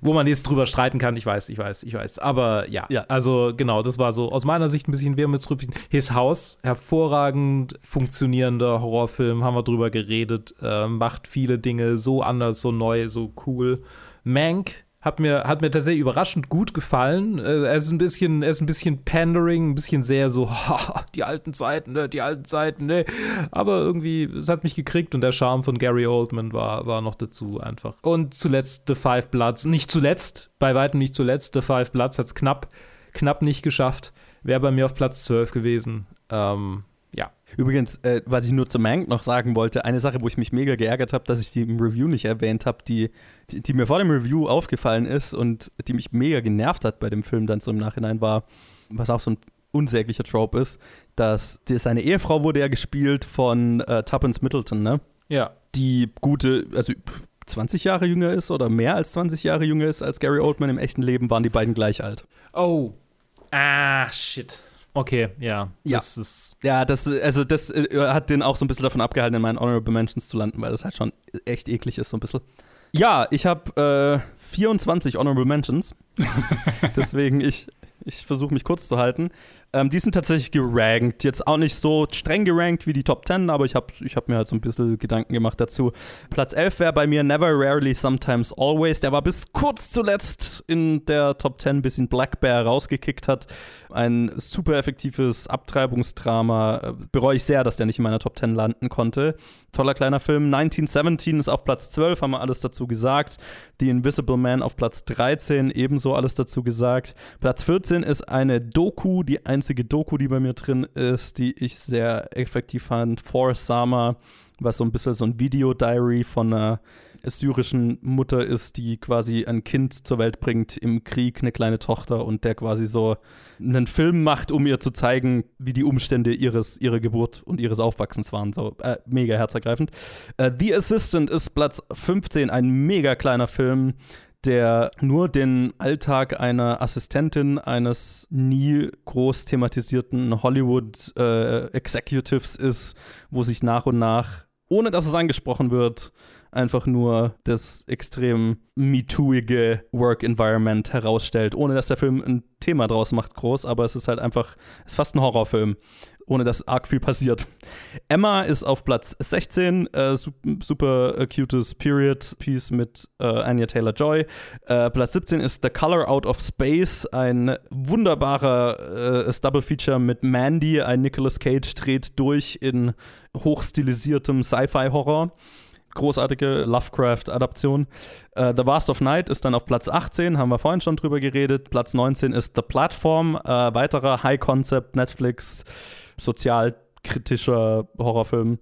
Wo man jetzt drüber streiten kann, ich weiß, ich weiß, ich weiß. Aber ja, Ja. also genau, das war so aus meiner Sicht ein bisschen Wermutströpfchen. His House, hervorragend funktionierender Horrorfilm, haben wir drüber geredet, äh, macht viele Dinge so anders, so neu, so cool. Mank hat mir, hat mir tatsächlich überraschend gut gefallen. Äh, er ist ein bisschen, er ist ein bisschen pandering, ein bisschen sehr so, die alten Zeiten, ne, die alten Zeiten, ne. Aber irgendwie, es hat mich gekriegt und der Charme von Gary Oldman war, war noch dazu einfach. Und zuletzt The Five Bloods. Nicht zuletzt, bei weitem nicht zuletzt. The Five Bloods hat es knapp, knapp nicht geschafft. Wäre bei mir auf Platz 12 gewesen. Ähm. Übrigens, äh, was ich nur zu Mank noch sagen wollte, eine Sache, wo ich mich mega geärgert habe, dass ich die im Review nicht erwähnt habe, die, die, die mir vor dem Review aufgefallen ist und die mich mega genervt hat bei dem Film dann so im Nachhinein war, was auch so ein unsäglicher Trope ist, dass die, seine Ehefrau wurde ja gespielt von äh, Tuppence Middleton, ne? Ja. Die gute, also 20 Jahre jünger ist oder mehr als 20 Jahre jünger ist als Gary Oldman im echten Leben, waren die beiden gleich alt. Oh. Ah, shit. Okay, ja. Ja. Das ist. Ja, das, also das äh, hat den auch so ein bisschen davon abgehalten, in meinen Honorable Mentions zu landen, weil das halt schon echt eklig ist, so ein bisschen. Ja, ich habe äh, 24 Honorable Mentions. Deswegen, ich, ich versuche mich kurz zu halten. Ähm, die sind tatsächlich gerankt. Jetzt auch nicht so streng gerankt wie die Top 10, aber ich habe ich hab mir halt so ein bisschen Gedanken gemacht dazu. Platz 11 wäre bei mir Never, Rarely, Sometimes, Always. Der war bis kurz zuletzt in der Top 10, bis ihn Black Bear rausgekickt hat. Ein super effektives Abtreibungsdrama. Äh, Bereue ich sehr, dass der nicht in meiner Top 10 landen konnte. Toller kleiner Film. 1917 ist auf Platz 12, haben wir alles dazu gesagt. The Invisible Man auf Platz 13, ebenso alles dazu gesagt. Platz 14 ist eine Doku, die einzige Doku, die bei mir drin ist, die ich sehr effektiv fand. For Sama, was so ein bisschen so ein Video-Diary von einer syrischen Mutter ist, die quasi ein Kind zur Welt bringt im Krieg, eine kleine Tochter und der quasi so einen Film macht, um ihr zu zeigen, wie die Umstände ihres, ihrer Geburt und ihres Aufwachsens waren. So äh, mega herzergreifend. Äh, The Assistant ist Platz 15, ein mega kleiner Film, der nur den Alltag einer Assistentin eines nie groß thematisierten Hollywood-Executives äh, ist, wo sich nach und nach, ohne dass es angesprochen wird, einfach nur das extrem MeTooige Work-Environment herausstellt, ohne dass der Film ein Thema draus macht, groß, aber es ist halt einfach, es ist fast ein Horrorfilm ohne dass arg viel passiert. Emma ist auf Platz 16, äh, super äh, cutes Period-Piece mit äh, Anya Taylor-Joy. Äh, Platz 17 ist The Color Out of Space, ein wunderbarer äh, Double-Feature mit Mandy. Ein Nicolas Cage dreht durch in hochstilisiertem Sci-Fi-Horror großartige Lovecraft-Adaption. Uh, The Vast of Night ist dann auf Platz 18, haben wir vorhin schon drüber geredet. Platz 19 ist The Platform, uh, weiterer High-Concept Netflix sozialkritischer Horrorfilm.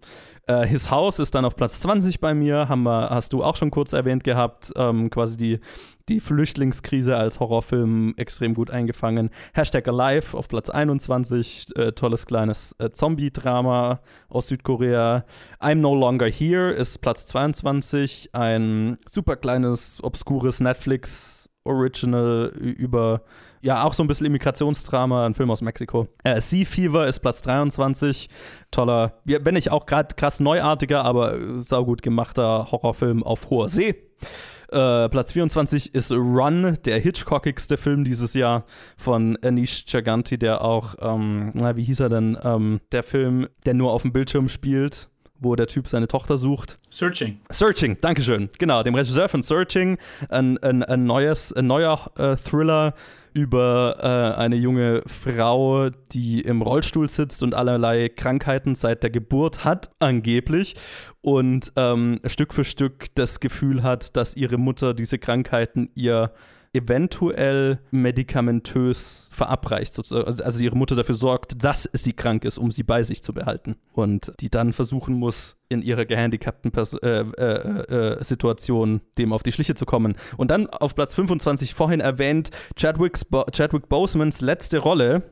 Äh, His House ist dann auf Platz 20 bei mir, haben wir, hast du auch schon kurz erwähnt gehabt, ähm, quasi die, die Flüchtlingskrise als Horrorfilm extrem gut eingefangen. Hashtag Alive auf Platz 21, äh, tolles kleines äh, Zombie-Drama aus Südkorea. I'm No Longer Here ist Platz 22, ein super kleines, obskures Netflix- Original über, ja, auch so ein bisschen Immigrationsdrama, ein Film aus Mexiko. Äh, sea Fever ist Platz 23. Toller, wenn nicht auch gerade krass neuartiger, aber saugut gemachter Horrorfilm auf hoher See. Äh, Platz 24 ist Run, der Hitchcockigste Film dieses Jahr von Anish Chaganti, der auch, ähm, na, wie hieß er denn, ähm, der Film, der nur auf dem Bildschirm spielt wo der Typ seine Tochter sucht. Searching. Searching, Dankeschön. Genau, dem Regisseur von Searching, ein, ein, ein, neues, ein neuer äh, Thriller über äh, eine junge Frau, die im Rollstuhl sitzt und allerlei Krankheiten seit der Geburt hat, angeblich, und ähm, Stück für Stück das Gefühl hat, dass ihre Mutter diese Krankheiten ihr eventuell medikamentös verabreicht, sozusagen. also ihre Mutter dafür sorgt, dass sie krank ist, um sie bei sich zu behalten. Und die dann versuchen muss, in ihrer gehandicapten Pers äh, äh, äh, Situation dem auf die Schliche zu kommen. Und dann auf Platz 25 vorhin erwähnt, Chadwick, Bo Chadwick Bosemans letzte Rolle,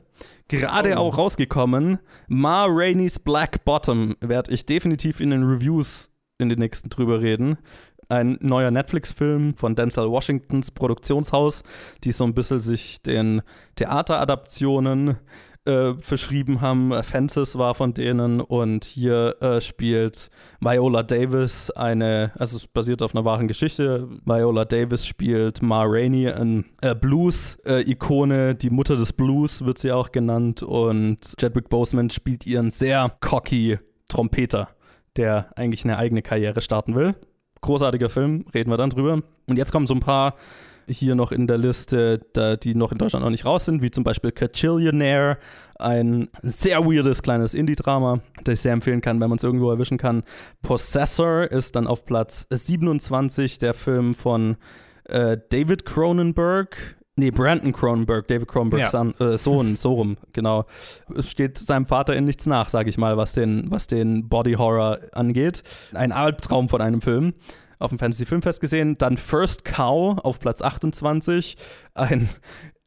gerade oh. auch rausgekommen, Ma Rainey's Black Bottom, werde ich definitiv in den Reviews in den nächsten drüber reden ein neuer Netflix-Film von Denzel Washingtons Produktionshaus, die so ein bisschen sich den Theateradaptionen äh, verschrieben haben. Fences war von denen und hier äh, spielt Viola Davis eine, also es basiert auf einer wahren Geschichte. Viola Davis spielt Ma Rainey, ein äh, Blues-Ikone, die Mutter des Blues wird sie auch genannt und Chadwick Boseman spielt ihren sehr cocky Trompeter, der eigentlich eine eigene Karriere starten will. Großartiger Film, reden wir dann drüber. Und jetzt kommen so ein paar hier noch in der Liste, da, die noch in Deutschland noch nicht raus sind, wie zum Beispiel Cachillionaire, ein sehr weirdes kleines Indie-Drama, das ich sehr empfehlen kann, wenn man es irgendwo erwischen kann. Possessor ist dann auf Platz 27, der Film von äh, David Cronenberg, Nee, Brandon Cronenberg, David Cronenbergs ja. äh, Sohn, so rum, genau. Es steht seinem Vater in nichts nach, sage ich mal, was den, was den Body Horror angeht. Ein Albtraum von einem Film auf dem Fantasy Filmfest gesehen. Dann First Cow auf Platz 28. Ein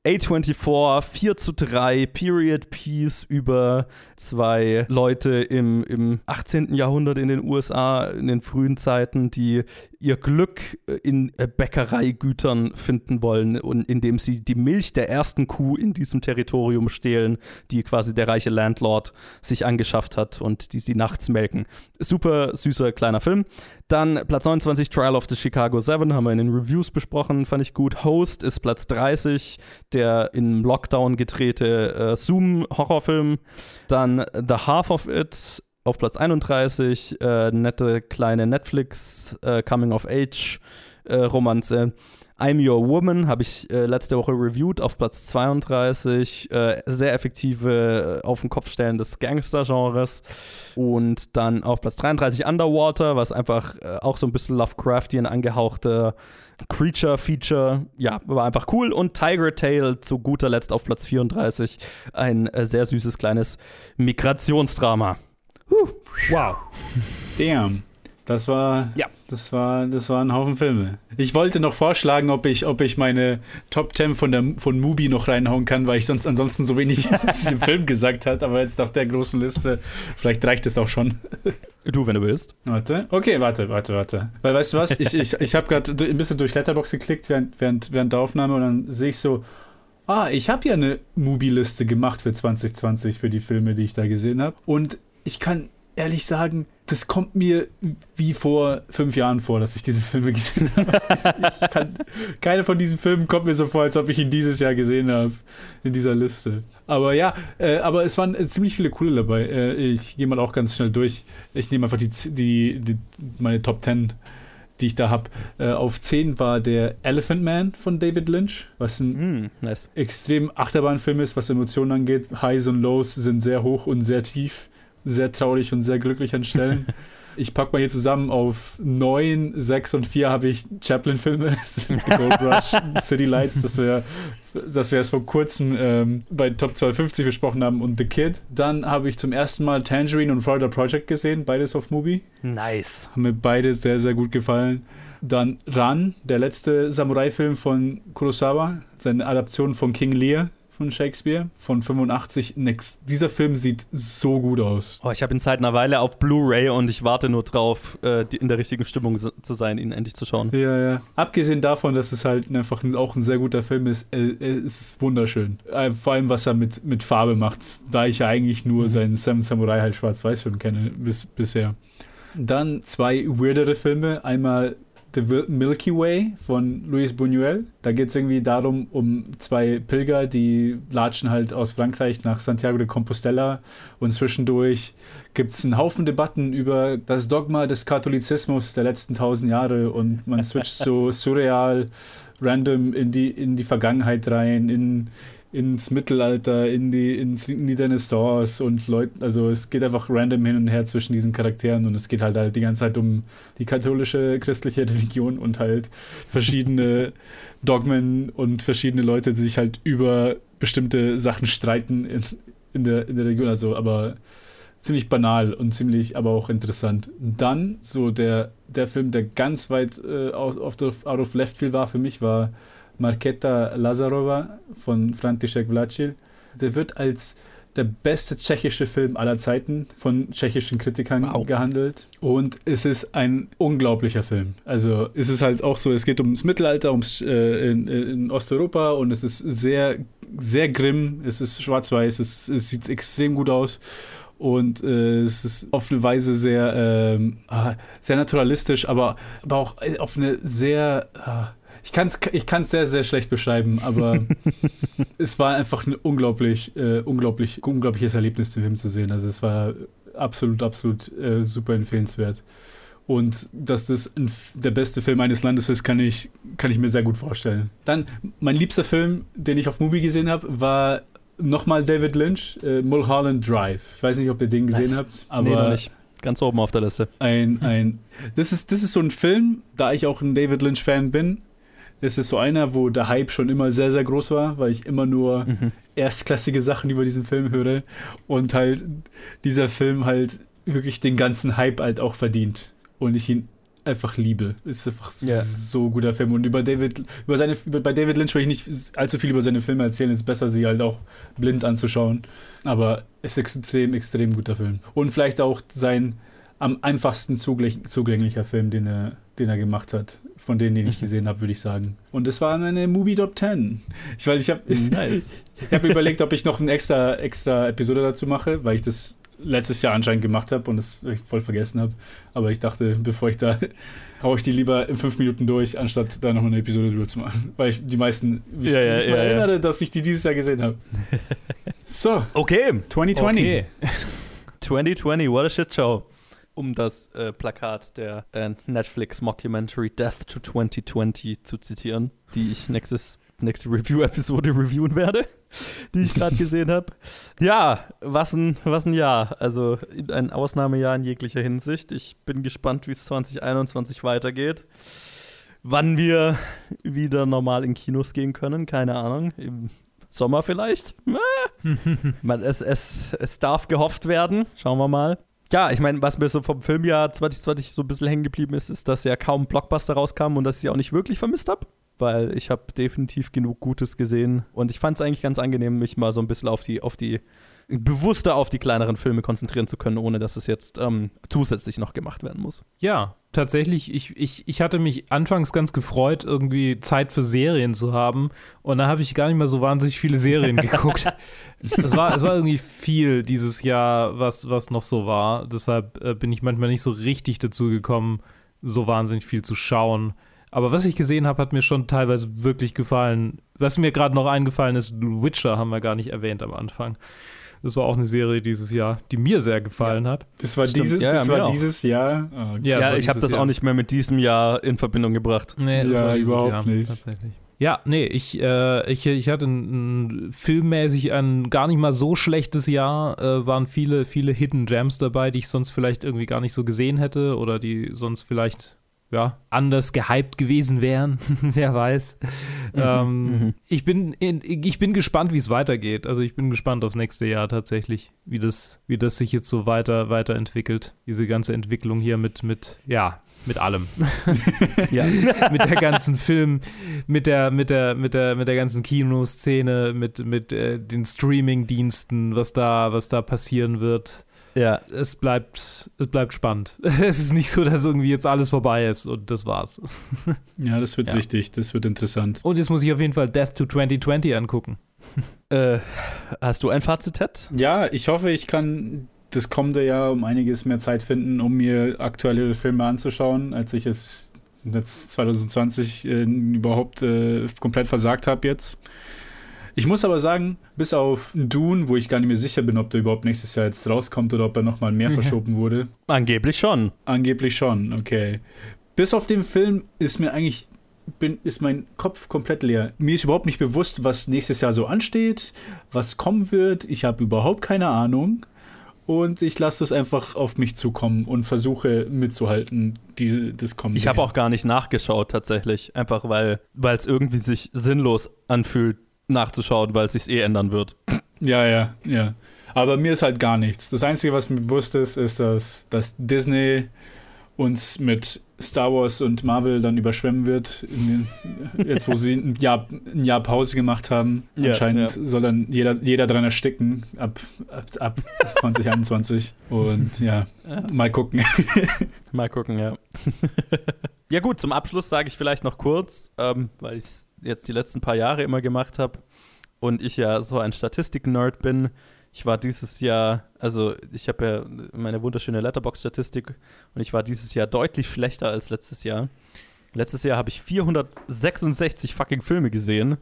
A24 4 zu 3 Period Piece über zwei Leute im, im 18. Jahrhundert in den USA, in den frühen Zeiten, die ihr Glück in Bäckereigütern finden wollen und indem sie die Milch der ersten Kuh in diesem Territorium stehlen, die quasi der reiche Landlord sich angeschafft hat und die sie nachts melken. Super süßer kleiner Film. Dann Platz 29 Trial of the Chicago 7 haben wir in den Reviews besprochen, fand ich gut. Host ist Platz 30, der im Lockdown gedrehte äh, Zoom-Horrorfilm. Dann The Half of It auf Platz 31, äh, nette kleine Netflix äh, Coming-of-Age-Romanze. Äh, I'm Your Woman habe ich äh, letzte Woche reviewed auf Platz 32. Äh, sehr effektive, äh, auf den Kopf stellen des Gangster-Genres. Und dann auf Platz 33 Underwater, was einfach äh, auch so ein bisschen Lovecraftian angehauchte Creature-Feature. Ja, war einfach cool. Und Tiger Tail zu guter Letzt auf Platz 34. Ein äh, sehr süßes kleines Migrationsdrama. Huh. Wow. Damn. Das war, Ja. das war, das war ein Haufen Filme. Ich wollte noch vorschlagen, ob ich, ob ich meine Top 10 von der von Mubi noch reinhauen kann, weil ich sonst ansonsten so wenig zu dem Film gesagt hat. Aber jetzt nach der großen Liste, vielleicht reicht es auch schon. Du, wenn du willst. Warte. Okay, warte, warte, warte. Weil weißt du was? Ich, ich, ich habe gerade ein bisschen durch Letterbox geklickt während, während, während der Aufnahme und dann sehe ich so, ah, ich habe ja eine Mubi-Liste gemacht für 2020 für die Filme, die ich da gesehen habe. Und ich kann ehrlich sagen, das kommt mir wie vor fünf Jahren vor, dass ich diese Filme gesehen habe. Ich kann, keine von diesen Filmen kommt mir so vor, als ob ich ihn dieses Jahr gesehen habe in dieser Liste. Aber ja, äh, aber es waren äh, ziemlich viele coole dabei. Äh, ich gehe mal auch ganz schnell durch. Ich nehme einfach die, die, die, meine Top 10 die ich da habe. Äh, auf 10 war der Elephant Man von David Lynch, was ein Hm, nice. extrem Achterbahnfilm ist, was Emotionen angeht. Highs und Lows sind sehr hoch und sehr tief, sehr traurig und sehr glücklich an Stellen. Ich packe mal hier zusammen auf 9, 6 und 4 habe ich Chaplin-Filme. The Gold Rush, City Lights, das wir, das wir erst vor kurzem ähm, bei Top 250 besprochen haben und The Kid. Dann habe ich zum ersten Mal Tangerine und Florida Project gesehen, beides auf Movie. Nice. Haben mir beide sehr, sehr gut gefallen. Dann Ran, der letzte Samurai-Film von Kurosawa, seine Adaption von King Lear von Shakespeare von 85. Nix. Dieser Film sieht so gut aus. Oh, ich habe ihn seit einer Weile auf Blu-ray und ich warte nur drauf, äh, in der richtigen Stimmung zu sein, ihn endlich zu schauen. Ja, ja. Abgesehen davon, dass es halt einfach ein- auch ein sehr guter Film ist, äh, äh, es ist wunderschön. Äh, vor allem, was er mit, mit Farbe macht, da ich ja eigentlich nur seinen Sam Samurai halt Schwarz-Weiß-Film kenne bis, bisher. Dann zwei weirdere Filme. Einmal The Milky Way von Luis Buñuel. Da geht es irgendwie darum, um zwei Pilger, die latschen halt aus Frankreich nach Santiago de Compostela und zwischendurch gibt es einen Haufen Debatten über das Dogma des Katholizismus der letzten tausend Jahre und man switcht so surreal, random in die, in die Vergangenheit rein, in, ins Mittelalter, in die, ins, in die Renaissance und Leute, also es geht einfach random hin und her zwischen diesen Charakteren und es geht halt, halt die ganze Zeit um die katholische christliche Religion und halt verschiedene Dogmen und verschiedene Leute, die sich halt über bestimmte Sachen streiten in, in, der, in der Region, also aber ziemlich banal und ziemlich aber auch interessant. Dann so der, der Film, der ganz weit äh, out, of out of left field war für mich, war Marketa Lazarova von František Vlačil. Der wird als der beste tschechische Film aller Zeiten von tschechischen Kritikern Wow. gehandelt. Und es ist ein unglaublicher Film. Also es ist halt auch so, es geht ums Mittelalter, ums äh, in, in Osteuropa und es ist sehr, sehr grimm. Es ist schwarz-weiß, es, es sieht extrem gut aus. Und äh, es ist auf eine Weise sehr, ah, sehr naturalistisch, aber, aber auch äh, auf eine sehr. Ich kann es ich kann's sehr, sehr schlecht beschreiben, aber es war einfach ein unglaublich, äh, unglaublich, unglaubliches Erlebnis, den Film zu sehen. Also es war absolut, absolut äh, super empfehlenswert. Und dass das ein, der beste Film eines Landes ist, kann ich, kann ich mir sehr gut vorstellen. Dann, mein liebster Film, den ich auf Movie gesehen habe, war nochmal David Lynch, äh, Mulholland Drive. Ich weiß nicht, ob ihr den gesehen Nice. habt, aber nee, noch nicht. Ganz oben auf der Liste. ein, ein das, ist, das ist so ein Film, da ich auch ein David Lynch-Fan bin. Es ist so einer, wo der Hype schon immer sehr, sehr groß war, weil ich immer nur Mhm. erstklassige Sachen über diesen Film höre und halt dieser Film halt wirklich den ganzen Hype halt auch verdient und ich ihn einfach liebe. Ist einfach Ja. so guter Film und über David über seine über, bei David Lynch will ich nicht allzu viel über seine Filme erzählen, es ist besser sie halt auch blind anzuschauen, aber es ist extrem extrem guter Film und vielleicht auch sein am einfachsten zugänglich, zugänglicher Film, den er den er gemacht hat, von denen, den ich gesehen habe, würde ich sagen. Und das war eine Movie Top 10. Ich weil ich habe Nice. ich habe überlegt, ob ich noch eine extra, extra Episode dazu mache, weil ich das letztes Jahr anscheinend gemacht habe und das voll vergessen habe. Aber ich dachte, bevor ich da, haue ich die lieber in fünf Minuten durch, anstatt da noch eine Episode drüber zu machen. Weil ich die meisten Ja, ja, mich ja, mal ja. erinnere, dass ich die dieses Jahr gesehen habe. So, Okay, 2020. Okay. 2020, what a shit show. Um das äh, Plakat der äh, Netflix-Mockumentary Death to 2020 zu zitieren, die ich nächstes, nächste Review-Episode reviewen werde, die ich gerade gesehen habe. Ja, was ein, was ein Jahr. Also ein Ausnahmejahr in jeglicher Hinsicht. Ich bin gespannt, wie es 2021 weitergeht. Wann wir wieder normal in Kinos gehen können, keine Ahnung. Im Sommer vielleicht? Es, es, es darf gehofft werden. Schauen wir mal. Ja, ich meine, was mir so vom Filmjahr 2020 so ein bisschen hängen geblieben ist, ist, dass ja kaum Blockbuster rauskamen und dass ich sie auch nicht wirklich vermisst habe. Weil ich habe definitiv genug Gutes gesehen. Und ich fand es eigentlich ganz angenehm, mich mal so ein bisschen auf die, auf die, bewusster auf die kleineren Filme konzentrieren zu können, ohne dass es jetzt ähm, zusätzlich noch gemacht werden muss. Ja, tatsächlich, ich, ich, ich hatte mich anfangs ganz gefreut, irgendwie Zeit für Serien zu haben. Und da habe ich gar nicht mehr so wahnsinnig viele Serien geguckt. es, war, es war irgendwie viel dieses Jahr, was, was noch so war. Deshalb äh, bin ich manchmal nicht so richtig dazu gekommen, so wahnsinnig viel zu schauen. Aber was ich gesehen habe, hat mir schon teilweise wirklich gefallen. Was mir gerade noch eingefallen ist, Witcher haben wir gar nicht erwähnt am Anfang. Das war auch eine Serie dieses Jahr, die mir sehr gefallen hat. Das war, Stimmt. diese, Ja, das ja, war dieses Jahr. Oh, Ja, Ja, ich habe das Jahr. auch nicht mehr mit diesem Jahr in Verbindung gebracht. Nee, das Ja, war dieses überhaupt Jahr, nicht. Tatsächlich. Ja, nee, ich, äh, ich, ich hatte ein, ein filmmäßig ein gar nicht mal so schlechtes Jahr. Äh, waren viele, viele Hidden Gems dabei, die ich sonst vielleicht irgendwie gar nicht so gesehen hätte oder die sonst vielleicht ja, anders gehypt gewesen wären. Wer weiß. ähm, mhm. Ich, bin in, ich bin gespannt, wie es weitergeht. Also ich bin gespannt aufs nächste Jahr tatsächlich, wie das, wie das sich jetzt so weiter, weiterentwickelt. Diese ganze Entwicklung hier mit, mit ja, mit allem. Ja. mit der ganzen Film, mit der, mit der, mit der, mit der ganzen Kinoszene, mit, mit äh, den Streaming-Diensten, was da, was da passieren wird. Ja. Es bleibt, es bleibt spannend. Es ist nicht so, dass irgendwie jetzt alles vorbei ist und das war's. Ja, das wird Ja. wichtig, das wird interessant. Und jetzt muss ich auf jeden Fall Death to 2020 angucken. Äh, hast du ein Fazit, Ted? Ja, ich hoffe, ich kann das kommende Jahr um einiges mehr Zeit finden, um mir aktuelle Filme anzuschauen, als ich es jetzt 2020 äh, überhaupt äh, komplett versagt habe jetzt. Ich muss aber sagen, bis auf Dune, wo ich gar nicht mehr sicher bin, ob der überhaupt nächstes Jahr jetzt rauskommt oder ob er nochmal mehr Ja. verschoben wurde. Angeblich schon. Angeblich schon, okay. Bis auf den Film ist mir eigentlich bin, ist mein Kopf komplett leer. Mir ist überhaupt nicht bewusst, was nächstes Jahr so ansteht, was kommen wird. Ich habe überhaupt keine Ahnung. Und ich lasse es einfach auf mich zukommen und versuche mitzuhalten, diese, das kommende Ich habe auch gar nicht nachgeschaut tatsächlich, einfach weil weil es irgendwie sich sinnlos anfühlt nachzuschauen, weil es sich eh ändern wird. Ja, ja, ja. Aber mir ist halt gar nichts. Das Einzige, was mir bewusst ist, ist, dass, dass Disney uns mit Star Wars und Marvel dann überschwemmen wird, den, jetzt wo sie ein Jahr, ein Jahr Pause gemacht haben. Ja, Anscheinend ja. soll dann jeder, jeder dran ersticken ab, ab, ab 2021. Und ja, mal gucken. Mal gucken, ja. ja gut, zum Abschluss sage ich vielleicht noch kurz, ähm, weil ich es jetzt die letzten paar Jahre immer gemacht habe und ich ja so ein Statistik-Nerd bin. Ich war dieses Jahr, also ich habe ja meine wunderschöne Letterbox-Statistik und ich war dieses Jahr deutlich schlechter als letztes Jahr. Letztes Jahr habe ich 466 fucking Filme gesehen.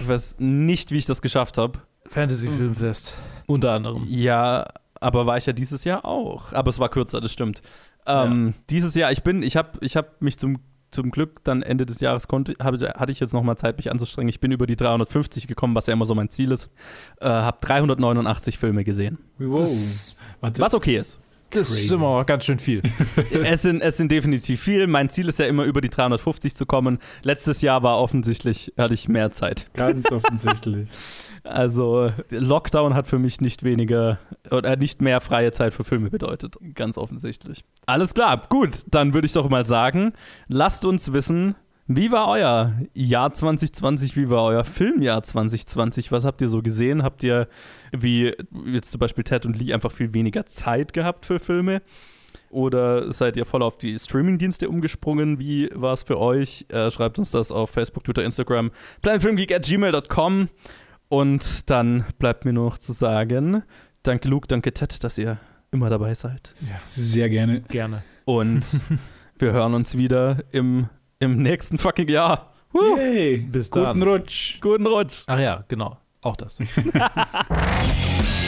Ich weiß nicht, wie ich das geschafft habe. Fantasy Filmfest. Unter anderem. Ja, aber war ich ja dieses Jahr auch. Aber es war kürzer, das stimmt. Ähm, Dieses Jahr, ich bin, ich habe ich hab mich zum, zum Glück dann Ende des Jahres konnte, habe, hatte ich jetzt noch mal Zeit, mich anzustrengen. Ich bin über die 350 gekommen, was ja immer so mein Ziel ist. Äh, habe 389 Filme gesehen. Wow. Was okay ist. Das ist immer auch ganz schön viel. es, sind, es sind definitiv viel. Mein Ziel ist ja immer über die 350 zu kommen. Letztes Jahr war offensichtlich, hatte ich mehr Zeit. ganz offensichtlich. Also Lockdown hat für mich nicht weniger oder nicht mehr freie Zeit für Filme bedeutet. Ganz offensichtlich. Alles klar, gut. Dann würde ich doch mal sagen, lasst uns wissen, wie war euer Jahr 2020, wie war euer Filmjahr 2020? Was habt ihr so gesehen? Habt ihr, wie jetzt zum Beispiel Ted und Lee, einfach viel weniger Zeit gehabt für Filme? Oder seid ihr voll auf die Streamingdienste umgesprungen? Wie war es für euch? Äh, schreibt uns das auf Facebook, Twitter, Instagram, planetfilmgeek.gmail.com. Und dann bleibt mir nur noch zu sagen, danke Luke, danke Ted, dass ihr immer dabei seid. Sehr gerne. Gerne. Und wir hören uns wieder im, im nächsten fucking Jahr. Woo. Yay. Bis Guten dann. Rutsch. Guten Rutsch. Ach ja, genau. Auch das.